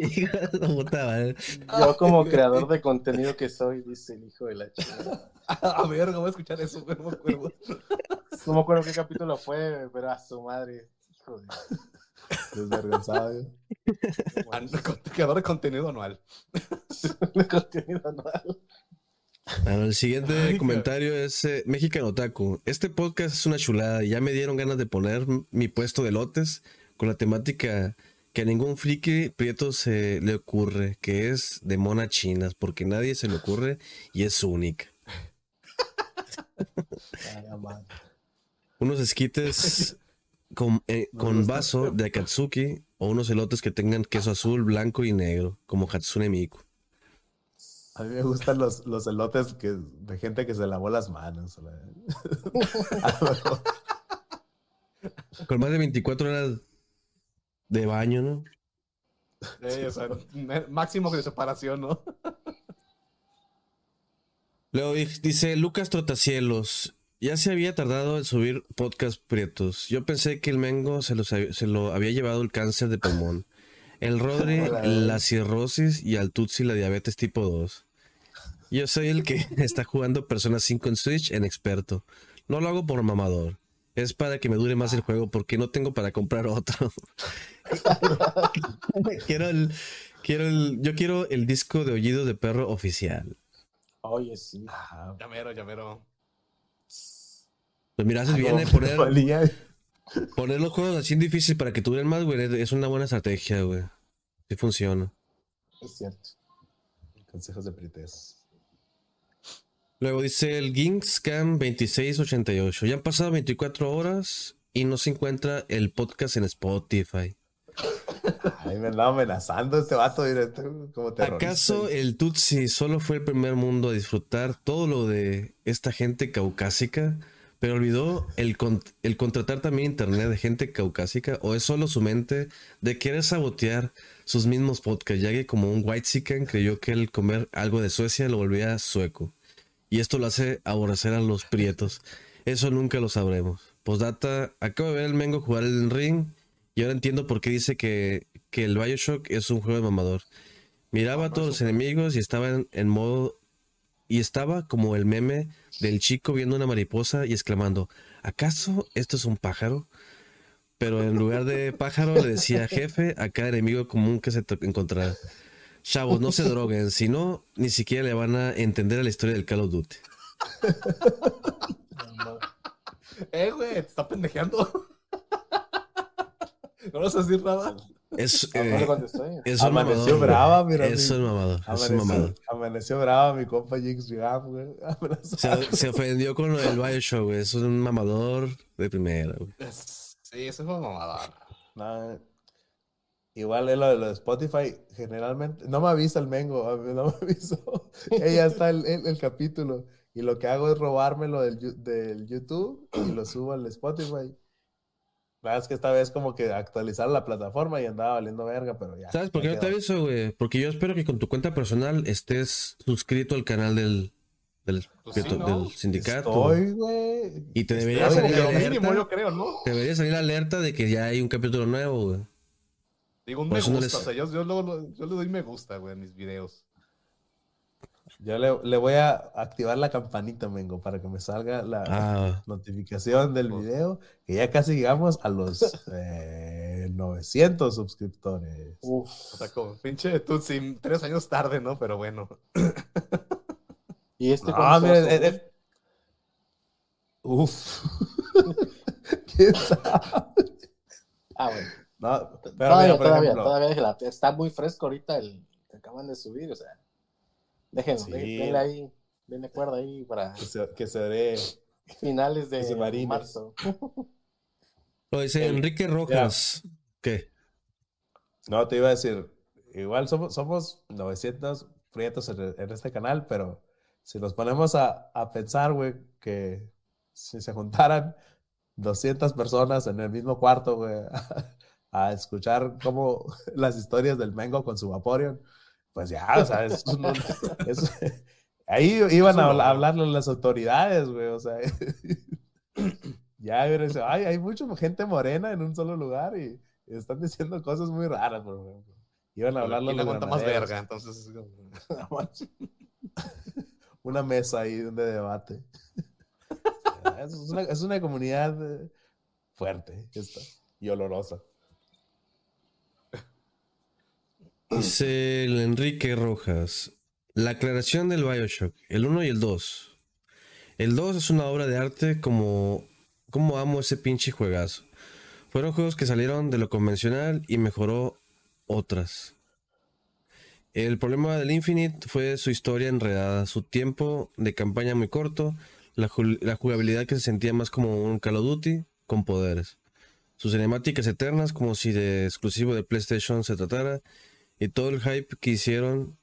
Hijo de su puta madre. Yo como creador de contenido que soy, dice el hijo de la chingada. A ver, voy a escuchar eso, no me acuerdo. No me acuerdo qué capítulo fue, pero a su madre. Hijo de... Desvergonzado. (laughs) Creador de contenido anual. de (laughs) contenido anual. Bueno, el siguiente Ay, comentario es eh, Mexicano Otaku. Este podcast es una chulada y ya me dieron ganas de poner mi puesto de lotes con la temática que a ningún friki prieto se le ocurre, que es de mona chinas, porque nadie se le ocurre y es única. (laughs) Unos esquites con, eh, con vaso de Akatsuki o unos elotes que tengan queso azul, blanco y negro, como Hatsune Miku. A mí me gustan los, los elotes que, de gente que se lavó las manos. (laughs) Con más de 24 horas de baño, ¿no? Eh, o sea, máximo de separación, ¿no? Luego di- dice Lucas Trotacielos. Ya se había tardado en subir podcast prietos. Yo pensé que el Mengo se, los se lo había llevado el cáncer de pulmón. El Rodri (laughs) Hola. la cirrosis y al Tutsi la diabetes tipo 2. Yo soy el que (laughs) está jugando Persona 5 en Switch en experto. No lo hago por mamador. Es para que me dure más el juego porque no tengo para comprar otro. (laughs) quiero el, quiero el, yo quiero el disco de oído de perro oficial. Oye, sí. Llamero, llamero. Pues mira, haces bien no, eh, (laughs) poner, poner los juegos así difíciles para que duren más, güey. Es una buena estrategia, güey. Sí funciona. Es cierto. Consejos de prites. Luego dice el Gingscam 2688. Ya han pasado 24 horas y no se encuentra el podcast en Spotify. Ay, me andaba amenazando este vato directo como terrorista. ¿Acaso el Tutsi solo fue el primer mundo a disfrutar todo lo de esta gente caucásica, pero olvidó el, con- el contratar también internet de gente caucásica? ¿O es solo su mente de querer sabotear sus mismos podcasts, ya que como un white creyó que el comer algo de Suecia lo volvía sueco? Y esto lo hace aborrecer a los prietos. Eso nunca lo sabremos. Postdata, acabo de ver el Mengo jugar el ring y ahora entiendo por qué dice que, que el Bioshock es un juego de mamador. Miraba a todos los enemigos y estaba en, en modo. Y estaba como el meme del chico viendo una mariposa y exclamando: ¿Acaso esto es un pájaro? Pero en lugar de pájaro le decía jefe a cada enemigo común que se encontrara. Chavos, no se droguen, si no, ni siquiera le van a entender a la historia del Call of Duty. Eh, güey, te está pendejeando. (laughs) No vas a decir nada. Es, (laughs) eh, es un Amaneció mamador. brava, mira, Es mi- un mamador. Es un Amaneció, mamador. amaneció brava mi compa Jinx güey. (laughs) Se, se ofendió con lo del Bioshock, güey. Es un mamador de primera, güey. Sí, eso fue mamador. No, igual es lo de lo de Spotify, generalmente, no me avisa el Mengo, a mí no me (laughs) avisó. Ella está el, el- el capítulo y lo que hago es robármelo del, del YouTube y lo subo al Spotify. La verdad es que esta vez como que actualizaron la plataforma y andaba valiendo verga, pero ya. ¿Sabes por qué no te aviso, güey? Porque yo espero que con tu cuenta personal estés suscrito al canal del, del, Pues del- sí, ¿no? del sindicato. Estoy, güey. Y te debería salir lo alerta. mínimo, yo creo, ¿no? Te debería salir la alerta de que ya hay un capítulo nuevo, güey. Digo, un Por me no gusta. les- O sea, yo, yo, luego- yo le doy me gusta, güey, en mis videos. Yo le, le voy a activar la campanita, Mengo, para que me salga la Ah, notificación del video, que ya casi llegamos a los (laughs) eh, 900 suscriptores. Uf. O sea, como pinche Tutsi, tres años tarde, ¿no? Pero bueno. ¿Y este No, mira, eh, subir? eh, Uf. (laughs) ¿Quién sabe? Ah, bueno. No, pero todavía, mira, por todavía, ejemplo, todavía. Está muy fresco ahorita el que acaban de subir, o sea. Déjenlo, Sí. denle ahí, denle cuerda ahí para que se, que se dé. finales de marzo. (laughs) Lo dice El- Enrique Rojas. ¿Qué? No, te iba a decir, igual somos, somos 900 prietos en, en este canal, pero si nos ponemos a, a pensar, güey, que si se juntaran 200 personas en el mismo cuarto, güey, (laughs) a, escuchar como (laughs) las historias del Mengo con su Vaporeon, pues ya, o sea, (laughs) ahí iban a hablarle las autoridades, güey, o sea, (laughs) ya, dice, ay, hay mucha gente morena en un solo lugar y, están diciendo cosas muy raras, por ejemplo. Iban a hablarle a ¿Quién los aguanta más verga? Entonces, (laughs) una mesa ahí de debate. es, una, es una comunidad eh, fuerte esta, y olorosa. Dice el Enrique Rojas. La aclaración del Bioshock, el 1 y el 2. El 2 es una obra de arte como, como amo ese pinche juegazo. Fueron juegos que salieron de lo convencional y mejoró otras. El problema del Infinite fue su historia enredada, su tiempo de campaña muy corto, la, la jugabilidad que se sentía más como un Call of Duty con poderes, sus cinemáticas eternas como si de exclusivo de PlayStation se tratara y todo el hype que hicieron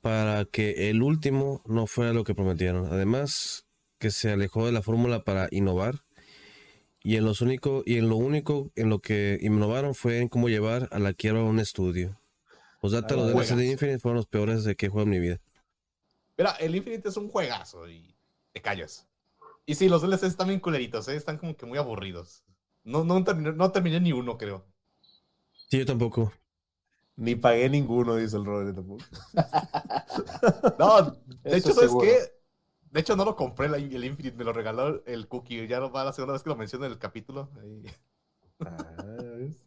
para que el último no fuera lo que prometieron. Además, que se alejó de la fórmula para innovar. Y en, los único, y en lo único en lo que innovaron fue en cómo llevar a la quiebra a un estudio. Los datos Ah, los DLC de. Infinite fueron los peores de que he jugado en mi vida. Mira, el Infinite es un juegazo y te callas. Y sí, los DLCs están bien culeritos, ¿eh? están como que muy aburridos. No, no, terminé, no terminé ni uno, creo. Sí, yo tampoco. Ni pagué ninguno, dice el Rodri tampoco. (laughs) No, de Eso hecho, ¿sabes seguro. qué? De hecho, no lo compré el Infinite, me lo regaló el Cookie. Ya no va la segunda vez que lo menciono en el capítulo. Ahí. Ah.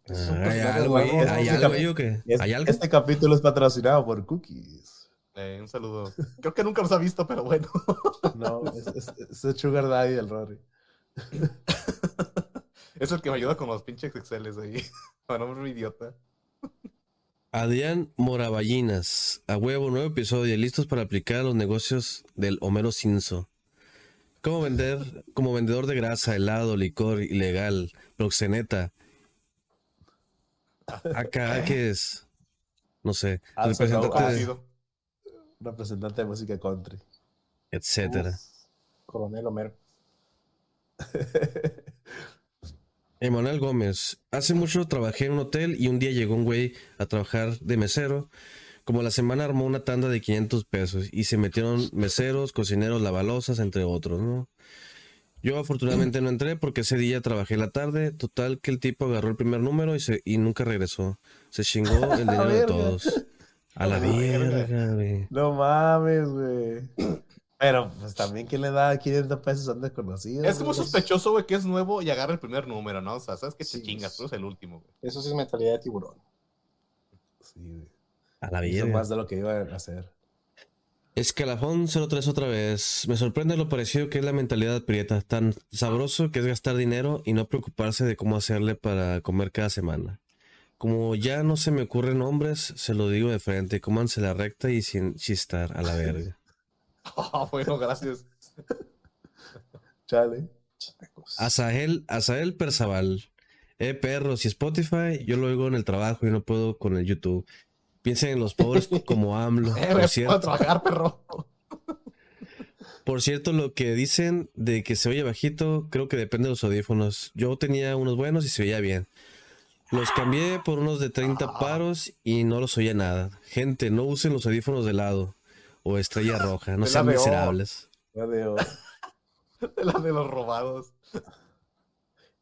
Ah, (laughs) hay algo ahí, hay Este algo ahí. Este capítulo es patrocinado por Cookies. Eh, un saludo. Creo que nunca los ha visto, pero bueno. (laughs) No, es, es, es el Sugar Daddy del Rodri. Es el que me ayuda con los pinches Exceles ahí. Para no ser un idiota. Adrián Moraballinas, a huevo, nuevo episodio, listos para aplicar a los negocios del Homero Cinzo. ¿Cómo vender, como vendedor de grasa, helado, licor ilegal, proxeneta? Acá, ¿qué es? No sé, Ah, representante, de- Conocido. Representante de música country. etcétera. Coronel Homero. (laughs) Emanuel Gómez, hace mucho trabajé en un hotel y un día llegó un güey a trabajar de mesero. Como la semana armó una tanda de 500 pesos y se metieron meseros, cocineros, lavalosas, entre otros, ¿no? Yo afortunadamente no entré porque ese día trabajé la tarde. Total que el tipo agarró el primer número y, se, y nunca regresó. Se chingó (laughs) el dinero de todos. A la la verga, güey. No mames, güey. Pero, pues también, ¿quién le da 500 pesos a un desconocido? Es como sospechoso, güey, que es nuevo y agarra el primer número, ¿no? O sea, sabes que te Sí, chingas, es- tú eres el último, güey. Eso sí es mentalidad de tiburón. Sí, güey. A la Hizo verga. más de lo que iba a hacer. Escalafón 03 otra vez. Me sorprende lo parecido que es la mentalidad prieta. Tan sabroso que es gastar dinero y no preocuparse de cómo hacerle para comer cada semana. Como ya no se me ocurren nombres, se lo digo de frente. Cómanse la recta y sin chistar a la (laughs) verga. (laughs) Ah, bueno, gracias. Chale. Asael, Asael Perzaval. Eh, perros y Spotify, yo lo oigo en el trabajo y no puedo con el YouTube. Piensen en los pobres (laughs) como AMLO. Eh, Por cierto. puedo trabajar, perro. Por cierto, lo que dicen de que se oye bajito, creo que depende de los audífonos. Yo tenía unos buenos y se oía bien. Los cambié por unos de 30 paros y no los oía nada. Gente, no usen los audífonos de lado o estrella roja, no sean la de O. miserables. Ya veo. De la de los robados.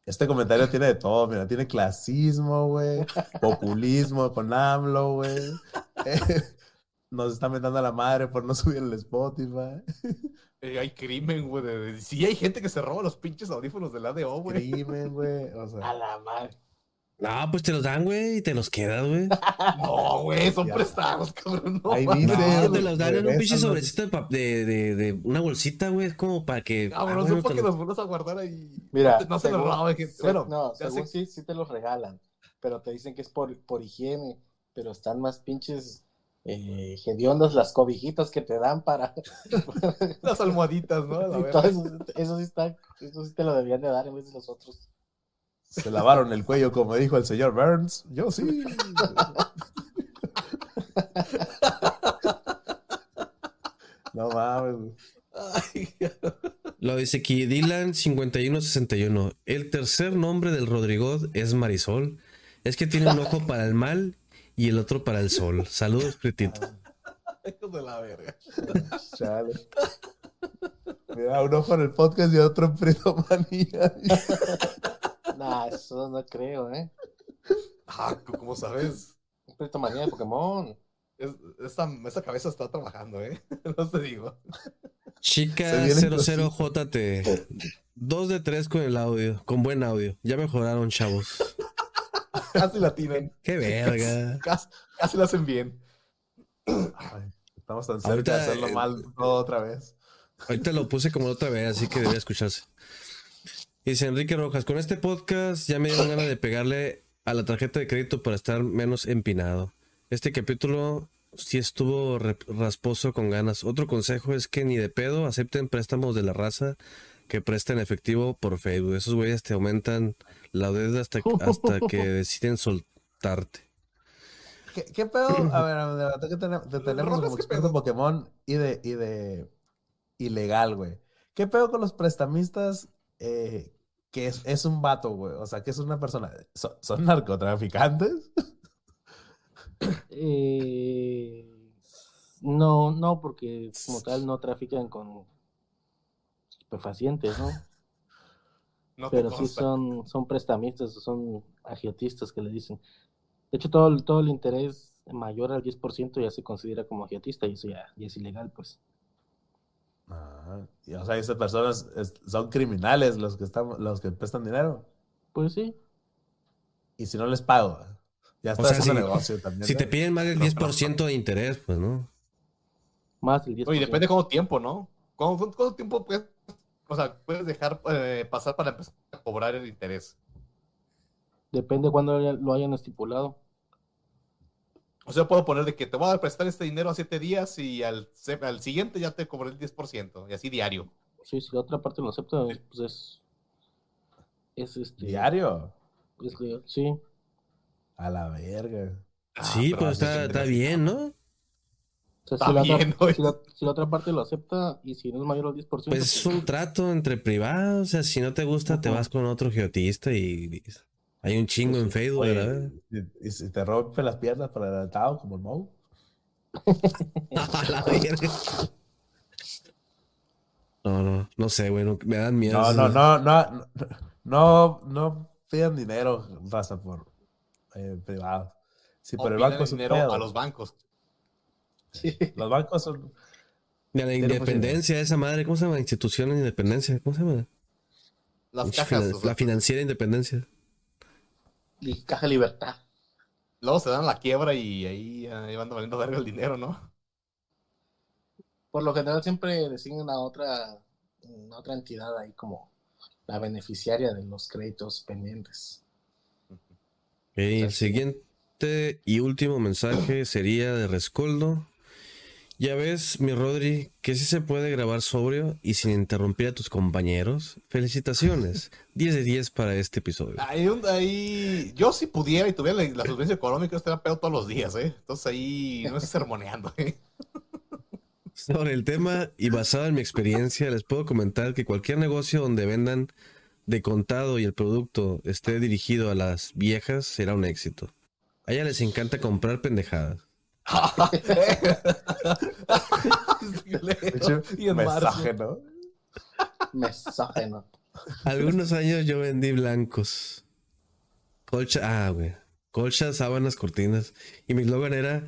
Este comentario tiene de todo, mira, tiene clasismo, güey, populismo con AMLO, güey. (laughs) Nos está metiendo a la madre por no subir el Spotify. (laughs) Eh, hay crimen, güey. Sí, hay gente que se roba los pinches audífonos del ADO, güey. Crimen, güey. O A sea, la madre. No, pues te los dan, güey, y te los quedas, güey. (laughs) No, güey, son Ya. prestados, cabrón. No, No, te los dan en un pinche sobrecito de, de, de, de una bolsita, güey, como para que... Cabrón, ah, no bueno, sé por qué los- vuelves a guardar ahí. Mira, no, no se los se- Bueno, no, según sí, sí te los regalan, pero te dicen que es por, por higiene, pero están más pinches eh, hediondas las cobijitas que te dan para... (laughs) las almohaditas, ¿no? (laughs) Eso, eso sí está, eso sí te lo debían de dar en vez de los otros. Se lavaron el cuello, como dijo el señor Burns. Yo sí. No mames. Ay, Lo dice aquí Dylan 5161. El tercer nombre del Rodrigo es Marisol. Es que tiene un ojo para el mal y el otro para el sol. Saludos, Pritito. Hijos de la verga. Chale. Mira, un ojo en el podcast y otro en Fritomanía. Nah, eso no creo, ¿eh? Ah, ¿cómo sabes? Preto manía de Pokémon. Es- esta, esta cabeza está trabajando, ¿eh? (laughs) No te digo. Chica Se viene 00JT. Dos de tres con el audio, con buen audio. Ya mejoraron, chavos. (laughs) Casi la tienen. Qué verga. Casi, casi la hacen bien. Ay, Estamos tan cerca Ahorita, de hacerlo eh, mal todo otra vez. Ahorita lo puse como la otra vez, así que debería escucharse. Dice Enrique Rojas, con este podcast ya me dieron ganas de pegarle a la tarjeta de crédito para estar menos empinado. Este capítulo sí estuvo rasposo con ganas. Otro consejo es que ni de pedo acepten préstamos de la raza que prestan efectivo por Facebook. Esos güeyes te aumentan la deuda hasta, hasta que (laughs) deciden soltarte. ¿Qué, qué pedo? A ver, a ver, ahorita que tenemos, te tenemos como ¿qué experto pedo? en Pokémon y de, y de ilegal, güey. ¿Qué pedo con los prestamistas eh, que es, es un vato, güey? O sea, que es una persona. ¿Son, son narcotraficantes? (laughs) Eh, no, no, porque como tal no trafican con estupefacientes, ¿no? No Pero sí son, son prestamistas, son agiotistas que le dicen. De hecho, todo, el- todo el interés mayor al 10% ya se considera como agiotista y eso ya, ya es ilegal, pues. Ah, y, o sea, esas personas es- son criminales los que están, los que prestan dinero. Pues sí, Y si no les pago, ya está sea, haciendo si- negocio (laughs) también. Si te piden más del 10% de interés, pues no. más del 10%. Oye, depende de cuánto tiempo, ¿no? ¿Cuánto, cuánto tiempo puedes, o sea, puedes dejar eh, pasar para empezar a cobrar el interés? Depende cuando lo hayan estipulado. O sea, puedo poner de que te voy a prestar este dinero a siete días y al, al siguiente ya te cobré el 10%, y así diario. Sí, si la otra parte lo acepta, pues es. Es este. Diario. es sí. A la verga. Ah, sí, pero pues está, está bien, ¿no? O sea, Está si, la bien, otra, ¿no? si, la, si la otra parte lo acepta y si no es mayor al 10%, Pues es pues, un trato entre privados. O sea, si no te gusta, te vas con otro geotista y hay un chingo en Facebook, Oye, ¿verdad? y, y si te rompe las piernas por adelantado, como el Mou. (laughs) A la verga. No, no, no sé, güey, no- me dan miedo. No, no, no, no, no, no pidan dinero, raza, por eh, privado. Si O por el banco es dinero pedo. a los bancos. (laughs) sí. Los bancos son. De la independencia, esa madre, ¿cómo se llama? Institución de independencia, ¿cómo se llama? Las cajas. finan- la financiera independencia. Y Caja Libertad. luego se dan la quiebra y ahí, ahí van valiendo verga el dinero, ¿no? Por lo general siempre designan a otra, a otra entidad ahí como la beneficiaria de los créditos pendientes. Ok, el siguiente y último mensaje sería de Rescoldo. Ya ves, mi Rodri, que sí se puede grabar sobrio y sin interrumpir a tus compañeros. Felicitaciones. (laughs) 10 de 10 para este episodio. Ahí, ahí, yo si pudiera y tuviera la, la solvencia económica, estaría pedo todos los días, ¿eh? Entonces ahí no es sermoneando, ¿eh? Sobre el tema y basado en mi experiencia, les puedo comentar que cualquier negocio donde vendan de contado y el producto esté dirigido a las viejas será un éxito. A ellas les encanta comprar pendejadas. (laughs) De hecho, y en mensaje, marzo. ¿no? Algunos años yo vendí blancos. Colcha, ah, güey. Colchas, sábanas, cortinas. Y mi eslogan era,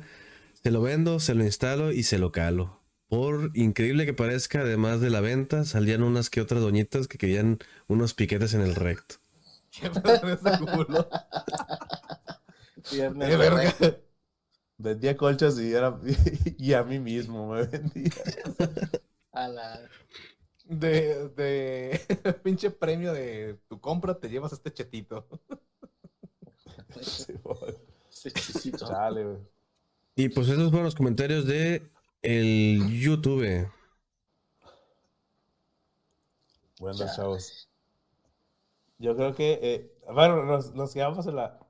se lo vendo, se lo instalo y se lo calo. Por increíble que parezca, además de la venta, salían unas que otras doñitas que querían unos piquetes en el recto. (laughs) ¿Qué con ese culo? Viernes De de verga. rey. Vendía colchas y, era, (laughs) y a mí mismo me vendía. A la... De, de (laughs) pinche premio de tu compra te llevas este chetito. Sí. (laughs) Chale, güey. Y pues esos fueron los comentarios de el YouTube. Bueno, Chale. chavos. Yo creo que eh, Bueno, nos, nos quedamos en, la,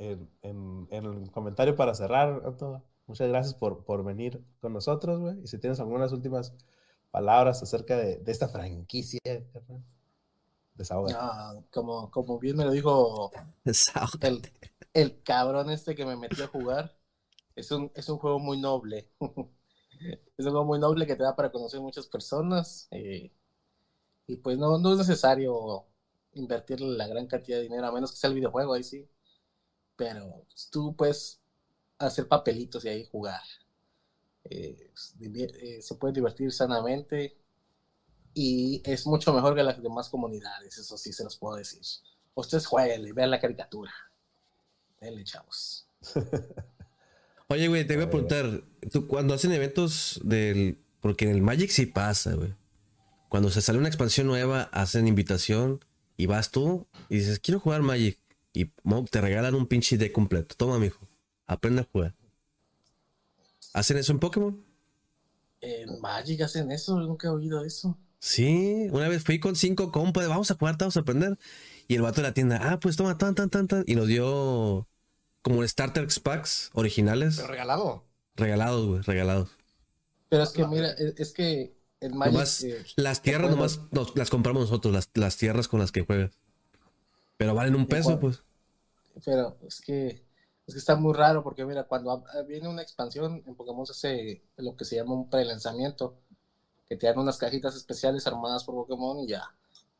en, en- en el comentario para cerrar, Anto. Muchas gracias por, por venir con nosotros, güey. Y si tienes algunas últimas palabras acerca de, de esta franquicia, desahoga. No, como, como bien me lo dijo (laughs) el, el cabrón este que me metió a jugar, es un, es un juego muy noble. (laughs) es un juego muy noble que te da para conocer muchas personas. eh, y pues no, no es necesario invertirle la gran cantidad de dinero, a menos que sea el videojuego, ahí sí. Pero tú puedes hacer papelitos y ahí jugar. Eh, pues, eh, se puede divertir sanamente y es mucho mejor que las demás comunidades, eso sí se los puedo decir. Ustedes jueguen, vean la caricatura. Denle, chavos. (laughs) Oye, güey, te voy a preguntar, tú cuando hacen eventos del... Porque en el Magic sí pasa, güey. Cuando se sale una expansión nueva, hacen invitación y vas tú y dices, quiero jugar Magic. Y mo, te regalan un pinche deck completo. Toma, mijo, aprende a jugar. ¿Hacen eso en Pokémon? En Magic hacen eso, nunca he oído eso. Sí, una vez fui con cinco compas, de, vamos a jugar, vamos a aprender. Y el vato de la tienda, ah, pues toma, tan, tan, tan, tan. Y nos dio como starter packs originales, Pero regalado. regalados, güey, regalados. Pero es que mira, es, que el Magic. Nomás eh, las tierras nomás nos- las compramos nosotros, las, las tierras con las que juegas. Pero valen un peso, pues. pero es que es que está muy raro porque mira, cuando ha- viene una expansión en Pokémon se hace lo que se llama un prelanzamiento, que te dan unas cajitas especiales armadas por Pokémon y ya.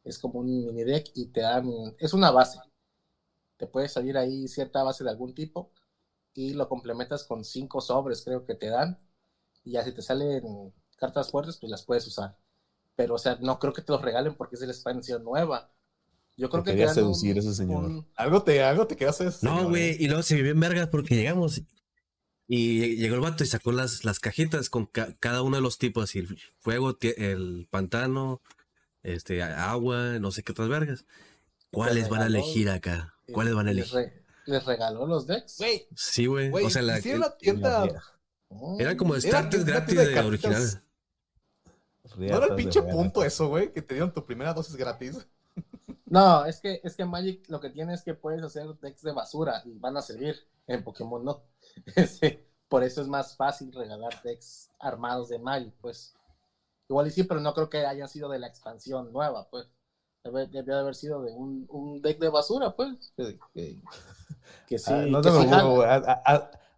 Es como un mini deck y te dan, es una base. Te puede salir ahí cierta base de algún tipo y lo complementas con cinco sobres, creo que te dan. Y ya si te salen cartas fuertes, pues las puedes usar. Pero, o sea, no creo que te los regalen porque es de la expansión nueva. Yo creo Te que quería seducir ese señor. un- Algo te, algo te quedas No, güey. ¿eh? Y luego se vivió en vergas porque llegamos y llegó el vato y sacó las, las cajitas con ca- cada uno de los tipos, así el fuego, el pantano, este, agua, no sé qué otras vergas. ¿Cuáles van a elegir acá? ¿Cuáles van a les, elegir? re- les regaló los decks. Güey, Sí, güey. O sea, la, tienda. Mm. eran como Era starters gratis de de originales. ¿No era el pinche punto eso, güey? Que te dieron tu primera dosis gratis. No, es que, es que Magic lo que tiene es que puedes hacer decks de basura y van a servir. En Pokémon no. Sí, (laughs) Por eso es más fácil regalar decks armados de Magic, pues. Igual y sí, pero no creo que hayan sido de la expansión nueva, pues. Debe- Debió de haber sido de un, un deck de basura, pues. Que, que- que sí. Ah, no que te preocupes,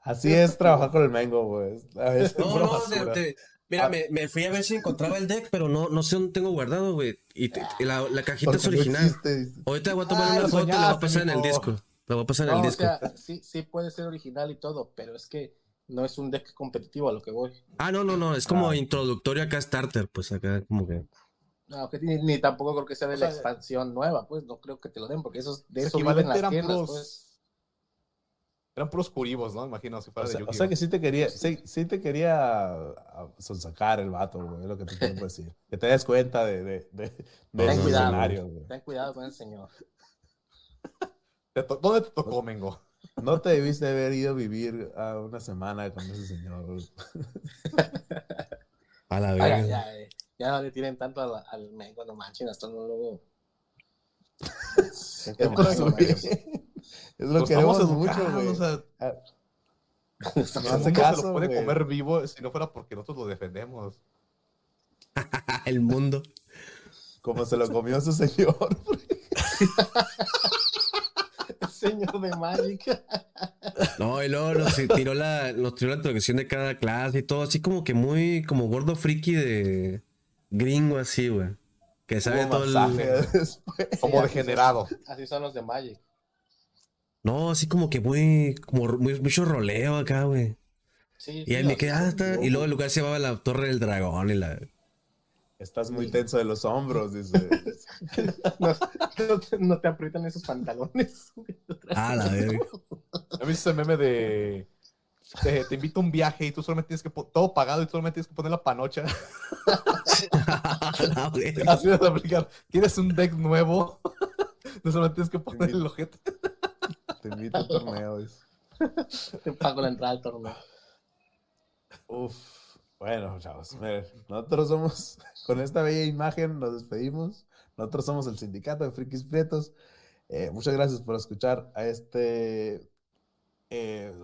Así es trabajar con el. A veces No, no, te- te- mira, me, me fui a ver si encontraba el deck, pero no, no sé dónde tengo guardado, güey. Y te- y la, la cajita es Porque no original. existe. Ahorita voy a tomar Ay, una foto y la voy a pasar en el disco. La voy a pasar en No, el o disco. sea, sí, sí puede ser original y todo, pero es que no es un deck competitivo a lo que voy. Ah, no, no, no. Es como Ah. introductorio acá starter, pues acá como que. No, que ni, ni tampoco creo que sea de O la sea, expansión nueva, pues no creo que te lo den, porque esos, de eso viven las tiendas, pues. Eran puros curibos, ¿no? Imagino, si O fuera de sea, o sea que sí te quería, sí, sí te quería ah, sonsacar el vato, güey, es lo que te quiero decir. (laughs) Que te des cuenta de, de, de, de Ten esos cuidado. escenarios, güey. Ten cuidado con el señor. (laughs) Te to- ¿Dónde te tocó, Mengo? (laughs) No te debiste haber ido a vivir a una semana con ese señor. güey. A la Ay, verga. ay, ay, ya no le tiren tanto al, al mengo, no manchen, hasta no luego. Es es lo que queremos mucho, güey. o sea, Ah, el hace mundo caso, se lo puede comer vivo si no fuera porque nosotros lo defendemos. (laughs) el mundo. Como se lo comió ese señor. (laughs) (laughs) Señor de Magic. No, y luego nos tiró la, nos tiró la introducción de cada clase y todo, así como que muy, como gordo friki de gringo así, güey. Que sabe todo masaje el. después. Como degenerado. son- Así son los de Magic. No, así como que muy, como muy, mucho roleo acá, güey. Sí, Y ahí me quedé hasta. Y luego el lugar se llamaba la Torre del Dragón y la. Estás muy tenso de los hombros, dice. (laughs) No, no te- no te aprietan esos pantalones. (laughs) Ah, la verga. ¿Has visto ese meme de... Te, te invito a un viaje y tú solamente tienes que... Todo pagado y tú solamente tienes que poner la panocha. (laughs) la verga. Así vas a aplicar. Tienes un deck nuevo. No solamente tienes que poner el ojete. Te invito a un torneo. dice. Te pago la entrada al torneo. Uf. Bueno, chavos, miren, nosotros somos, con esta bella imagen nos despedimos. Nosotros somos el sindicato de frikis prietos. Eh, muchas gracias por escuchar a este, eh,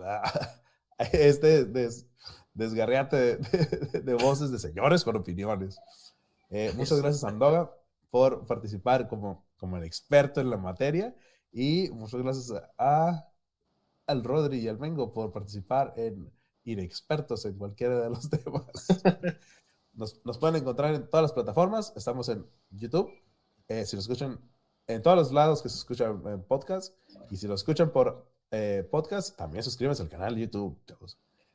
a este des- desgarriate de, de- de voces de señores con opiniones. Eh, muchas gracias, Andoga, por participar como, como el experto en la materia. Y muchas gracias a, al Rodri y al Mengo por participar en inexpertos en cualquiera de los (laughs) temas. Nos, nos pueden encontrar en todas las plataformas. Estamos en YouTube. Eh, si lo escuchan en todos los lados que se escuchan en podcast. Y si lo escuchan por eh, podcast, también suscríbanse al canal de YouTube.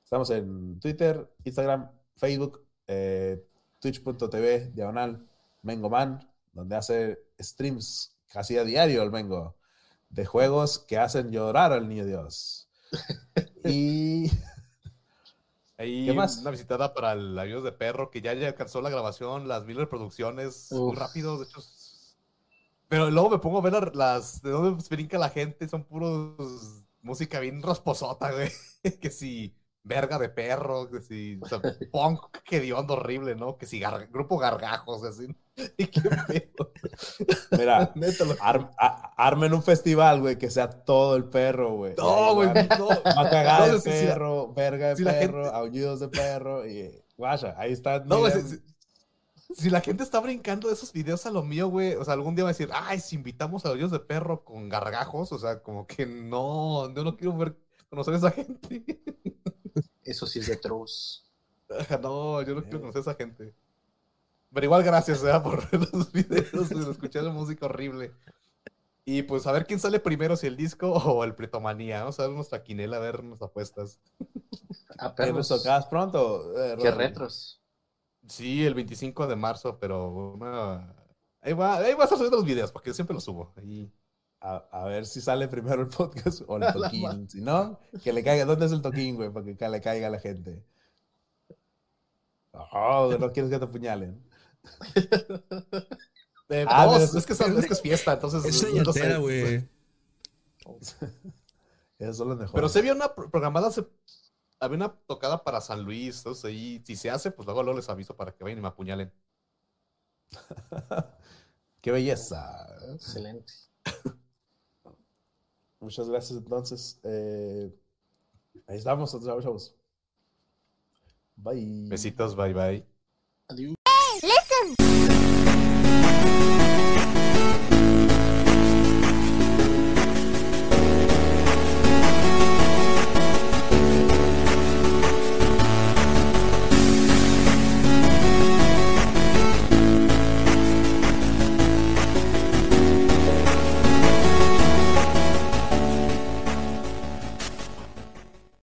Estamos en Twitter, Instagram, Facebook, eh, twitch.tv, diagonal, Mengoman, donde hace streams casi a diario el Mengo de juegos que hacen llorar al niño Dios. (laughs) Y Ahí ¿Qué más? una visitada para el Amigos de Perro, que ya, ya alcanzó la grabación, las mil reproducciones muy Uf. rápido, de hecho. Pero luego me pongo a ver la- las de dónde brinca la gente, son puros música bien rasposota, güey. (laughs) Que si verga de perro, que si o sea, (laughs) punk que hediondo horrible, ¿no? Que si gar- grupo gargajos, así. (laughs) Y qué pedo. mira, (laughs) ar- a- armen un festival, güey, que sea todo el perro, güey. No, güey, no. De si- si la- perro, verga de si perro, gente- aullidos de perro y guaya, ahí está. No, güey, si, la gente está brincando de esos videos a lo mío, güey, o sea, algún día va a decir, ay, si invitamos a los de perro con gargajos, o sea, como que no, yo no quiero ver, conocer a esa gente. Eso sí es de trus. (laughs) no, yo no quiero conocer a esa gente. Pero igual gracias, ¿verdad? por ver (laughs) los videos, de escuchar la música horrible. Y pues a ver quién sale primero, si el disco o el Pretomanía. Vamos a ver nuestra quinela, a ver nuestras apuestas. A ¿qué perros. nos tocas pronto? eh, Qué retros. Sí, el 25 de marzo, pero una... Ahí va, ahí vas a subir los videos, porque yo siempre los subo. Ahí... A, a ver si sale primero el podcast o el (laughs) toquín. Si no, que le caiga. ¿Dónde es el toquín, güey? Para que le caiga a la gente. Oh, no quieres que te apuñalen. (laughs) Eh, Ah, no, es, es- que es, es que es fiesta, entonces. Esa no sé. yatera, güey. (laughs) Esos son los mejores. Pero se había una pro- programada, se- había una tocada para San Luis, entonces ahí, si se hace, pues luego, luego les aviso para que vayan y me apuñalen. Qué belleza. Excelente. Muchas gracias, entonces. Eh, ahí estamos, chavos, chavos. Bye. Besitos, bye bye. Adiós.